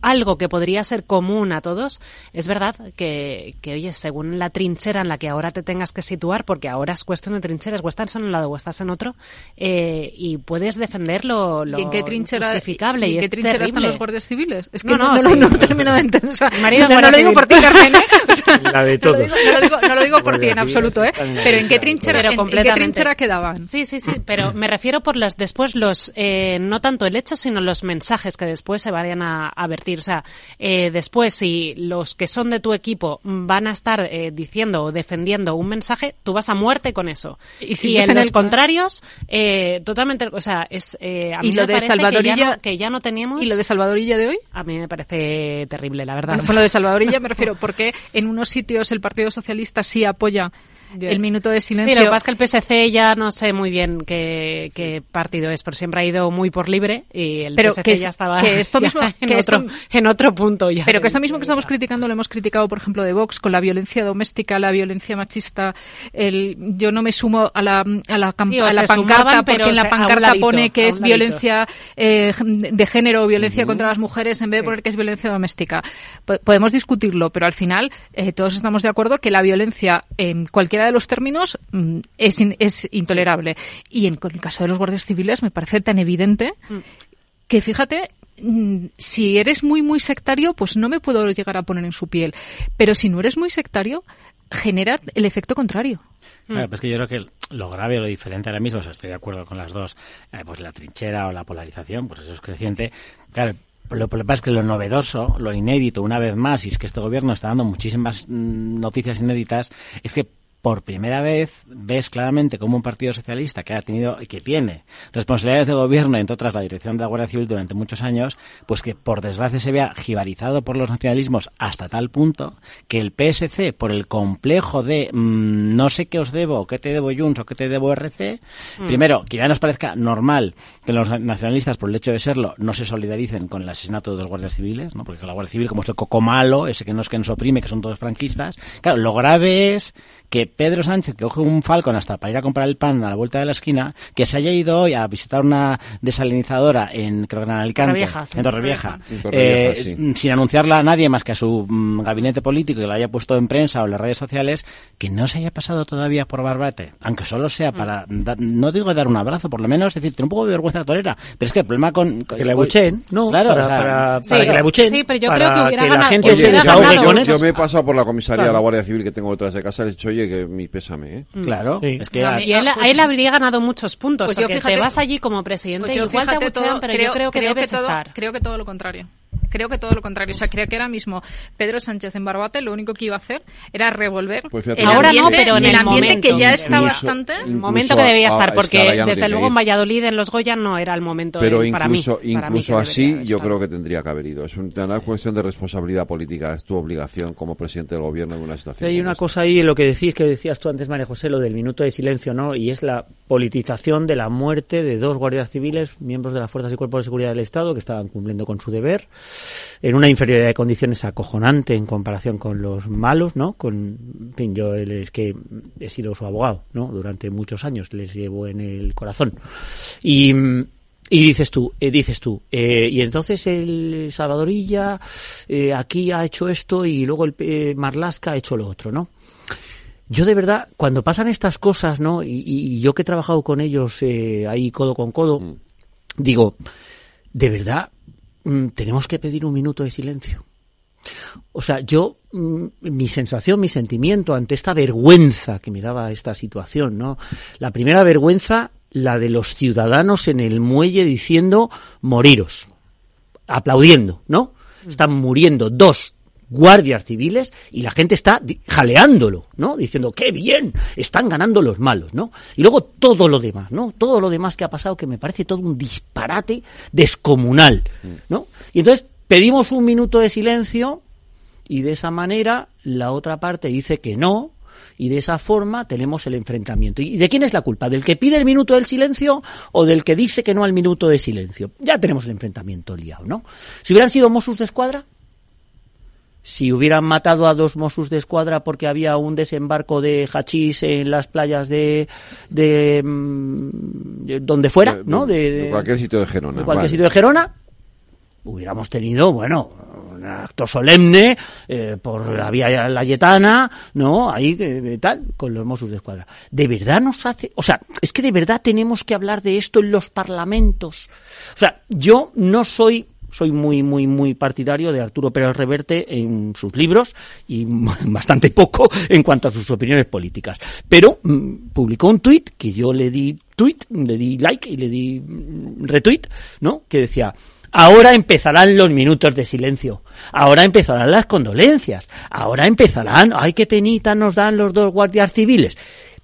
S26: algo que podría ser común a todos, es verdad que, que, oye, según la trinchera en la que ahora te tengas que situar, porque ahora es cuestión de trincheras, o estás en un lado o estás en otro, eh, y puedes defender lo, lo
S25: ¿Y en qué trinchera,
S26: justificable.
S25: y
S26: Y,
S25: en qué
S26: es
S25: trinchera están los guardias civiles? Es que
S26: No,
S25: no,
S26: no,
S25: no,
S26: sí.
S25: no, no termino de entender. O sea, (laughs)
S26: Marido
S25: no, lo digo por ti, Carmen, ¿eh? O sea, (laughs)
S24: La de
S25: no lo
S24: todos.
S25: digo- No lo digo, no lo digo por ti en absoluto, ¿eh?
S24: en
S25: Pero ¿en qué
S24: trinchera,
S25: trinchera,
S26: Pero
S25: en- en, qué
S26: completamente.
S25: trinchera quedaban?
S26: Sí, sí, sí, pero me refiero por las después los eh, no tanto el hecho, sino los mensajes que después se vayan a, a vertir. O sea, eh, después si los que son de tu equipo van a estar eh, diciendo o defendiendo un mensaje, tú vas a muerte con eso.
S25: Y
S26: en los
S25: el-
S26: contrarios, eh, totalmente, o sea, es eh, a mí
S25: ¿Y lo
S26: me
S25: de
S26: parece que ya
S25: Salvadorilla-
S26: no- que ya no teníamos.
S25: ¿Y lo de Salvadorilla de hoy?
S26: A mí me parece terrible, la verdad.
S25: Bueno, (laughs) con lo de Salvadorilla me refiero porque en unos sitios el Partido Socialista sí apoya el minuto de silencio.
S26: Sí, lo que pasa es que el PSC ya no sé muy bien qué, qué partido es, pero siempre ha ido muy por libre y el
S25: Pero
S26: PSC
S25: que
S26: ya estaba
S25: que esto (laughs)
S26: ya
S25: mismo-
S26: en,
S25: que
S26: otro,
S25: esto-
S26: en otro punto ya.
S25: Pero que esto mismo que estamos criticando lo hemos criticado, por ejemplo, de Vox con la violencia doméstica, la violencia machista. El, yo no me sumo a la, a la,
S26: Sí,
S25: a pancarta
S26: sumaban,
S25: porque en la pancarta
S26: ladito,
S25: pone que es violencia eh, de género o violencia contra las mujeres en vez de poner que es violencia doméstica. Po- podemos discutirlo, pero al final eh, todos estamos de acuerdo que la violencia en cualquiera de los términos mm, es, in- es intolerable. Y en, el caso de los guardias civiles me parece tan evidente que fíjate, mm, si eres muy, muy sectario, pues no me puedo llegar a poner en su piel. Pero si no eres muy sectario, genera el efecto contrario.
S24: Claro, pues que yo creo que lo grave o lo diferente ahora mismo, o sea, estoy de acuerdo con las dos, eh, pues la trinchera o la polarización, pues eso es creciente. Claro, lo que pasa es que lo novedoso, lo inédito, una vez más, y es que este gobierno está dando muchísimas mm, noticias inéditas, es que
S27: por primera vez ves claramente como un partido socialista que ha tenido y que tiene responsabilidades de gobierno, entre otras la dirección de la Guardia Civil durante muchos años, pues que por desgracia se vea jibarizado por los nacionalismos hasta tal punto que el PSC, por el complejo de mm, no sé qué os debo, qué te debo Junts o qué te debo RC,
S26: Mm.
S27: primero, que ya nos parezca normal que los nacionalistas, por el hecho de serlo, no se solidaricen con el asesinato de dos guardias civiles, ¿no? porque la Guardia Civil, como es el coco malo, ese que no es que nos oprime, que son todos franquistas, claro, lo grave es que Pedro Sánchez, que coge un Falcon hasta para ir a comprar el pan a la vuelta de la esquina, que se haya ido hoy a visitar una desalinizadora en, creo que en Alicante,
S26: Torrevieja, sí.
S2: en Torrevieja,
S27: eh,
S2: sí.
S27: sin anunciarla a nadie más que a su mm, gabinete político que lo haya puesto en prensa o en las redes sociales, que no se haya pasado todavía por Barbate, aunque solo sea para, da- no digo dar un abrazo, por lo menos decir, tener un poco de vergüenza torera, pero es que el problema con... con-
S24: Que le abucheen, ¿no?
S27: Claro,
S24: Para-
S27: o sea,
S24: para-
S27: sí,
S24: para que le abucheen,
S26: Sí, pero yo
S24: para
S26: creo que hubiera
S24: la
S26: ganado-
S24: gente
S26: Oye,
S24: se desahogue con
S2: yo,
S24: eso.
S2: yo me he pasado por la comisaría
S24: Claro.
S2: de la Guardia Civil que tengo detrás de casa y les he dicho, oye, que mi pésame, ¿eh?
S27: Claro,
S24: Sí.
S27: es que...
S26: No, y él,
S25: pues-
S26: a él habría ganado muchos puntos,
S25: Pues yo
S26: porque
S25: fíjate-
S26: te vas allí como presidente
S25: Pues yo
S26: igual te
S25: fíjate
S26: abuchean,
S25: todo-
S26: pero yo creo que debes
S25: todo,
S26: estar.
S25: Creo que todo lo contrario. Creo que todo lo contrario. O sea, creo que ahora mismo Pedro Sánchez en Barbate lo único que iba a hacer era revolver
S2: Pues fíjate,
S25: el
S26: Ahora no,
S25: ambiente,
S26: pero en
S25: el
S26: el
S25: ambiente
S26: momento.
S25: que ya está
S2: Incluso-
S25: bastante.
S26: El momento que debía
S2: a-
S26: estar, porque
S2: no
S26: desde luego en. Valladolid, en los Goya, no era el momento
S2: Pero
S26: eh, para mí.
S2: incluso,
S26: para mí que
S2: incluso así, yo creo que tendría que haber ido. Es un- una cuestión de responsabilidad política. Es tu obligación como presidente del gobierno en una situación.
S24: Hay una
S2: esta.
S24: cosa ahí en lo que decís, que decías tú antes, María José, lo del minuto de silencio, ¿no? Y es la politización de la muerte de dos guardias civiles, miembros de las fuerzas y cuerpos de seguridad del Estado, que estaban cumpliendo con su deber, en una inferioridad de condiciones acojonante en comparación con los malos, ¿no? Con, en fin, yo es que he sido su abogado, ¿no? Durante muchos años les llevo en el corazón. Y, y dices tú, eh, dices tú, eh, y entonces el Salvadorilla eh, aquí ha hecho esto y luego el eh, Marlasca ha hecho lo otro, ¿no? Yo de verdad, cuando pasan estas cosas, ¿no? Y, y yo que he trabajado con ellos eh, ahí codo con codo, digo, de verdad, mm, tenemos que pedir un minuto de silencio. O sea, yo, mm, mi sensación, mi sentimiento ante esta vergüenza que me daba esta situación, ¿no? La primera vergüenza, la de los ciudadanos en el muelle diciendo, moriros, aplaudiendo, ¿no? Están muriendo dos guardias civiles y la gente está jaleándolo, ¿no? Diciendo, qué bien, están ganando los malos, ¿no? Y luego todo lo demás, ¿no? Todo lo demás que ha pasado que me parece todo un disparate descomunal, ¿no? Y entonces pedimos un minuto de silencio y de esa manera la otra parte dice que no y de esa forma tenemos el enfrentamiento. ¿Y de quién es la culpa? ¿Del que pide el minuto del silencio o del que dice que no al minuto de silencio? Ya tenemos el enfrentamiento liado, ¿no? Si hubieran sido Mossos de Escuadra, si hubieran matado a dos Mossos de Escuadra porque había un desembarco de hachís en las playas de, de, mm, de donde fuera,
S2: De-
S24: ¿no?
S2: de- cualquier sitio de Gerona,
S24: de cualquier
S2: vale.
S24: sitio de Gerona, hubiéramos tenido, bueno, un acto solemne eh, por la vía Layetana, ¿no? Ahí, eh, tal, con los Mossos de Escuadra. ¿De verdad nos hace...? O sea, es que de verdad tenemos que hablar de esto en los parlamentos. O sea, yo no soy... Soy muy, muy, muy partidario de Arturo Pérez Reverte en sus libros y (laughs) bastante poco en cuanto a sus opiniones políticas. Pero mm, publicó un tuit que yo le di tweet, le di like y le di mm, retweet, ¿no? Que decía, Ahora empezarán los minutos de silencio. Ahora empezarán las condolencias. Ahora empezarán, ay, qué penita nos dan los dos guardias civiles.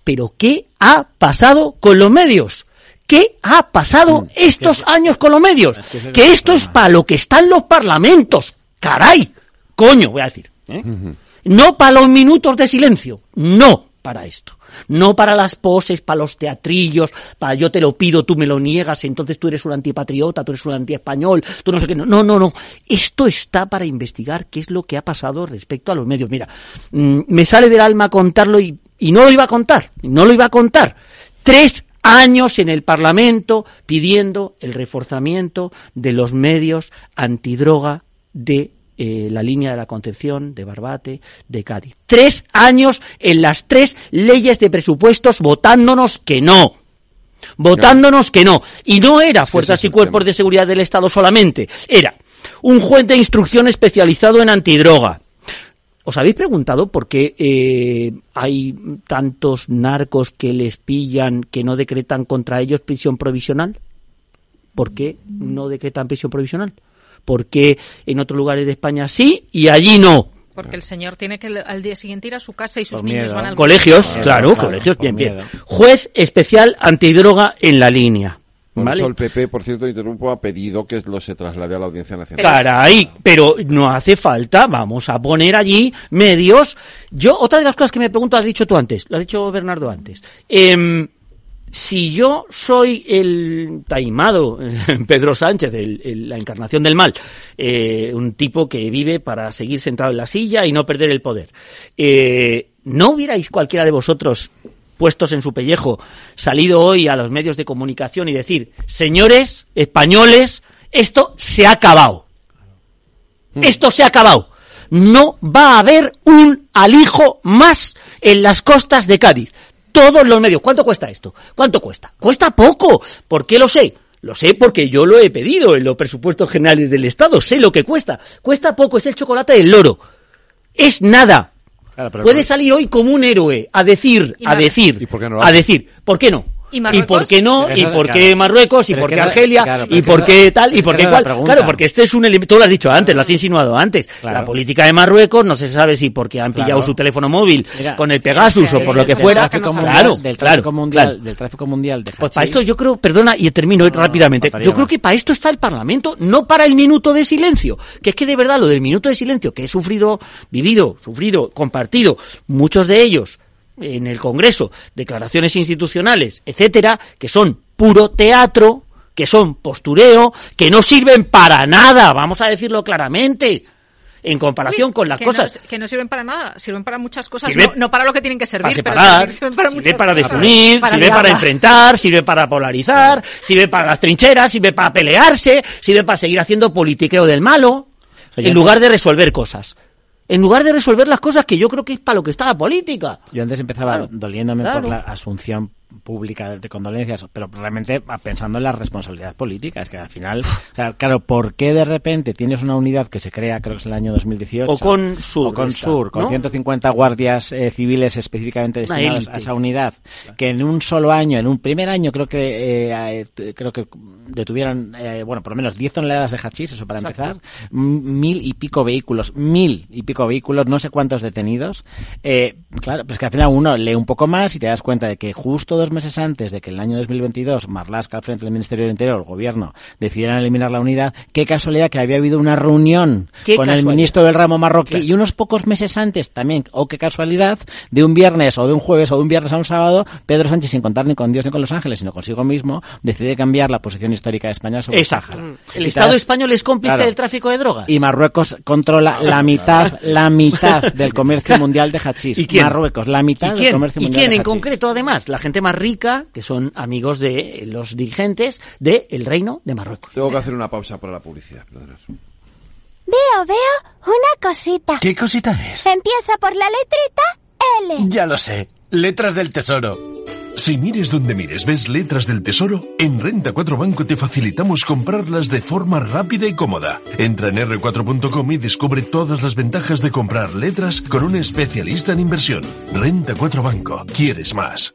S24: Pero ¿qué ha pasado con los medios? ¿Qué ha pasado estos años con los medios? Que esto es para lo que están los parlamentos. Caray. Coño, voy a decir. ¿eh? No para los minutos de silencio. No para esto. No para las poses, para los teatrillos, para yo te lo pido, tú me lo niegas, entonces tú eres un antipatriota, tú eres un antiespañol, tú no sé qué. No, no, no. Esto está para investigar qué es lo que ha pasado respecto a los medios. Mira, mm, me sale del alma contarlo y, y no lo iba a contar, no lo iba a contar. Tres años en el Parlamento pidiendo el reforzamiento de los medios antidroga de eh, la línea de la Concepción, de Barbate, de Cádiz. Tres años en las tres leyes de presupuestos votándonos que no. Votándonos que no. Y no era fuerzas y cuerpos de seguridad del Estado solamente. Era un juez de instrucción especializado en antidroga. ¿Os habéis preguntado por qué eh, hay tantos narcos que les pillan que no decretan contra ellos prisión provisional? ¿Por qué no decretan prisión provisional? ¿Por qué en otros lugares de España sí y allí no?
S25: Porque el señor tiene que al día siguiente ir a su casa y sus
S24: Por
S25: niños
S24: miedo.
S25: van al
S24: Colegios,
S25: colegio.
S24: claro, colegios, bien, bien. Juez especial antidroga en la línea.
S2: Por
S24: ¿Vale?
S2: eso el PP, por cierto, interrumpo, ha pedido que lo se traslade a la Audiencia Nacional.
S24: Caray, pero no hace falta, vamos a poner allí medios. Yo, otra de las cosas que me pregunto, has dicho tú antes, lo has dicho Bernardo antes. Em, si yo soy el taimado (laughs) Pedro Sánchez, el- el- la encarnación del mal, eh, un tipo que vive para seguir sentado en la silla y no perder el poder, eh, ¿no hubierais cualquiera de vosotros puestos en su pellejo, salido hoy a los medios de comunicación y decir, señores españoles, esto se ha acabado. Esto se ha acabado. No va a haber un alijo más en las costas de Cádiz. Todos los medios. ¿Cuánto cuesta esto? ¿Cuánto cuesta? Cuesta poco. ¿Por qué lo sé? Lo sé porque yo lo he pedido en los presupuestos generales del Estado. Sé lo que cuesta. Cuesta poco. Es el chocolate del loro. Es nada.
S27: Claro, pero-
S24: Puede salir hoy como un héroe a decir,
S27: Y
S24: a decir,
S27: ¿Y por qué no lo
S24: a decir, ¿por qué no?
S25: ¿Y
S24: por qué no? ¿Y por
S27: claro.
S24: qué Marruecos? ¿Y por qué Argelia?
S27: claro,
S24: ¿Y por qué tal? ¿Y por qué cual? Claro, porque este es un elemento, tú lo has dicho antes, lo has insinuado antes.
S27: Claro.
S24: La política de Marruecos no se sabe si porque han
S27: Claro.
S24: pillado su teléfono móvil
S27: Mira,
S24: con el Pegasus o por lo que
S27: del
S24: fuera.
S27: tráfico mundial-
S24: Claro,
S27: del
S24: claro,
S27: tráfico mundial,
S24: claro.
S27: del tráfico mundial de
S24: Pues para esto yo creo, perdona y termino rápidamente, yo creo que para esto está el Parlamento, no para el minuto de silencio, que es que de verdad lo del minuto de silencio que he sufrido, vivido, sufrido, compartido, muchos de ellos en el Congreso, declaraciones institucionales, etcétera, que son puro teatro, que son postureo, que no sirven para nada, vamos a decirlo claramente, en comparación con las
S25: que
S24: cosas.
S25: No, que no sirven para nada, sirven para muchas cosas,
S24: Sirve-
S25: no, no para lo que tienen que servir,
S24: para
S25: pero
S24: separar,
S25: sirven para
S24: sirve para
S25: cosas.
S24: desunir, sirve para enfrentar, sirve para polarizar, sirve para las trincheras, sirve para pelearse, sirve para seguir haciendo politiqueo del malo,
S27: sea,
S24: en lugar de resolver cosas. En lugar de resolver las cosas que yo creo que es para lo que está la política.
S27: Yo antes empezaba
S24: Claro,
S27: doliéndome
S24: claro.
S27: por la asunción pública de, condolencias, pero realmente ah, pensando en la responsabilidad política, es que al final, o sea, claro, ¿por qué de repente tienes una unidad que se crea, creo que es el año 2018?
S24: O con Sur
S27: O con
S24: esta,
S27: Sur, con
S24: ¿no?
S27: 150 guardias eh, civiles específicamente destinados a esa unidad, que en un solo año, en un primer año, creo que eh, eh, creo que detuvieron, eh, bueno, por lo menos 10 toneladas de hachís, eso para
S24: Exacto.
S27: empezar, mil y pico vehículos, mil y pico vehículos, no sé cuántos detenidos. Eh, claro, pues que al final uno lee un poco más y te das cuenta de que justo dos meses antes de que el año 2022 Marlaska al frente del Ministerio del Interior, el gobierno, decidieran eliminar la unidad, qué casualidad que había habido una reunión con el
S24: casualidad.
S27: ministro del ramo marroquí y unos pocos meses antes también, o qué casualidad, de un viernes o de un jueves o de un viernes a un sábado, Pedro Sánchez, sin contar ni con Dios ni con los ángeles, sino consigo mismo, decide cambiar la posición histórica de España sobre el. Sáhara.
S24: El
S27: Y te
S24: Estado
S27: das-
S24: español es cómplice
S27: Claro.
S24: del tráfico de drogas.
S27: y Marruecos controla la mitad, la (laughs) mitad del comercio mundial de hachís.
S24: ¿Y quién?
S27: Marruecos, la mitad
S24: ¿Y
S27: del
S24: quién?
S27: comercio
S24: ¿Y
S27: mundial
S24: quién
S27: de
S24: en
S27: hachís.
S24: concreto, además? La gente más rica, que son amigos de los dirigentes del Reino de Marruecos.
S2: Tengo que hacer una pausa para la publicidad, perdonad.
S28: Veo, veo una cosita.
S29: ¿Qué cosita es?
S28: Empieza por la letrita L.
S29: Ya lo sé. Letras del Tesoro.
S30: Si mires donde mires ves letras del tesoro, en Renta 4 Banco te facilitamos comprarlas de forma rápida y cómoda. Entra en r4.com y descubre todas las ventajas de comprar letras con un especialista en inversión. Renta 4 Banco. ¿Quieres más?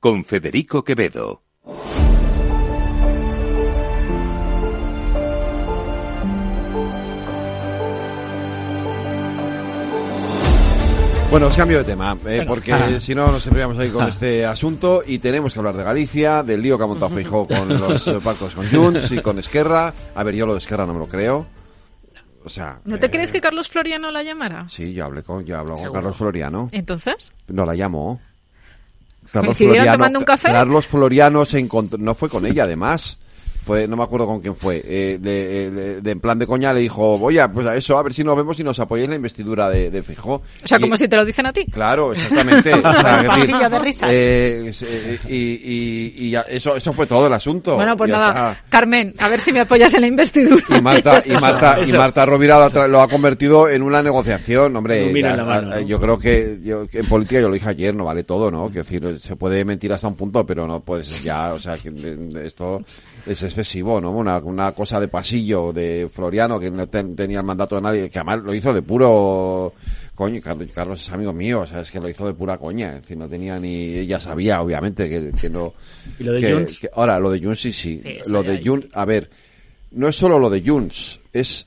S1: con Federico Quevedo.
S2: Bueno, os cambio de tema, eh, porque
S24: Ah.
S2: si no nos enviamos ahí con
S24: Ah.
S2: este asunto y tenemos que hablar de Galicia, del lío que ha montado Feijó con los pactos con Junts y con Esquerra. A ver, yo lo de Esquerra no me lo creo. O sea,
S25: ¿No te
S2: eh,
S25: crees que Carlos Floriano la llamara?
S2: Sí, yo hablé con, yo hablo con. Carlos Floriano.
S25: Entonces,
S2: No la llamó. Carlos
S25: ¿Coincidieron tomando un café?
S2: Carlos Floriano se encontró, no fue con ella además. Fue, no me acuerdo con quién fue. Eh, de, de- de- en plan de coña le dijo, oye, pues a eso, a ver si nos vemos y nos apoyáis en la investidura de, de Feijóo.
S25: o sea,
S2: Y-
S25: como si te lo dicen a ti.
S2: Claro, exactamente. (laughs) O sea, es decir,
S25: Pasillo de risas.
S2: eh, eh, y, y- y ya, eso, eso fue todo el asunto.
S25: Bueno, pues nada,
S2: está.
S25: Carmen, a ver si me apoyas en la investidura.
S2: Y Marta, (laughs) y. Marta, y. Marta Rovira lo, ha lo ha convertido en una negociación, hombre. Yo creo que, yo, que en política, yo lo dije ayer, no vale todo, ¿no? Quiero decir, se puede mentir hasta un punto, pero no puede ser ya, o sea, que eh, esto es excesivo, ¿no? Una, una cosa de pasillo de Floriano que no ten- tenía el mandato de nadie, que además lo hizo de puro coño, Carlos, Carlos es amigo mío, o sea, es que lo hizo de pura coña, es decir, no tenía ni, ella sabía, obviamente, que, que no...
S24: ¿Y lo de
S2: que-
S24: Junts?
S2: que- ahora, lo de Junts sí, sí, lo de. Junts, a ver, no es solo lo de Junts, es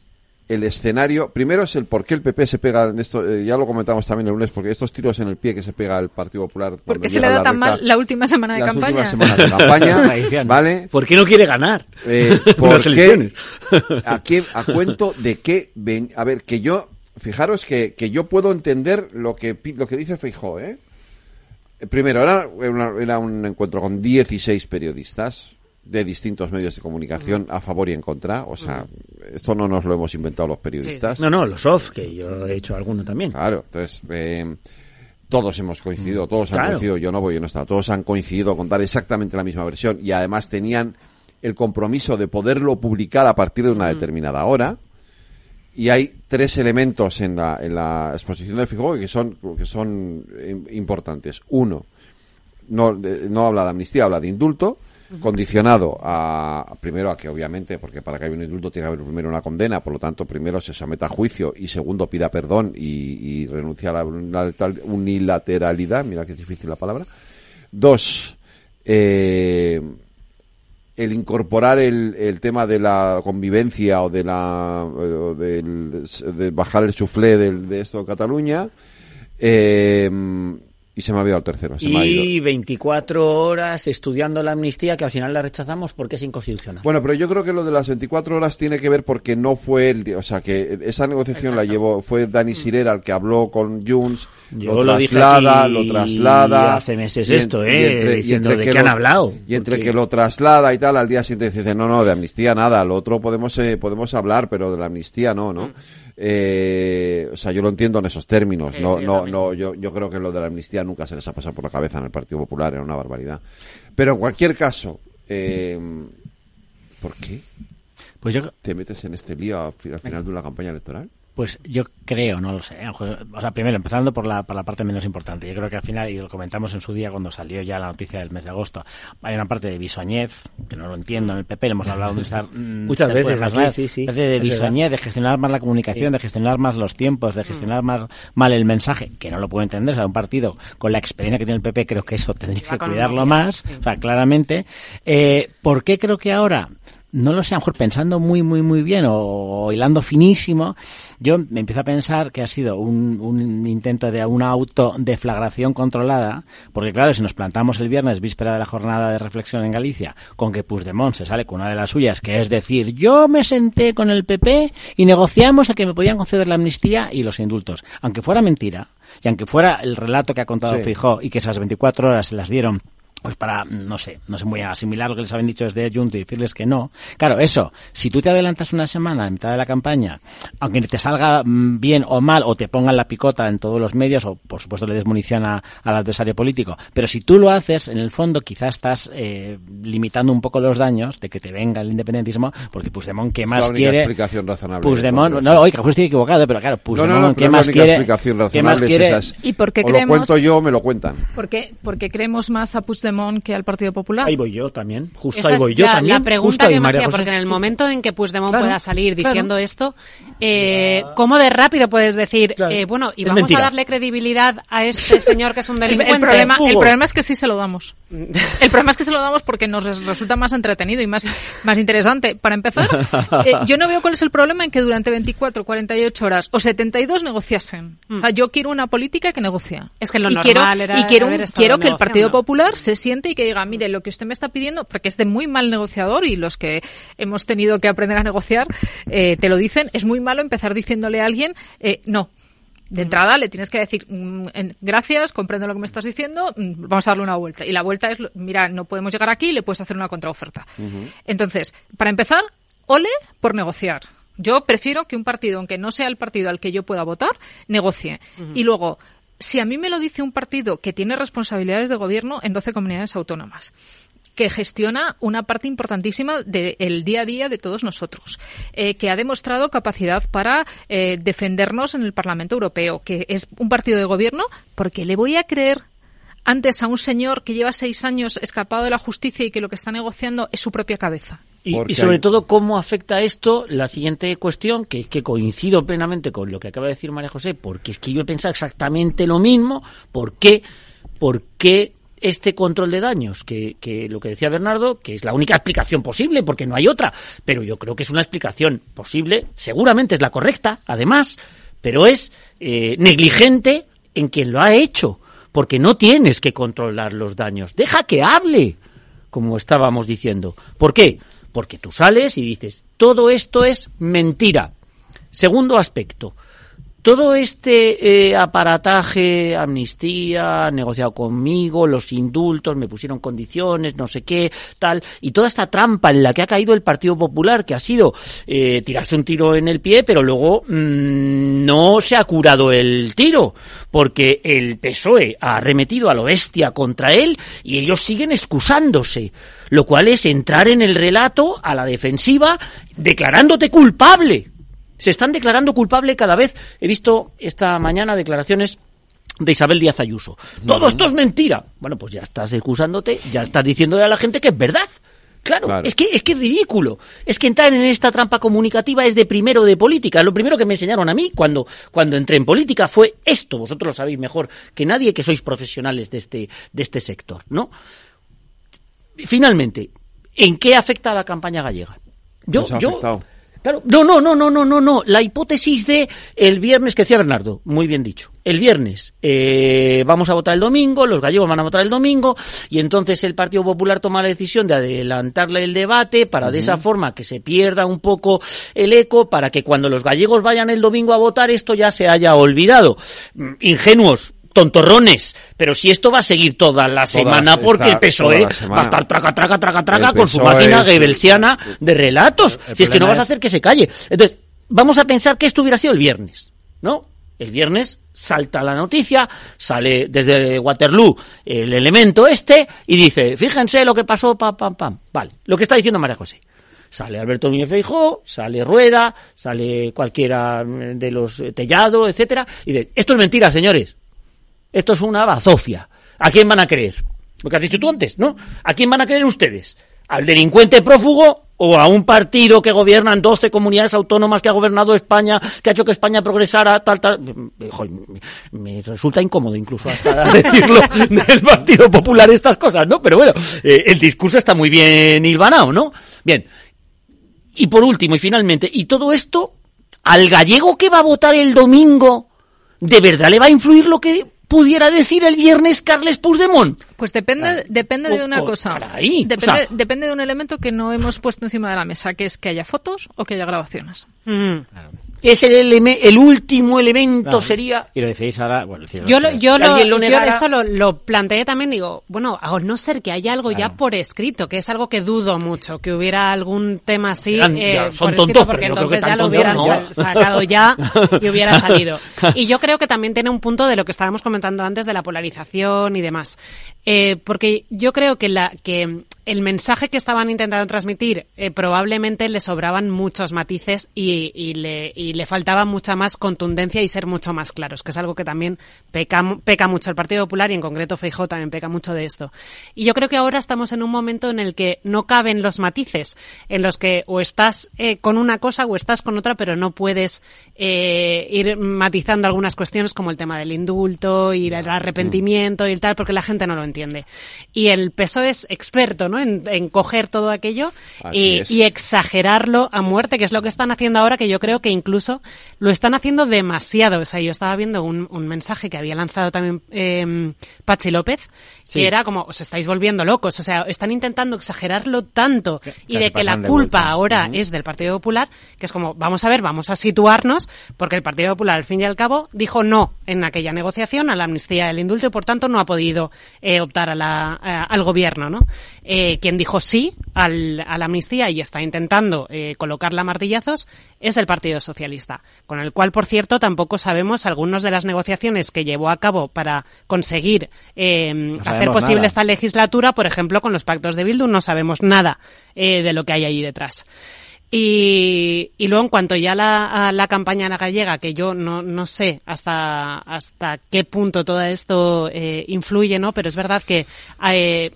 S2: el escenario. Primero es el por qué el PP se pega en esto. eh, ya lo comentamos también el lunes, porque estos tiros en el pie que se pega el Partido Popular.
S25: ¿Por qué se le da tan
S2: recta-
S25: mal la última semana de
S2: las
S25: campaña?
S2: últimas semanas de campaña, (laughs) ¿vale?
S24: ¿Por qué no quiere ganar?
S2: Eh, (laughs) ¿Por qué? (laughs) ¿A, qué- a cuento de qué ven? A ver, que yo, fijaros que, que yo puedo entender lo que lo que dice Feijó, ¿eh? Eh, Primero, era, una- era un encuentro con 16 periodistas de distintos medios de comunicación a favor y en contra. O sea, esto no nos lo hemos inventado los periodistas.
S24: No, no, los off, que yo he hecho alguno también.
S2: Claro, entonces eh, todos hemos coincidido, todos han
S24: Claro.
S2: coincidido, yo no voy, yo no estaba, todos han coincidido con dar exactamente la misma versión y además tenían el compromiso de poderlo publicar a partir de una determinada hora. Y hay tres elementos en la, en la exposición de Fijó que son, que son eh, importantes. Uno, no, eh, no habla de amnistía, habla de indulto, condicionado a, primero a que obviamente, porque para que haya un indulto tiene que haber primero una condena, por lo tanto primero se someta a juicio y segundo pida perdón y, renuncia a la unilateral- unilateralidad, mira que difícil la palabra. Dos, eh, el incorporar el, el tema de la convivencia o de la o del de bajar el suflé del, de esto de Cataluña eh, y se me ha olvidado el tercero se me ha ido.
S24: Y 24 horas estudiando la amnistía que al final la rechazamos porque es inconstitucional.
S2: Bueno, pero yo creo que lo de las 24 horas tiene que ver porque no fue el, o sea, que esa negociación la llevó, fue Dani Sirera el que habló con Junts,
S24: Yo
S2: lo
S24: lo dije
S2: traslada,
S24: aquí
S2: lo traslada.
S24: hace meses
S2: y en-
S24: esto,
S2: y
S24: ¿eh? Diciendo de
S2: que
S24: qué han
S2: lo-
S24: hablado,
S2: Y entre
S24: porque-
S2: que lo traslada y tal, al día siguiente dice, no, no, de amnistía nada, lo otro podemos, eh, podemos hablar, pero de la amnistía no, ¿no? Eh, o sea, yo lo entiendo en esos términos,
S31: Sí,
S2: no,
S31: sí,
S2: no, no, yo, yo creo que lo de la amnistía nunca se les ha pasado por la cabeza en el Partido Popular, era una barbaridad. Pero en cualquier caso, eh, ¿por qué?
S27: Pues yo
S2: ¿Te metes en este lío al final de una campaña electoral?
S27: Pues yo creo, no lo sé. O sea, primero, empezando por la, por la parte menos importante. Yo creo que al final, y lo comentamos en su día cuando salió ya la noticia del mes de agosto, hay una parte de bisoñez, que no lo entiendo en el PP, lo hemos hablado de esta, (laughs) mm,
S24: Muchas
S27: después,
S24: veces aquí, sí, sí,
S27: de bisoñez, de gestionar más la comunicación,
S24: Sí.
S27: de gestionar más los tiempos, de gestionar más mal el mensaje, que no lo puedo entender. O sea, un partido con la experiencia que tiene el PP, creo que eso tendría que cuidarlo más, o sea, claramente. Eh, ¿Por qué creo que ahora no lo sé, a lo mejor pensando muy, muy, muy bien o, o hilando finísimo, yo me empiezo a pensar que ha sido un, un intento de una autodeflagración controlada, porque claro, si nos plantamos el viernes, víspera de la jornada de reflexión en Galicia, con que Puigdemont se sale con una de las suyas, que es decir, yo me senté con el PP y negociamos a que me podían conceder la amnistía y los indultos. Aunque fuera mentira, y aunque fuera el relato que ha contado
S2: Sí.
S27: Fijó y que esas 24 horas se las dieron pues para, no sé, no sé muy a asimilar lo que les habían dicho desde Junts y decirles que no. Claro, eso, si tú te adelantas una semana en mitad de la campaña, aunque te salga mm, bien o mal, o te pongan la picota en todos los medios, o por supuesto le des munición a- al adversario político, pero si tú lo haces, en el fondo quizás estás eh, limitando un poco los daños de que te venga el independentismo, porque Puigdemont, ¿qué
S2: Es
S27: más
S2: la única
S27: quiere?
S2: explicación razonable.
S27: Puigdemont, no, oiga, pues estoy equivocado, pero claro, Puigdemont,
S2: no, no,
S27: ¿qué
S2: pero
S27: más quiere? ¿Qué más
S2: es
S27: quiere?
S2: esa, es,
S25: ¿Y por qué
S2: o lo
S25: creemos-
S2: cuento yo me lo cuentan.
S25: ¿Por qué, por qué creemos más a Puigdemont que al Partido Popular?
S24: Ahí voy yo también, justo
S26: Esa
S24: ahí voy yo
S26: la,
S24: también.
S26: la pregunta que me hacía, porque en el momento en que Puigdemont
S24: Claro,
S26: pueda salir
S24: claro.
S26: diciendo esto, eh, ¿cómo de rápido puedes decir, eh, bueno, y
S24: Es
S26: vamos
S24: mentira.
S26: a darle credibilidad a este señor que es un (laughs)
S25: El,
S26: delincuente?
S25: el problema, el problema es que sí se lo damos. (laughs) El problema es que se lo damos porque nos res- resulta más entretenido y más, más interesante. Para empezar, eh, yo no veo cuál es el problema en que durante 24, 48 horas o 72 negociasen. O sea, yo quiero una política que negocia.
S26: Es que lo
S25: y
S26: normal
S25: quiero,
S26: era
S25: y quiero, un- quiero que el Partido. Popular se siente y que diga, mire, lo que usted me está pidiendo, porque es de muy mal negociador y los que hemos tenido que aprender a negociar eh, te lo dicen, es muy malo empezar diciéndole a alguien, eh, no. De entrada le tienes que decir, mm, gracias, comprendo lo que me estás diciendo, mm, vamos a darle una vuelta. Y la vuelta es, mira, no podemos llegar aquí, le puedes hacer una contraoferta. Entonces, para empezar, ole por negociar. Yo prefiero que un partido, aunque no sea el partido al que yo pueda votar, negocie. Y luego, si a mí me lo dice un partido que tiene responsabilidades de gobierno en 12 comunidades autónomas, que gestiona una parte importantísima del día a día de todos nosotros, eh, que ha demostrado capacidad para eh, defendernos en el Parlamento Europeo, que es un partido de gobierno, porque le voy a creer antes a un señor que lleva seis años escapado de la justicia y que lo que está negociando es su propia cabeza.
S24: Y, sobre
S2: hay-
S24: todo, ¿cómo afecta esto? La siguiente cuestión, que es que coincido plenamente con lo que acaba de decir María José, porque es que yo he pensado exactamente lo mismo. ¿Por qué? ¿Por qué este control de daños? Que, que lo que decía Bernardo, que es la única explicación posible, porque no hay otra. Pero yo creo que es una explicación posible, seguramente es la correcta, además, pero es eh, negligente en quien lo ha hecho, porque no tienes que controlar los daños. Deja que hable como estábamos diciendo. ¿Por qué? Porque tú sales y dices, todo esto es mentira. Segundo aspecto, todo este eh, aparataje, amnistía, negociado conmigo, los indultos, me pusieron condiciones, no sé qué, tal, y toda esta trampa en la que ha caído el Partido Popular, que ha sido eh, tirarse un tiro en el pie, pero luego mm, no se ha curado el tiro, porque el PSOE ha arremetido a lo bestia contra él y ellos siguen excusándose, lo cual es entrar en el relato a la defensiva declarándote culpable se están declarando culpable cada vez. He visto esta mañana declaraciones de Isabel Díaz Ayuso. Todo esto es mentira. Bueno, pues ya estás excusándote, ya estás diciéndole a la gente que es verdad. Claro,
S2: Claro.
S24: Es, que, es que es ridículo. Es que entrar en esta trampa comunicativa es de primero de política. Lo primero que me enseñaron a mí cuando, cuando entré en política fue esto. Vosotros lo sabéis mejor que nadie que sois profesionales de este, de este sector, ¿no? Finalmente, ¿en qué afecta a la campaña gallega? Yo,
S2: Nos ha
S24: yo. Claro, no, no, no, no, no, no, no. La hipótesis de el viernes que decía Bernardo, muy bien dicho. El viernes eh, vamos a votar el domingo, los gallegos van a votar el domingo y entonces el Partido Popular toma la decisión de adelantarle el debate para de esa forma que se pierda un poco el eco, para que cuando los gallegos vayan el domingo a votar esto ya se haya olvidado. Mm, Ingenuos. Tontorrones, pero si esto va a seguir toda la semana porque el PSOE va a estar traca, traca, traca, traca con su máquina
S2: es-
S24: goebbelsiana de relatos.
S2: El
S24: si es que no vas a hacer que se calle. Entonces, vamos a pensar que esto hubiera sido el viernes, ¿no? El viernes salta la noticia, sale desde Waterloo el elemento este y dice, fíjense lo que pasó, pam, pam, pam. Vale, lo que está diciendo María José. Sale Alberto Núñez sale Rueda, sale cualquiera de los eh, Tellado, etcétera, y dice, esto es mentira, señores. Esto es una bazofia. ¿A quién van a creer? Lo que has dicho tú antes, ¿no? ¿A quién van a creer ustedes? ¿Al delincuente prófugo o a un partido que gobierna en 12 comunidades autónomas que ha gobernado España, que ha hecho que España progresara, tal, tal? Joder, me, me resulta incómodo incluso hasta (laughs) decirlo del Partido Popular estas cosas, ¿no? Pero bueno, eh, el discurso está muy bien hilvanado, ¿no? Bien. Y por último y finalmente, y todo esto, al gallego que va a votar el domingo, ¿de verdad le va a influir lo que pudiera decir el viernes Carles Puigdemont?
S25: Pues depende, depende de una
S24: Oh, oh,
S25: cosa.
S24: caray,
S25: Depende,
S24: o sea-
S25: depende de un elemento que no hemos puesto encima de la mesa, que es que haya fotos o que haya grabaciones.
S24: Es el, eleme- el último elemento
S27: Claro.
S24: sería...
S27: Y lo decís ahora, bueno, decís
S26: Yo, lo, yo, lo, eso lo, lo planteé también, digo, bueno, a no ser que haya algo ya por escrito, que es algo que dudo mucho, que hubiera algún tema así eh,
S24: ya,
S26: por
S24: son
S26: escrito,
S24: tontos,
S26: porque
S24: pero yo creo que
S26: entonces ya lo hubieran
S24: no.
S26: sacado ya (laughs) y hubiera salido. Y yo creo que también tiene un punto de lo que estábamos comentando antes de la polarización y demás. Eh, porque yo creo que, la, que el mensaje que estaban intentando transmitir eh, probablemente le sobraban muchos matices y, y le, y le faltaba mucha más contundencia y ser mucho más claros, que es algo que también peca, mu- peca mucho el Partido Popular y en concreto Feijóo también peca mucho de esto. Y yo creo que ahora estamos en un momento en el que no caben los matices, en los que o estás eh, con una cosa o estás con otra, pero no puedes eh, ir matizando algunas cuestiones como el tema del indulto y el arrepentimiento y el tal, porque la gente no lo entiende. Y el PSOE es experto ¿no? En, en coger todo aquello y exagerarlo a muerte, que es lo que están haciendo ahora, que yo creo que incluso lo están haciendo demasiado. O sea, yo estaba viendo un, un mensaje que había lanzado también eh, Pachi López, que
S24: Sí.
S26: era como, os estáis volviendo locos. O sea, están intentando exagerarlo tanto y de que la
S24: de
S26: culpa
S24: vuelta.
S26: ahora es del Partido Popular, que es como, vamos a ver, vamos a situarnos, porque el Partido Popular, al fin y al cabo, dijo no en aquella negociación a la amnistía del indulto y, por tanto, no ha podido eh, optar a la, a- al gobierno, ¿no? Eh, quien dijo sí al, a la amnistía y está intentando eh, colocarla a martillazos es el Partido Socialista, con el cual, por cierto, tampoco sabemos algunas de las negociaciones que llevó a cabo para conseguir eh, hacer
S2: sabemos
S26: posible
S2: nada.
S26: esta legislatura, por ejemplo, con los pactos de Bildu, no sabemos nada eh, de lo que hay allí detrás. Y, y luego en cuanto ya la, a la campaña gallega, que yo no, no sé hasta, hasta qué punto todo esto eh, influye, ¿no? Pero es verdad que eh,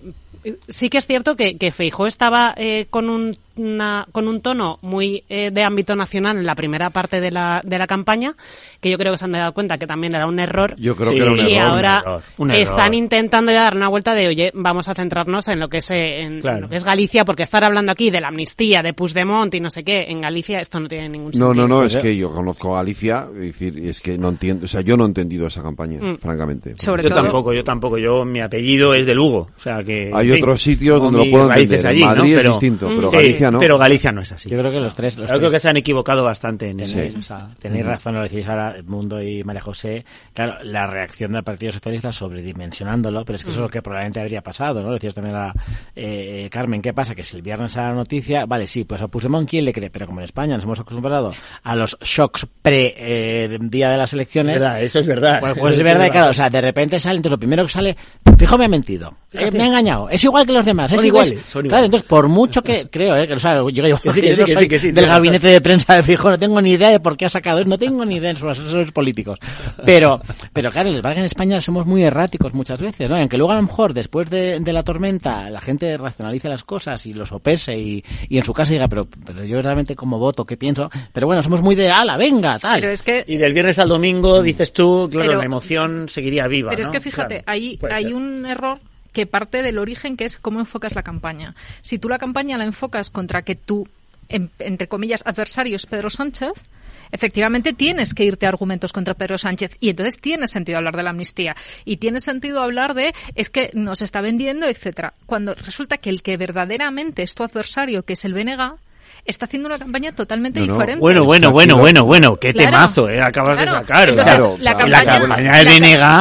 S26: sí que es cierto que, que Feijó estaba eh, con un una- con un tono muy eh, de ámbito nacional en la primera parte de la, de la campaña, que yo creo que se han dado cuenta que también era un error.
S2: Yo creo que era un
S26: y
S2: error,
S26: ahora
S2: un error, un error.
S26: están intentando ya dar una vuelta de, oye, vamos a centrarnos en lo que es, eh, en,
S2: Claro.
S26: en lo que es Galicia, porque estar hablando aquí de la amnistía, de Puigdemont y no sé qué, en Galicia esto no tiene ningún sentido.
S2: No, no, no,
S26: Pues,
S2: es
S26: eh,
S2: que yo conozco a Galicia, es decir, es que no entiendo, o sea, yo no he entendido esa campaña,
S24: Mm.
S2: francamente.
S24: yo tampoco, yo tampoco. Yo, mi apellido es de Lugo. O sea que. Fin,
S2: otros sitios donde lo puedo entender.
S24: allí,
S2: En
S24: ¿no?
S2: Madrid es distinto, pero
S24: Sí,
S2: Galicia no.
S24: Pero Galicia no es así.
S27: Yo creo que los tres, los
S24: Yo creo
S27: tres-
S24: que se han equivocado bastante en
S27: Tenéis,
S24: eso.
S27: o sea, tenéis
S24: Ujú.
S27: razón, lo decís ahora, Mundo y María José. Claro, la reacción del Partido Socialista sobredimensionándolo, pero es que eso es lo que probablemente habría pasado, ¿no? Decías también a eh, Carmen, ¿qué pasa? Que si el viernes sale la noticia, vale, sí, pues a Puigdemont, ¿quién le cree? Pero como en España nos hemos acostumbrado a los shocks pre-día de las elecciones.
S24: Es verdad, eso es verdad.
S27: Pues, pues es verdad, y claro, o sea, de repente sale, entonces lo primero que sale, fijo, me ha mentido. Eh, me ha engañado. Es igual que los demás.
S24: Son
S27: es igual.
S24: iguales, son
S27: Claro, entonces, por mucho que (laughs) creo, ¿eh? Que, o sea, yo, yo,
S24: Que sí, que
S27: yo
S24: sí,
S27: no
S24: que
S27: soy
S24: sí, que sí,
S27: del gabinete de prensa de Fijo, no tengo ni idea de por qué ha sacado, no tengo ni idea de sus asesores políticos. Pero, pero claro, les que en España somos muy erráticos muchas veces, ¿no? Y Aunque luego a lo mejor después de, de la tormenta la gente racionalice las cosas y lo sopese y, y en su casa diga, pero, pero yo realmente como voto, ¿qué pienso? Pero bueno, somos muy de ala, venga, tal.
S25: Pero es que
S24: Y del viernes al domingo, dices tú, claro,
S25: Pero-
S24: la emoción seguiría viva.
S25: Pero es que fíjate,
S24: Claro,
S25: hay
S24: ser.
S25: un error que parte del origen que es cómo enfocas la campaña. Si tú la campaña la enfocas contra que tú, en- entre comillas, adversario es Pedro Sánchez, efectivamente tienes que irte a argumentos contra Pedro Sánchez y entonces tiene sentido hablar de la amnistía y tiene sentido hablar de es que nos está vendiendo, etcétera. Cuando resulta que el que verdaderamente es tu adversario, que es el BNG, está haciendo una campaña totalmente
S24: No, no.
S25: diferente.
S24: Bueno, bueno, bueno, bueno, bueno, qué
S25: Claro.
S24: temazo, eh, acabas
S25: Claro.
S24: de sacar.
S25: Entonces,
S24: claro.
S25: la
S24: La
S25: campaña,
S24: campaña del
S25: la-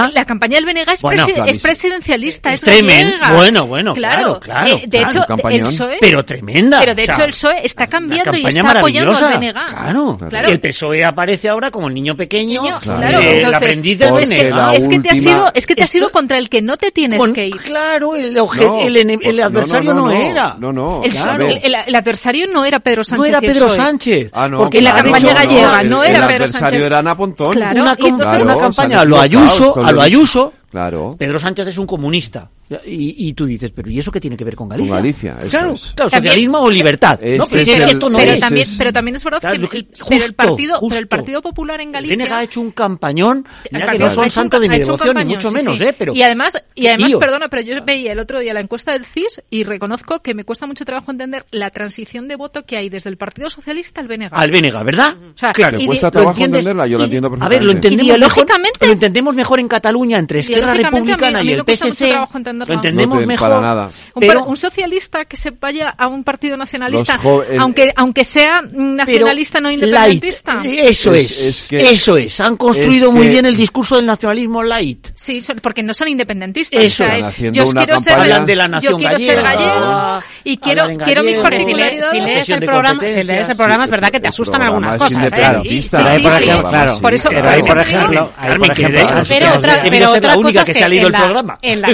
S24: BNG.
S25: La campaña del BNG es,
S24: Bueno,
S25: presi- es
S24: clarísimo.
S25: presidencialista, es, gallega.
S24: Bueno, bueno, claro, claro,
S25: Eh, de
S24: claro,
S25: hecho, el PSOE...
S24: Pero tremenda.
S25: Pero de
S24: O sea,
S25: hecho el PSOE está cambiando y
S24: campaña
S25: está apoyando al. BNG.
S24: Claro,
S25: Claro.
S24: Y el PSOE aparece ahora como el niño pequeño, eh,
S25: claro,
S24: el aprendiz del BNG.
S25: es que te has sido, es que te has sido contra el que no te tienes que ir.
S24: Claro, el, adversario no, era.
S2: No, no,
S25: el adversario no era Pedro Sánchez.
S24: No era
S25: el
S24: Pedro. Sánchez.
S2: Ah, no,
S24: Porque
S25: en la campaña
S24: no,
S25: gallega
S2: el,
S25: no
S2: el
S25: era Pedro
S2: adversario
S25: Sánchez.
S2: era Ana Pontón.
S25: Claro,
S24: Una
S25: entonces-
S24: una campaña a lo Ayuso, a
S2: lo.
S24: Ayuso.
S2: Claro.
S24: Pedro Sánchez es un comunista. Y, y tú dices, pero ¿y eso qué tiene que ver con Galicia?
S2: Con Galicia, eso
S24: claro,
S2: es.
S24: claro,
S25: También-
S24: socialismo o libertad. No, pero
S2: es
S24: es que
S2: el-
S24: esto no
S25: pero
S24: es.
S25: también,
S2: es-
S25: pero también es verdad
S24: Claro,
S25: que
S24: lo
S25: el, pero el
S24: justo,
S25: partido, pero el
S24: justo.
S25: Partido Popular en
S24: El
S25: Galicia
S24: BNG ha hecho un campañón. Mira que no
S25: ha
S24: son
S25: hecho un-
S24: santos de mi devoción, ni mucho
S25: sí,
S24: menos,
S25: sí.
S24: ¿eh? Pero,
S25: y además, y además
S24: tío.
S25: perdona, pero yo veía el otro día la encuesta del CIS y reconozco que me cuesta mucho trabajo entender la transición de voto que hay desde el Partido Socialista al BNG.
S24: Al BNG, ¿verdad?
S25: O sea,
S24: claro.
S2: Cuesta
S24: ¿Lo
S2: trabajo entenderla, yo la
S25: y-
S2: entiendo
S24: A ver,
S2: perfectamente.
S24: lo entendemos mejor, lo entendemos mejor en Cataluña entre Esquerra Republicana y
S25: me
S24: el
S25: cuesta mucho
S24: PSC.
S25: Entenderlo.
S24: Lo entendemos
S2: No te-
S24: mejor.
S2: para nada.
S25: Un,
S24: Pero,
S25: par- un socialista que se vaya a un partido nacionalista,
S2: el-
S25: aunque aunque sea nacionalista no
S24: light,
S25: independentista.
S24: Eso
S2: Es-
S24: es,
S2: es que-
S24: eso es. Han construido
S2: es
S24: muy
S2: que-
S24: bien el discurso del nacionalismo light.
S25: Sí, son- porque no son independentistas.
S24: Eso.
S25: O sea,
S2: Están
S25: es, yo quiero ser,
S2: campaña-
S24: Hablan de la nación
S25: yo quiero ser
S24: gallega,
S25: gallego y quiero, quiero mis particularidades.
S26: si lees el programa, si lees el programa es verdad que te asustan algunas cosas, ¿eh?
S25: Sí, sí,
S27: por
S25: sí. Por eso,
S27: Pero
S25: por
S27: ahí, ejemplo,
S24: que
S26: Pero
S27: que
S26: otra, pero otra cosa
S24: que
S26: es
S24: el
S26: la-
S24: programa.
S26: En la,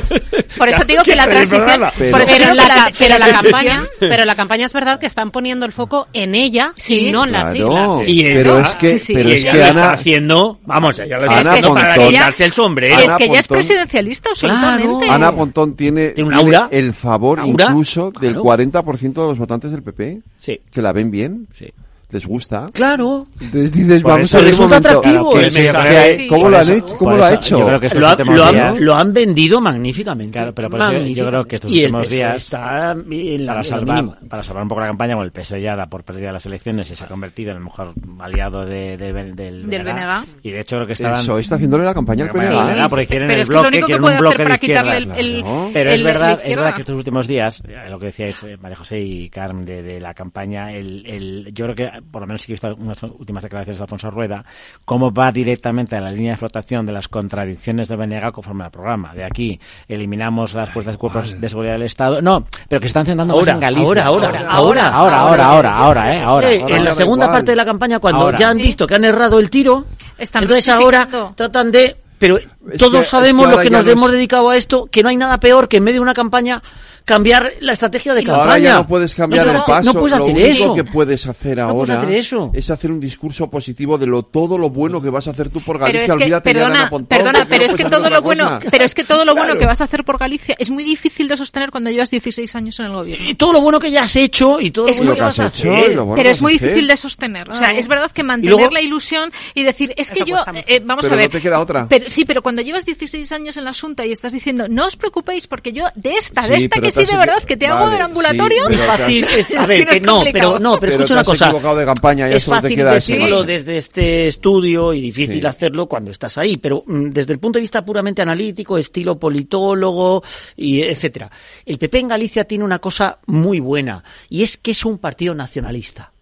S25: Por eso digo que la
S24: Pero
S25: transición, por
S2: Pero-
S25: eso
S26: Pero la,
S25: la,
S26: pero la campaña, pero la campaña es verdad que están poniendo el foco en ella y no en las
S2: Claro,
S26: siglas.
S24: Y
S2: pero
S24: ella-
S2: es que,
S25: sí, sí.
S2: pero
S24: y
S2: es
S24: ella
S2: que
S24: lo
S2: Ana,
S24: está haciendo, vamos, ella lo está
S2: Ana
S24: haciendo para
S2: Pontón-
S24: quitarse el sombrero.
S25: es que ella es presidencialista absolutamente.
S2: Ana Pontón tiene,
S24: Tiene un aura.
S2: el favor
S24: Aura.
S2: incluso del
S24: Claro.
S2: 40% de los votantes del PP
S24: Sí.
S2: que la ven bien,
S24: Sí.
S2: Les gusta.
S24: Claro.
S2: Entonces dices,
S24: Por
S2: vamos
S24: eso
S2: a ver un
S24: resulta
S2: momento,
S24: atractivo
S2: ¿qué-
S24: el
S2: qué-
S24: mensaje.
S2: qué- ¿Cómo lo han
S27: eso-
S2: hecho? ¿Cómo lo ha
S27: eso
S2: hecho?
S27: yo creo que estos
S24: Lo, ha- lo han,
S27: días-
S24: lo han vendido magníficamente.
S27: Claro, pero por eso yo creo que estos
S24: Y
S27: últimos días
S24: está en la-
S27: para salvar, para salvar un poco la campaña, como el PSOE ya da por perdida las elecciones y se ha convertido en el mejor aliado de, de- del,
S25: Del
S27: BNG. Y de hecho creo que estaban...
S2: PSOE está haciéndole la campaña al PNG.
S27: al BNG, porque quieren
S25: Pero
S27: el
S25: es que lo
S27: bloque,
S25: único que
S27: quieren
S25: puede
S27: un bloque
S25: hacer
S27: de
S25: para quitarle
S27: izquierdas.
S25: el- el-
S2: Claro.
S27: Pero es verdad, es
S25: izquierda.
S27: que estos últimos días, eh, lo que decíais eh, María José y Carmen de, de la campaña, el, el, yo creo que por lo menos sí que he visto unas últimas declaraciones de Alfonso Rueda, cómo va directamente a la línea de flotación de las contradicciones de Venega conforme al programa. De aquí eliminamos las fuerzas y cuerpos de seguridad del Estado. No, pero que se están centrando
S24: ahora,
S27: en Galicia.
S24: Ahora, ahora,
S27: ahora,
S24: ahora,
S27: ahora, ahora, ahora, eh, ahora,
S24: en la segunda parte de la campaña, cuando ya han visto que han errado el tiro,
S25: están
S24: entonces ahora tratan de pero todos sabemos
S2: es que
S24: nos hemos dedicado a esto que no hay nada peor que en medio de una campaña cambiar la estrategia de
S2: Ahora
S24: campaña.
S2: ya no puedes cambiar
S24: No
S2: el paso.
S24: No puedes
S2: lo
S24: hacer
S2: único
S24: eso.
S2: que puedes hacer
S24: No puedes
S2: ahora
S24: hacer eso.
S2: es hacer un discurso positivo de lo todo lo bueno que vas a hacer tú por
S25: Pero
S2: Galicia.
S25: es que,
S2: Olvídate
S25: perdona,
S2: Pontón,
S25: perdona,
S2: porque
S25: pero
S2: no
S25: es que todo lo bueno,
S2: cosa.
S25: pero es que todo lo bueno que vas a hacer por Galicia es muy difícil de sostener cuando llevas 16 años en el gobierno.
S24: Y todo lo bueno que ya has hecho y todo
S25: Es
S24: lo bueno que vas a
S2: hecho,
S24: hacer.
S2: lo bueno
S25: pero es muy
S2: hacer.
S25: difícil de sostener. O sea, es verdad que mantener
S24: luego-
S25: la ilusión y decir, es que yo, eh, vamos
S2: Pero
S25: a ver.
S2: no te queda otra.
S25: Pero, sí, pero cuando llevas 16 años en la Asunta y estás diciendo, no os preocupéis porque yo de esta, de esta
S2: pero
S25: que sí de verdad que te hago
S2: Vale,
S25: en ambulatorio.
S2: sí,
S24: Es fácil, es- a ver, que no, pero no, pero,
S2: Pero
S24: escucha una cosa.
S2: equivocado de campaña, ya
S24: es
S2: te
S24: fácil
S2: eso.
S24: decirlo desde este estudio y difícil
S25: Sí.
S24: hacerlo cuando estás ahí, pero mm, desde el punto de vista puramente analítico, estilo politólogo y etcétera. El PP en Galicia tiene una cosa muy buena y es que es un partido nacionalista.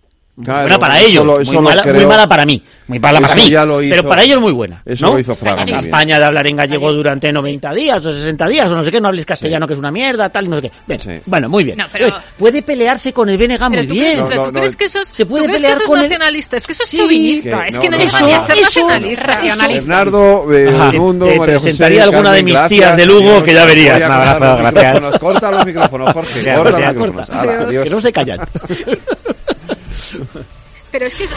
S24: Muy
S2: Claro,
S24: buena para
S2: eso
S24: ellos,
S2: lo-
S24: muy,
S2: eso
S24: mala, muy
S2: creo.
S24: mala para mí, muy mala
S2: Eso
S24: para mí,
S2: hizo-
S24: pero para ellos muy buena.
S2: eso
S24: ¿no?
S2: lo hizo Fraga
S24: La
S2: muy
S24: campaña de hablar en gallego durante 90 días o 60 días o no sé qué, no hables castellano que es una mierda, tal no sé qué. Bien,
S2: Sí.
S24: Bueno, muy bien.
S25: No, pero-
S24: Entonces, puede pelearse con el BNG muy
S25: Pero tú,
S24: bien.
S25: crees, pero tú crees que eso es,
S24: Se puede
S25: ¿tú crees que
S24: pelear
S25: eso es
S24: con el-
S25: nacionalista, es que eso es
S24: Sí,
S25: chauvinista,
S2: que
S25: es que no,
S2: no,
S25: lleva
S2: no.
S25: ni a ser
S24: Eso-
S25: nacionalista.
S26: Regionalista.
S2: Bernardo, eh. Mundo,
S24: Te- te
S2: María
S24: presentaría alguna de mis tías de Lugo que ya verías.
S2: cortar
S27: Un abrazo,
S2: los (laughs)
S27: gracias.
S2: Corta los micrófonos, Jorge. Corta los micrófonos.
S24: Que no se callan. (laughs)
S25: Pero es que...